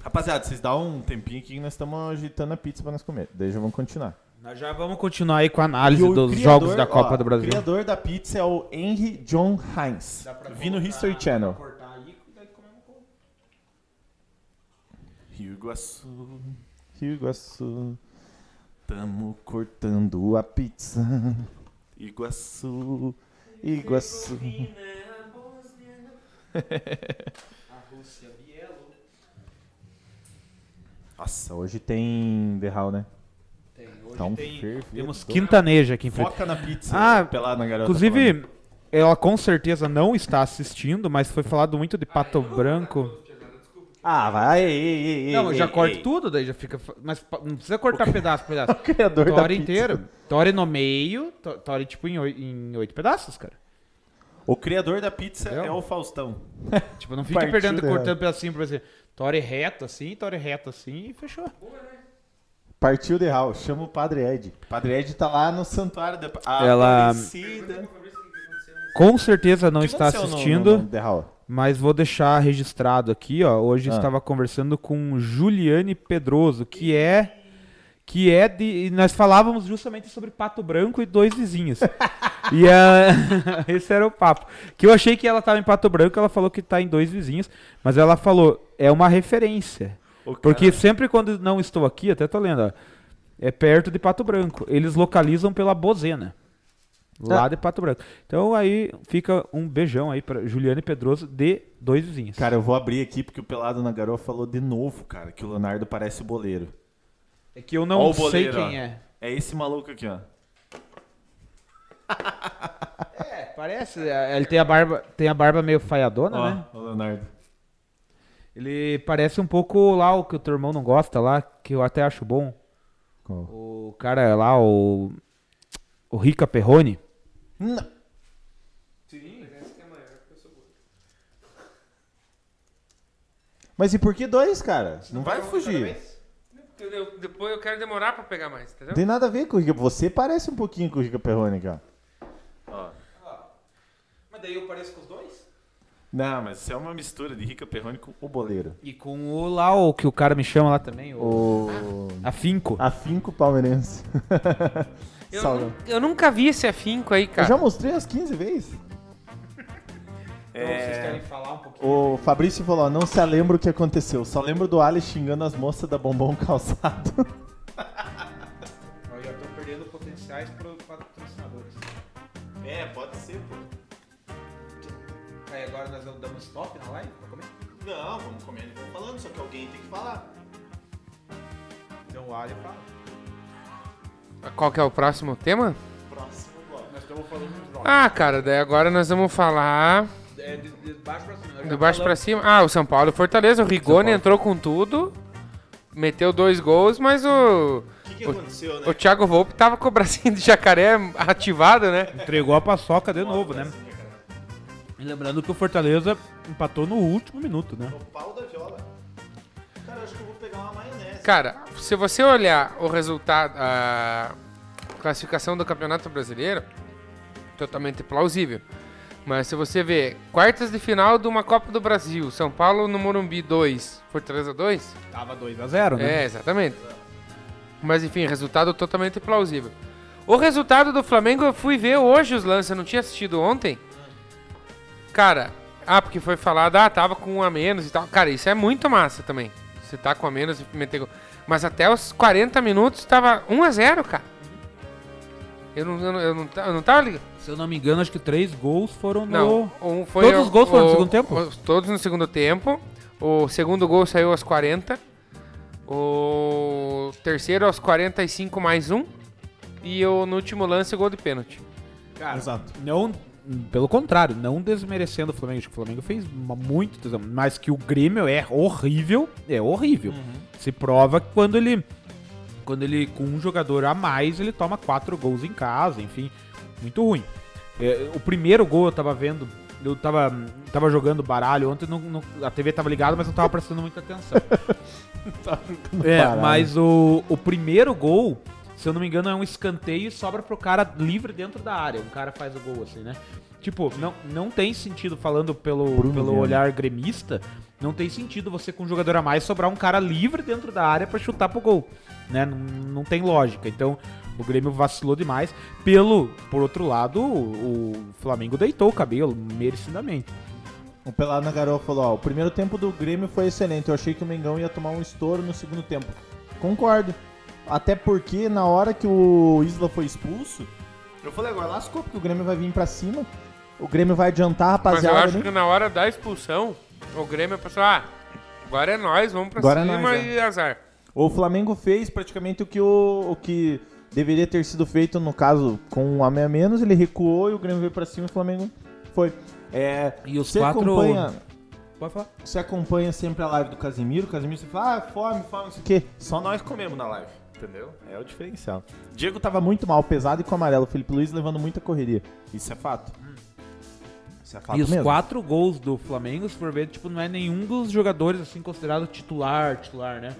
Rapaziada, vocês dão um tempinho aqui que nós estamos agitando a pizza pra nós comer. Daí já vamos continuar. nós já vamos continuar aí com a análise E o dos criador- jogos da Copa ó, do Brasil. O criador da pizza é o Henry John Heinz. Vi no History Channel. Rio Iguaçu, Rio Iguaçu. Tamo cortando a pizza. Iguaçu. Iguaçu. <laughs> Nossa, hoje tem The Hall, né? Tem, hoje Tá um tem- temos quintaneja aqui em frente. Foca na pizza. Ah, pelado na garota. Inclusive, ela com certeza não está assistindo, mas foi falado muito de Pato Branco. Ah, vai. Ei, ei, ei, Não, ei, já ei, corta ei. tudo, daí já fica. Mas não precisa cortar pedaço, pedaço. <laughs> O criador da Tore pizza. inteiro. Tore no meio, to- tore tipo em, oi- em oito pedaços, cara. O criador da pizza Entendeu? é o Faustão. <laughs> Tipo, não fica Partiu perdendo, errado. cortando pedacinho pra você. Tore reto assim, tore reto assim e fechou. Partiu The Hall. Chama o Padre Ed. O Padre Ed tá lá no santuário da a Ela- Aparecida. Com certeza não está no- assistindo, no- no mas vou deixar registrado aqui, ó. Hoje Ah. estava conversando com Juliane Pedroso, que é que é de nós falávamos justamente sobre Pato Branco e dois vizinhos. <laughs> e a, <laughs> esse era o papo. Que eu achei que ela estava em Pato Branco, ela falou que está em dois vizinhos, mas ela falou é uma referência. O Porque sempre quando não estou aqui, até tô lendo, ó, é perto de Pato Branco. Eles localizam pela Bozena. Lá de Pato Branco. Então aí fica um beijão aí pra Juliane Pedroso de dois vizinhos. Cara, eu vou abrir aqui porque o Pelado na Garoa falou de novo, cara, que o Leonardo parece o boleiro. é que eu não Ó o sei boleiro, quem ó. é. É esse maluco aqui, ó. <laughs> É, parece. é, Ele tem a barba, tem a barba meio falhadona, Ó, né? o Leonardo. Ele parece um pouco lá o que o teu irmão não gosta lá, que eu até acho bom. Qual? O cara lá, o. O Rica Perrone. Não. Mas e por que dois, cara? Não vai fugir. Porque eu- depois eu quero demorar pra pegar mais, entendeu? Não tem nada a ver com o Rica. Você parece um pouquinho com o Rica Perrone, cara. Mas daí eu pareço com os dois? Não, mas isso é uma mistura de Rica Perrone com o boleiro. E com o lá, o que o cara me chama lá também, o. O. Afinco. Afinco palmeirense. <laughs> Eu, Saulo. nu- eu nunca vi esse afinco aí, Eu cara. já mostrei as 15 vezes. Vocês querem falar um pouquinho? O Fabrício falou, ó, não se lembra o que aconteceu. Só lembro do Alex xingando as moças da Bombom Calçado. Eu já tô perdendo potenciais pro patrocinadores. É, pode ser, pô. Aí agora nós damos stop na live pra comer? Não, vamos comendo e vamos falando, só que alguém tem que falar. Então o Ali fala. Qual que é o próximo tema? Próximo bloco. Nós estamos falando dos jogos. Ah, cara, daí agora nós vamos falar É de, de baixo pra cima. De baixo pra cima. Ah, o São Paulo e Fortaleza. O Rigoni entrou com tudo. Meteu dois gols, mas o, O que, que O- aconteceu, né? o Thiago Volpe tava com o bracinho de jacaré ativado, né? Entregou a paçoca de novo, né? E lembrando que o Fortaleza empatou no último minuto, né? O pau da viola. Cara, se você olhar o resultado, a classificação do Campeonato Brasileiro, totalmente plausível. Mas se você vê quartas de final de uma Copa do Brasil, São Paulo no Morumbi 2, Fortaleza 2, Tava 2x0, né? é, exatamente. Mas enfim, resultado totalmente plausível. O resultado do Flamengo eu fui ver hoje os lances, eu não tinha assistido ontem. Cara, ah, porque foi falado, ah, tava com um a menos e tal. Cara, isso é muito massa também. Você tá com a menos e meter gol. Mas até os 40 minutos tava 1 a 0 cara. Eu não, eu não, eu não, eu não tava ligado. Se eu não me engano, acho que três gols foram no. Não, um foi Todos o- os gols foram no o- segundo tempo? os- todos no segundo tempo. O segundo gol saiu aos 40. O terceiro aos 45 mais um. E o, no último lance, o gol de pênalti. Cara, Exato. não. Pelo contrário, não desmerecendo o Flamengo. Acho que o Flamengo fez muito. Mas que o Grêmio é horrível, é horrível. Se prova que quando ele. Quando ele, com um jogador a mais, ele toma quatro gols em casa, enfim. Muito ruim. É, o primeiro gol eu tava vendo. Eu tava, tava jogando baralho ontem, não- não- a TV tava ligada, mas não tava prestando muita atenção. <laughs> É, mas o, o primeiro gol, se eu não me engano, é um escanteio e sobra pro cara livre dentro da área. Um cara faz o gol assim, né? Tipo, não, não tem sentido, falando pelo, Bruno pelo Viana. olhar gremista, não tem sentido você com um jogador a mais sobrar um cara livre dentro da área pra chutar pro gol. Né? Não, não tem lógica. Então, o Grêmio vacilou demais. Pelo, por outro lado, o, o Flamengo deitou o cabelo, merecidamente. O Pelado na Garoa falou, ó, o primeiro tempo do Grêmio foi excelente. Eu achei que o Mengão ia tomar um estouro no segundo tempo. Concordo. Até porque na hora que o Isla foi expulso, eu falei, agora lascou, porque o Grêmio vai vir pra cima. O Grêmio vai adiantar, Mas eu rapaziada. acho né? que na hora da expulsão, o Grêmio pensou, ah, agora é nós, vamos pra Agora é cima nós, e azar. O Flamengo fez praticamente o que, o, o que deveria ter sido feito, no caso, com um a meia menos. Ele recuou e o Grêmio veio pra cima e o Flamengo foi. É, E os você quatro- acompanha... Pode falar. Você acompanha sempre a live do Casimiro, o Casimiro você fala, ah, fome, fome, não sei o quê. Só nós comemos na live, entendeu? É o diferencial. Diego tava muito mal, pesado e com amarelo. Felipe Luiz levando muita correria. Isso é fato. Isso é fato E os mesmo. quatro gols do Flamengo, se for ver, tipo, não é nenhum dos jogadores assim considerado titular, titular, né?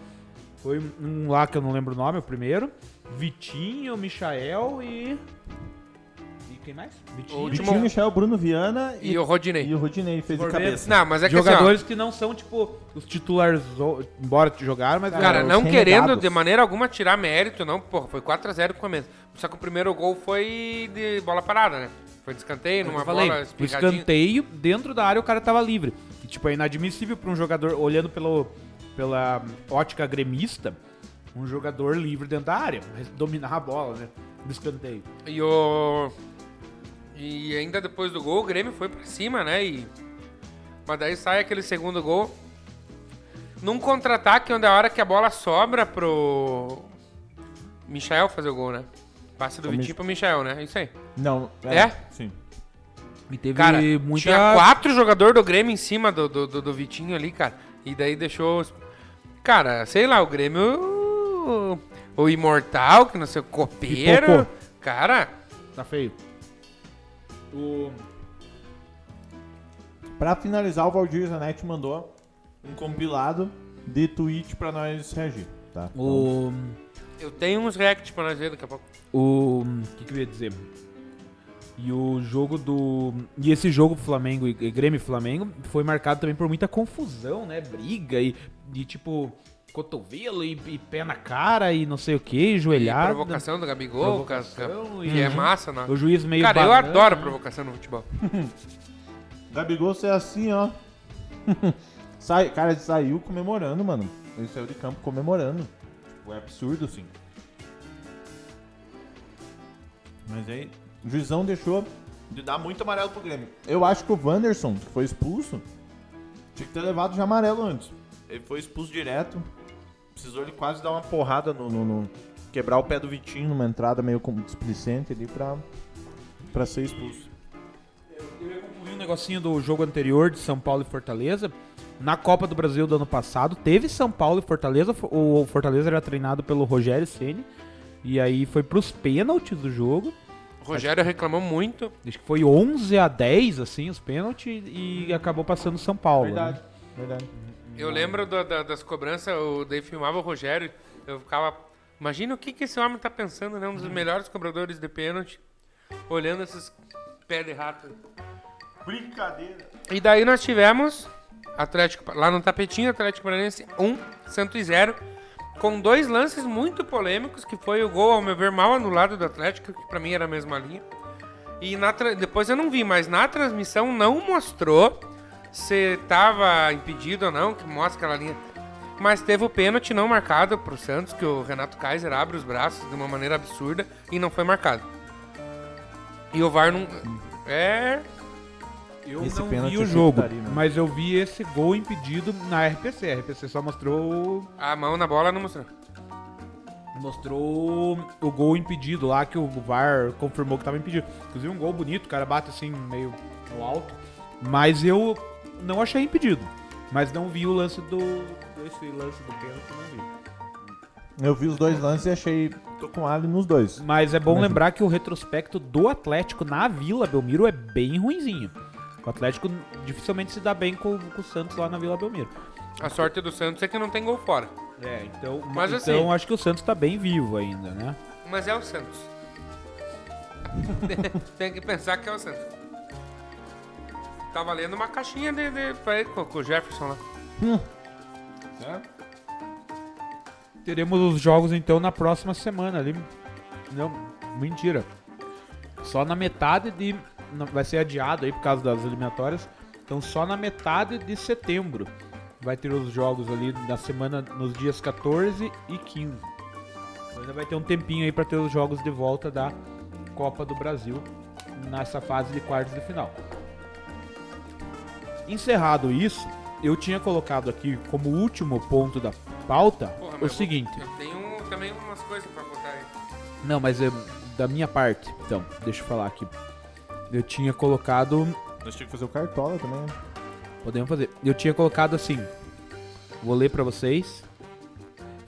Foi um lá que eu não lembro o nome, o primeiro. Vitinho, Michael e. E quem mais? Vitinho. O Vitinho, Michel, Bruno Viana E, o Rodinei. e o Rodinei fez de For ver- cabeça. Não, mas é que assim, ó, Jogadores que não são, tipo, os titulares, embora jogaram, mas. Cara, não querendo renegados. de maneira alguma tirar mérito, não. Porra, foi 4x0 no começo. Só que o primeiro gol foi de bola parada, né? Foi de escanteio, Como numa eu falei, bola o escanteio, dentro da área o cara tava livre. E, tipo, é inadmissível pra um jogador, olhando pelo, pela ótica gremista, um jogador livre dentro da área, dominar a bola, né? Do escanteio. E o. E ainda depois do gol, o Grêmio foi pra cima, né? E... Mas daí sai aquele segundo gol. Num contra-ataque, onde a hora que a bola sobra pro. Michael fazer o gol, né? Passe do O Vitinho Mich- pro Michael, né? Isso aí. Não. É? Sim. E teve Cara, muita... tinha quatro jogadores do Grêmio em cima do, do, do, do Vitinho ali, cara. E daí deixou. Cara, sei lá, o Grêmio. O, o Imortal, que não sei, o Copeiro. Pipocou. Cara, Tá feio. O... Pra finalizar, o Valdir Zanetti mandou um compilado de tweet pra nós reagir, tá? O... eu tenho uns react pra nós ver daqui a pouco. O. O que, que eu ia dizer? E o jogo do. E esse jogo Flamengo e Grêmio Flamengo foi marcado também por muita confusão, né? Briga e, e tipo, cotovelo e, e pé na cara e não sei o que, E joelhada. provocação do Gabigol, ca- ca- Provocação que é massa, né? O juiz meio Cara, eu adoro provocação no futebol. <laughs> Gabigol ser assim, ó. <laughs> Sai, cara, ele saiu comemorando, mano. Ele saiu de campo comemorando. Tipo, é absurdo, assim. Mas aí, o juizão deixou de dar muito amarelo pro Grêmio. Eu acho que o Wanderson, que foi expulso, tinha que ter levado já amarelo antes. Ele foi expulso direto. Precisou ele quase dar uma porrada no, no- no- Quebrar o pé do Vitinho numa entrada meio com- displicente ali pra, pra ser expulso. Eu ia concluir um negocinho do jogo anterior de São Paulo e Fortaleza. Na Copa do Brasil do ano passado, teve São Paulo e Fortaleza. O Fortaleza era treinado pelo Rogério Ceni E aí foi pros pênaltis do jogo. O Rogério reclamou muito. Acho que foi 11 a 10, assim, os pênaltis. E acabou passando São Paulo. Verdade, né? verdade. Eu lembro da- da- das cobranças, eu daí filmava o Rogério, eu ficava. Imagina o que, que esse homem tá pensando, né? Um dos melhores cobradores de pênalti. Olhando esses pés de rato. Brincadeira. E daí nós tivemos Atlético lá no tapetinho, Atlético Paranaense 1, Santos 0, com dois lances muito polêmicos, que foi o gol, ao meu ver, mal anulado do Atlético, que pra mim era a mesma linha. E depois eu não vi, mas na transmissão não mostrou se tava impedido ou não, que mostra aquela linha. Mas teve o pênalti não marcado pro Santos, que o Renato Kaiser abre os braços de uma maneira absurda e não foi marcado. E o VAR não. É. Eu Esse não pênalti vi o eu jogo, né? mas eu vi esse gol impedido na RPC. A RPC só mostrou A mão na bola não mostrou. mostrou o gol impedido lá que o VAR confirmou que estava impedido. Inclusive um gol bonito, o cara bate assim meio no alto. Mas eu não achei impedido. Mas não vi o lance do esse lance do pênalti, não vi. Eu vi os dois lances e achei. Tô com Ali nos dois. Mas é bom Mas- lembrar que o retrospecto do Atlético na Vila Belmiro é bem ruinzinho. O Atlético dificilmente se dá bem com, com o Santos lá na Vila Belmiro. A sorte do Santos é que não tem gol fora. É, então, Mas então assim- acho que o Santos tá bem vivo ainda, né? Mas é o Santos. <laughs> tem que pensar que é o Santos. Tá valendo uma caixinha de, de, pra ele, com, com o Jefferson lá. Teremos os jogos então na próxima semana ali. Não, mentira. Só na metade de. não, Vai ser adiado aí por causa das eliminatórias. Então só na metade de setembro vai ter os jogos ali na semana nos dias 14 e 15. Então ainda vai ter um tempinho aí para ter os jogos de volta da Copa do Brasil nessa fase de quartos de final. Encerrado isso, eu tinha colocado aqui como último ponto da pauta Porra, o seguinte. Eu tenho também umas coisas pra botar aí. Não, mas é da minha parte, então, deixa eu falar aqui. Eu tinha colocado. Nós tínhamos que fazer o Cartola também, né? Podemos fazer. Eu tinha colocado assim. Vou ler pra vocês.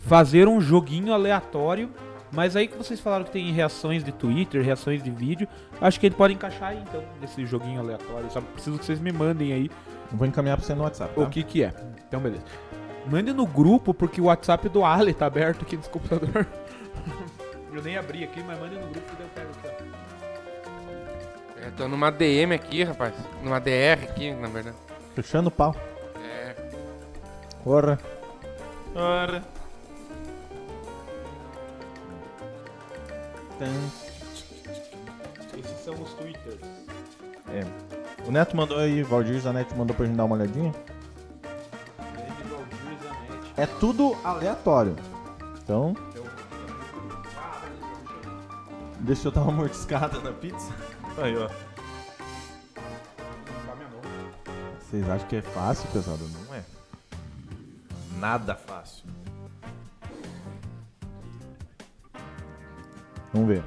Fazer um joguinho aleatório. Mas aí que vocês falaram que tem reações de Twitter, reações de vídeo. Acho que ele pode encaixar aí então, nesse joguinho aleatório. Só preciso que vocês me mandem aí Eu vou encaminhar pra você no WhatsApp. Tá? o que que é. Então, beleza. Mande no grupo, porque o WhatsApp do Ali tá aberto aqui nesse computador. <laughs> eu nem abri aqui, mas mande no grupo que eu pego aqui, ó. É, tô numa DM aqui, rapaz. Numa DR aqui, na verdade. Fechando o pau. É. Porra. Porra. Esses são os Twitters. É. O Neto mandou aí, Valdir Zanetti mandou pra gente dar uma olhadinha. É tudo aleatório. Então. Deixa eu dar uma mordiscada na pizza. <laughs> Aí, ó. Vocês acham que é fácil, pesado? Não é. Nada fácil. Vamos ver.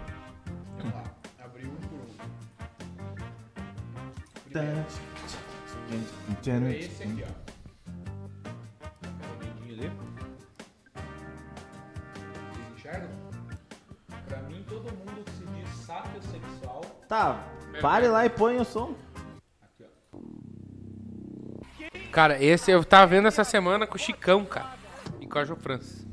Abri um por um. É esse aqui, ó. Pra mim, todo mundo que se diz sapiosexual. Tá, pare lá e põe o som. Aqui, ó. Cara, esse eu tava vendo essa semana com o Chicão, cara. E com a Jo Francis.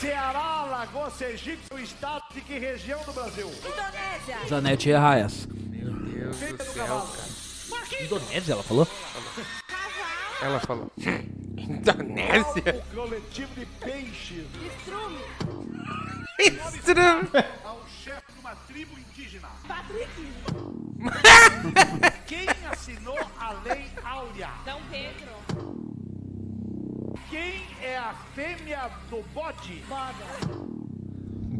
Ceará, Lagoa Sergipe, o estado de que região do Brasil? Indonésia. Janete Arraias. Meu Deus do céu, cara. Indonésia, ela falou? Ela falou. <laughs> Indonésia? O coletivo de peixes. Estrume. Estranho. Ao chefe de uma tribo indígena. Patrick. <laughs> Quem assinou a Lei Áurea? Dom Pedro. Quem é a fêmea do bode? Boda.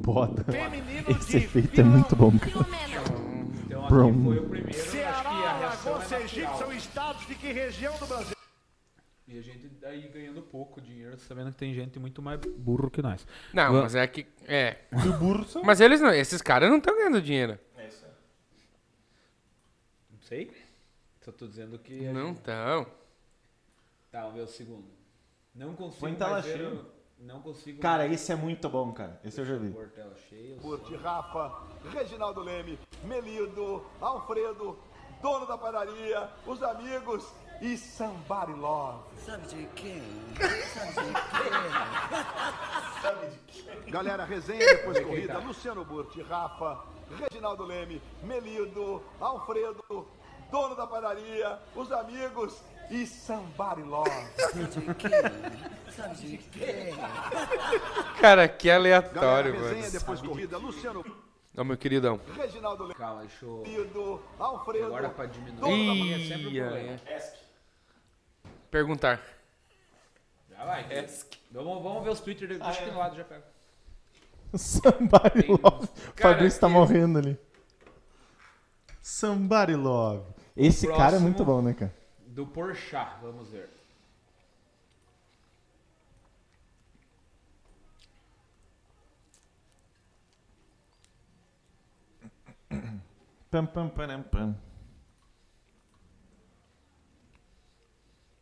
Bota. Feminino Esse de efeito é muito bom, cara. Então aqui Brum. foi o primeiro. acho que a Ceará, Lagoa é Sergipe são estados de que região do Brasil? E a gente daí ganhando pouco dinheiro, sabendo que tem gente muito mais burro que nós. Não, Va- mas é que. É. Mas eles não. Esses caras não estão ganhando dinheiro. Não sei. Só tô dizendo que. Não gente- estão. Tá, vamos ver o segundo. Não consigo. Põe tela cheia. o- Não consigo. Cara, mais esse é muito bom, cara. Esse eu já vi. tela cheia. Curte Rafa, Reginaldo Leme, Melido, Alfredo, dono da padaria, os amigos e Somebody Love. Sabe de quem? <laughs> Galera, resenha depois <laughs> da corrida, Luciano Burti, Rafa, Reginaldo Leme, Melido, Alfredo, dono da padaria, os amigos e Somebody Love. Cara, que Galera, aleatório, resenha mano. depois da corrida, Luciano, Ó, meu queridão. Reginaldo Leme, Calma, eu. Melido, Alfredo, Agora pra diminuir. Ih, é sempre é. Perguntar. Já vai. Vamos, vamos ver os Twitter. Deixa aqui no lado, já pego. Somebody Tem- Love. O Fabrício tá morrendo ali. Somebody Love. Esse cara é próximo- muito bom, né, cara? Do Porchat, vamos ver. Pam, pam, param, pam.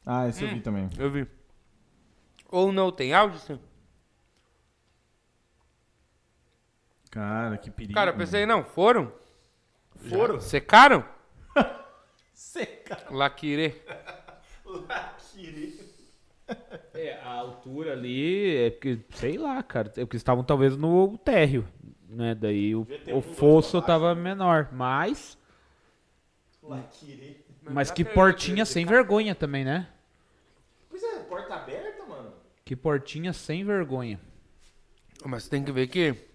Ah, esse eu vi também. Eu vi. Ou não tem áudio, sim? Cara, que perigo. Cara, eu pensei, não, foram? Foram? Secaram? <laughs> Seca. Laquire. É, a altura ali é porque, sei lá, cara, é porque estavam talvez no térreo, né? Daí o, o fosso tava menor, mas mas que portinha sem vergonha também, né? Pois é, porta aberta, mano. Que portinha sem vergonha. Mas tem que ver que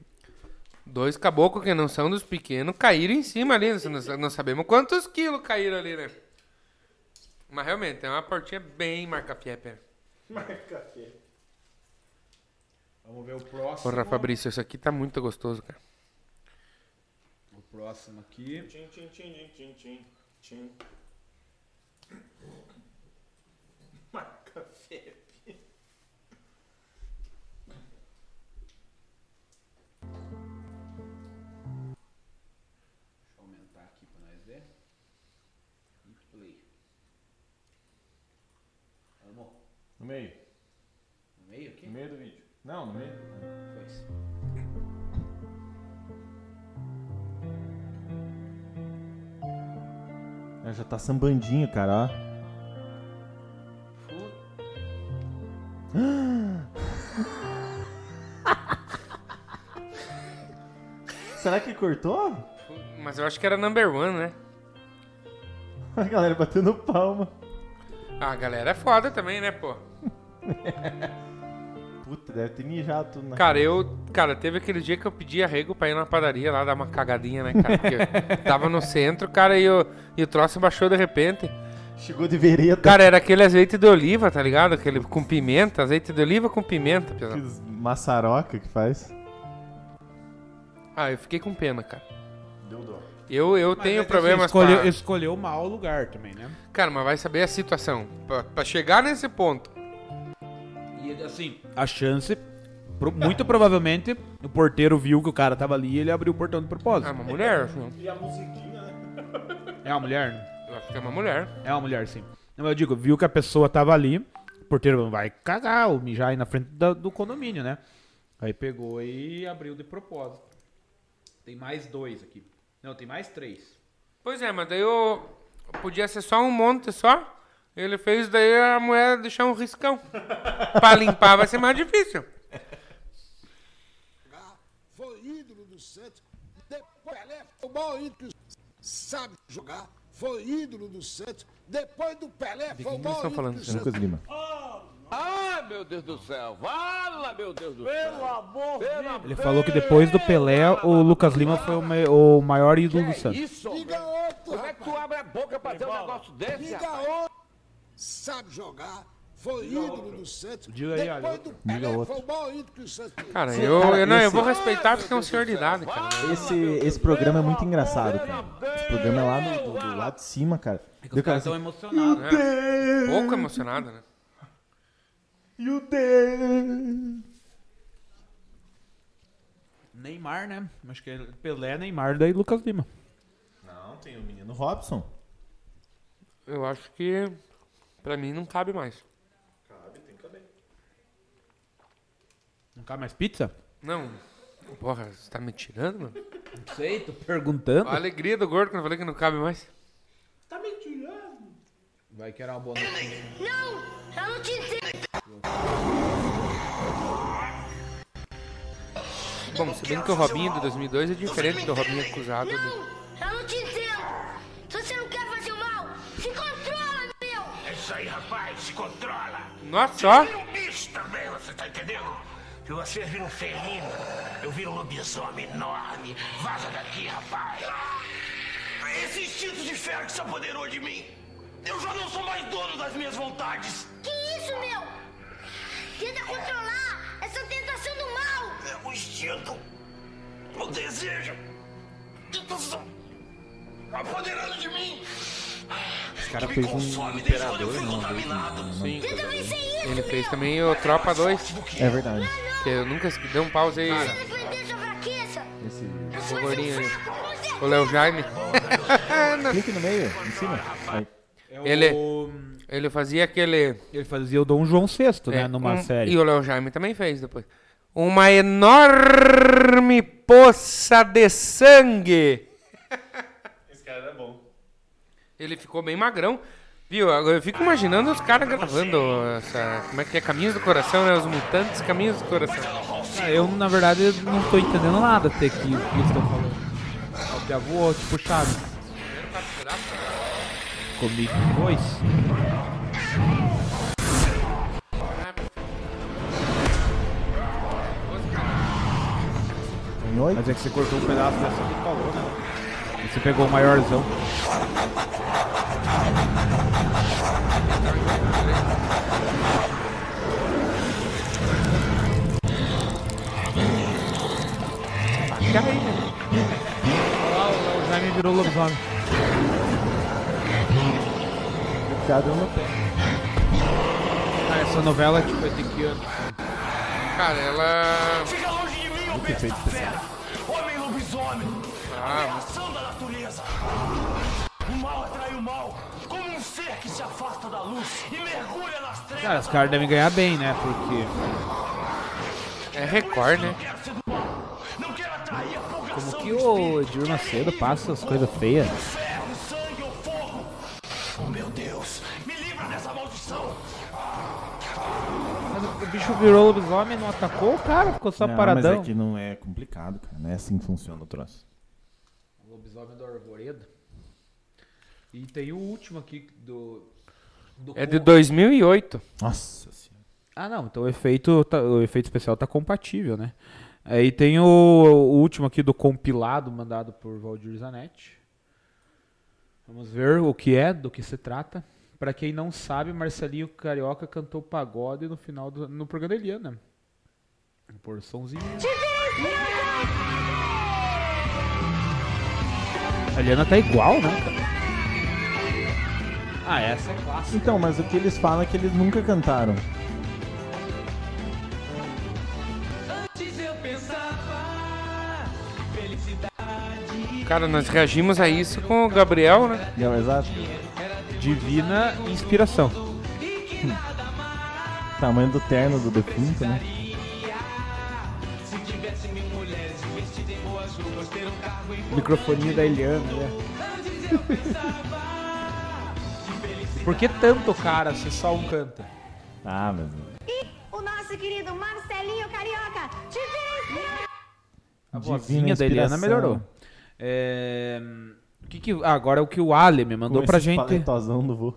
dois caboclos que não são dos pequenos caíram em cima ali. Nós não- não sabemos quantos quilos caíram ali, né? Mas realmente, é uma portinha bem marca-fieper. Vamos ver o próximo. Porra, Fabrício, isso aqui tá muito gostoso, cara. O próximo aqui. Tchim, tchim, tchim, tchim, tchim, tchim. Marca No meio. no meio aqui? No meio do vídeo. Não, no meio. Pois. É, já tá sambandinho, cara, ó. <laughs> Será que cortou? Mas eu acho que era number one, né? A galera batendo palma. Ah, a galera é foda também, né, pô? <laughs> Puta, deve ter mijado tudo na Cara, eu. Cara, teve aquele dia que eu pedi arrego pra ir na padaria lá dar uma cagadinha, né, cara? Porque eu <laughs> tava no centro, cara, e o, e o troço baixou de repente. Chegou de vereda. Cara, era aquele azeite de oliva, tá ligado? Aquele com pimenta, azeite de oliva com pimenta, pesado. Aqueles maçaroca que faz. Ah, eu fiquei com pena, cara. Deu dó. Eu, eu tenho problemas escolheu, pra... escolheu mal o lugar também, né? Cara, mas vai saber a situação. Pra, pra chegar nesse ponto. E assim, a chance pro- muito provavelmente o porteiro viu que o cara tava ali e ele abriu o portão de É propósito. uma mulher, assim. É uma mulher, né? Eu acho que é uma mulher. É uma mulher, sim. Não, eu digo, viu que a pessoa tava ali, o porteiro vai cagar ou mijar aí na frente da- do condomínio, né? Aí pegou e abriu de propósito. Tem mais dois aqui. Não, tem mais três. Pois é, mas daí eu... podia ser só um monte só. Ele fez daí a mulher deixar um riscão. <laughs> pra limpar vai ser mais difícil. Foi ídolo do Santos. Depois Pelé foi o maior ídolo que o sabe jogar. Foi ídolo do Santos. Depois do Pelé De foi o maior estão ídolo falando? que o Santos. Lucas Lima. Ah, meu Deus do céu. Fala, meu Deus do céu. Pelo amor de Deus. Ele falou que depois do Pelé, o Lucas Lima foi o, o maior ídolo do Que Santos. isso, Diga velho? outro, Como é que tu abre a boca pra dizer um negócio desse, Diga rapaz? outro. Sabe jogar. Foi ídolo do Santos. Diga aí, Depois olha. do Pelé outro. foi o maior ídolo que o Santos teve. Cara, eu, cara, eu, não, eu vou respeitar porque é um senhor de idade, cara. Esse, esse programa é muito engraçado, cara. Esse programa é lá no, do, do lado de cima, cara. É que os caras cara estão emocionados. É. Pouco emocionado, né? E o. Neymar, né? Acho que é Pelé, Neymar, daí Lucas Lima. Não, tem o menino Robson. Eu acho que pra mim não cabe mais. Não cabe mais pizza? Não. Porra, você tá me tirando, mano? Não sei, tô perguntando. A alegria do gordo quando eu falei que não cabe mais. Vai que era uma boa notícia. Não, eu não te entendo. Bom, se bem que o Robinho de 2002 é diferente do Robinho acusado. De... Se controla. Nossa, só. Vira um bicho também, você tá entendendo? Se você vira um felino, eu viro um lobisomem enorme. Vaza daqui, rapaz. Esse instinto de fera que se apoderou de mim. Eu já não sou mais dono das minhas vontades. Que isso, meu? Tenta controlar essa tentação do mal. É o instinto, o desejo. Estão apoderando de mim. O cara fez um consome desde quando eu imperador, não. Sim. Isso, Ele fez também o Tropa 2, É verdade. que eu nunca dei um pause aí. Fraqueza. Esse... Um aí. O Léo Jaime. <laughs> Clique no meio, em cima. Aí. Ele- O- Ele fazia aquele. Ele fazia o Dom João VI, né? é, Numa um- série. E o Léo Jaime também fez depois. Uma enorme poça de sangue. Esse cara era bom. Ele ficou bem magrão. Viu? Agora eu fico imaginando os caras gravando essa. Como é que é? Caminhos do Coração, né? Os mutantes Caminhos do Coração. Ah, eu, na verdade, não tô entendendo nada até aqui o que eles estão falando. O Piavô, tipo, Chaves. Comigo oito. Mas é que você cortou um pedaço dessa que falou, né? Você pegou o maiorzão. Aí, né? O Jaime virou lobisomem. Um no pé. Ah, essa novela, tipo, é de que ano? Cara, ela. Fica longe de mim, ô besta fera. Homem lobisomem. Ah, natureza. O mal atrai o mal. Como um ser que se afasta da luz e mergulha nas trevas. Cara, os caras devem ganhar bem, né? Porque é Record, né? Como que o. Edir Macedo passa as coisas feias? Oh, meu Deus. Me livra dessa maldição. Mas o bicho virou lobisomem, não atacou o cara, ficou só não, paradão. mas é que não é complicado, cara. Não é assim que funciona o troço. Lobisomem do Arvoredo. E tem o último aqui do. do É de Corvo. 2008. Nossa senhora. Ah, não, então o efeito, tá- o efeito especial tá compatível, né? Aí tem o, o último aqui do compilado mandado por Valdir Zanetti. Vamos ver o que é, do que se trata. Pra quem não sabe, Marcelinho Carioca cantou pagode no final do no programa da Eliana. Por somzinho. A Liana tá igual, né. Ah, essa é clássica. Então, mas o que eles falam é que eles nunca cantaram. Antes eu pensava felicidade. Cara, nós reagimos a isso com o Gabriel, né? É, exato. Divina inspiração. Tamanho do terno do defunto, né? Microfoninho da Eliana, né? Por que tanto cara se só um canta? Ah, mas. E o nosso querido Marcelinho Carioca, Divina. A vozinha da Eliana melhorou. É, o que que, ah, agora é o que o Ale me mandou Com pra gente. paletozão do vô.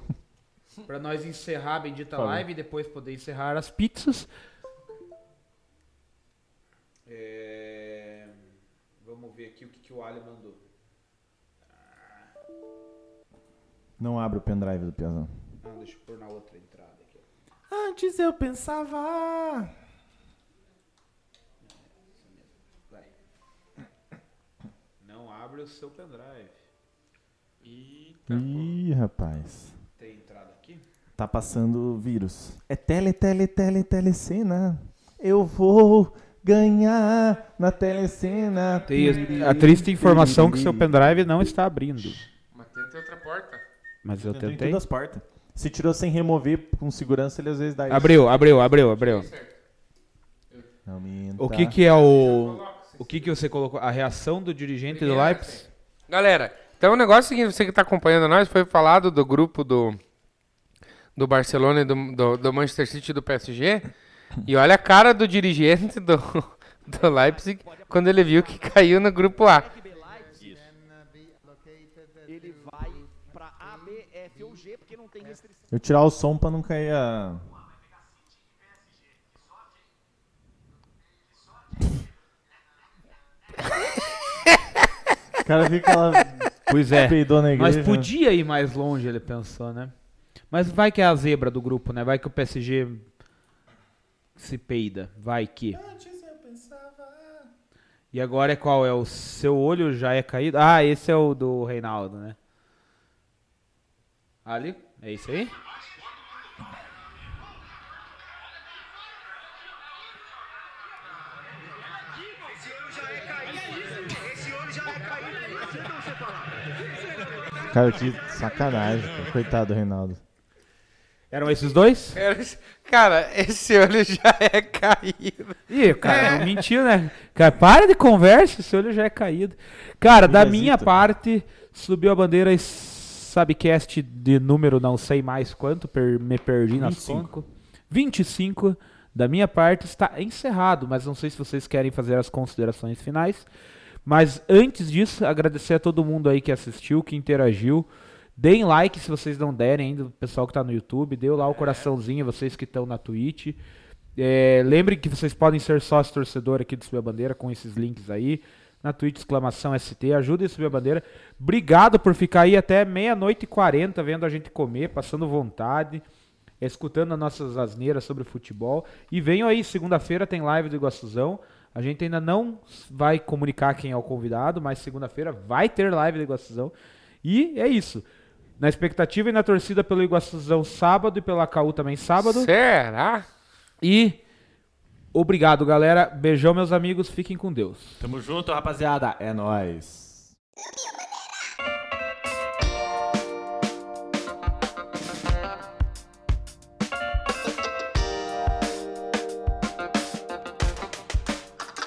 Pra nós encerrar a bendita Falou. live e depois poder encerrar as pizzas. É, Vamos ver aqui o que, que o Ali mandou. Não abre o pendrive do Piazão. Não, deixa eu pôr na outra entrada aqui. Antes eu pensava. Vai. Não abre o seu pendrive. Eita, Ih, rapaz. tem entrada aqui? Tá passando vírus. É tele, tele, tele, telecena. Eu vou ganhar na telecena. Tem a triste informação que seu pendrive não está abrindo. Mas tenta outra porta. Mas eu Tentou em tentei. todas as portas. Se tirou sem remover com segurança, ele às vezes dá isso. Abriu, abriu, abriu, abriu. Aumenta. O que que é o... O que que você colocou? A reação do dirigente do Leipzig? Galera, então o negócio é o seguinte, você que tá acompanhando nós, foi falado do grupo do, do Barcelona e do, do, do Manchester City e do PSG. E olha a cara do dirigente do, do Leipzig quando ele viu que caiu no grupo A. Ele vai pra A, B, F ou G, porque não tem restrição. Eu tirar o som pra não cair a. <laughs> O cara fica lá. Pois é. Peidou na Mas igreja. podia ir mais longe, ele pensou, né? Mas vai que é a zebra do grupo, né? Vai que o PSG se peida. Vai que. E agora é qual? É o seu olho já é caído? Ah, esse é o do Reinaldo, né? Ali? É isso aí? Cara, que sacanagem. Coitado do Reinaldo. Eram esses dois? Era esse- Cara, esse olho já é caído. Ih, cara, não mentiu, né? Cara, para de conversa, seu olho já é caído. Cara, da minha parte, subiu a bandeira e Sabcast de número não sei mais quanto, per- me perdi nas 25. contas. 25. Da minha parte está encerrado, mas não sei se vocês querem fazer as considerações finais. Mas antes disso, agradecer a todo mundo aí que assistiu, que interagiu. Deem like se vocês não derem ainda, o pessoal que tá no YouTube. Dê lá o coraçãozinho, vocês que estão na Twitch. É, lembrem que vocês podem ser sócio torcedor aqui do Subir a Bandeira com esses links aí. Na Twitch, exclamação ST. Ajudem a subir a bandeira. Obrigado por ficar aí até meia-noite e quarenta vendo a gente comer, passando vontade, escutando as nossas asneiras sobre futebol. E venham aí, segunda-feira tem live do Iguaçuzão. A gente ainda não vai comunicar quem é o convidado, mas segunda-feira vai ter live do Iguaçuzão. E é isso. Na expectativa e na torcida pelo Iguaçuzão sábado e pela KU também sábado. Será? E obrigado, galera. Beijão, meus amigos. Fiquem com Deus. Tamo junto, rapaziada. É nóis.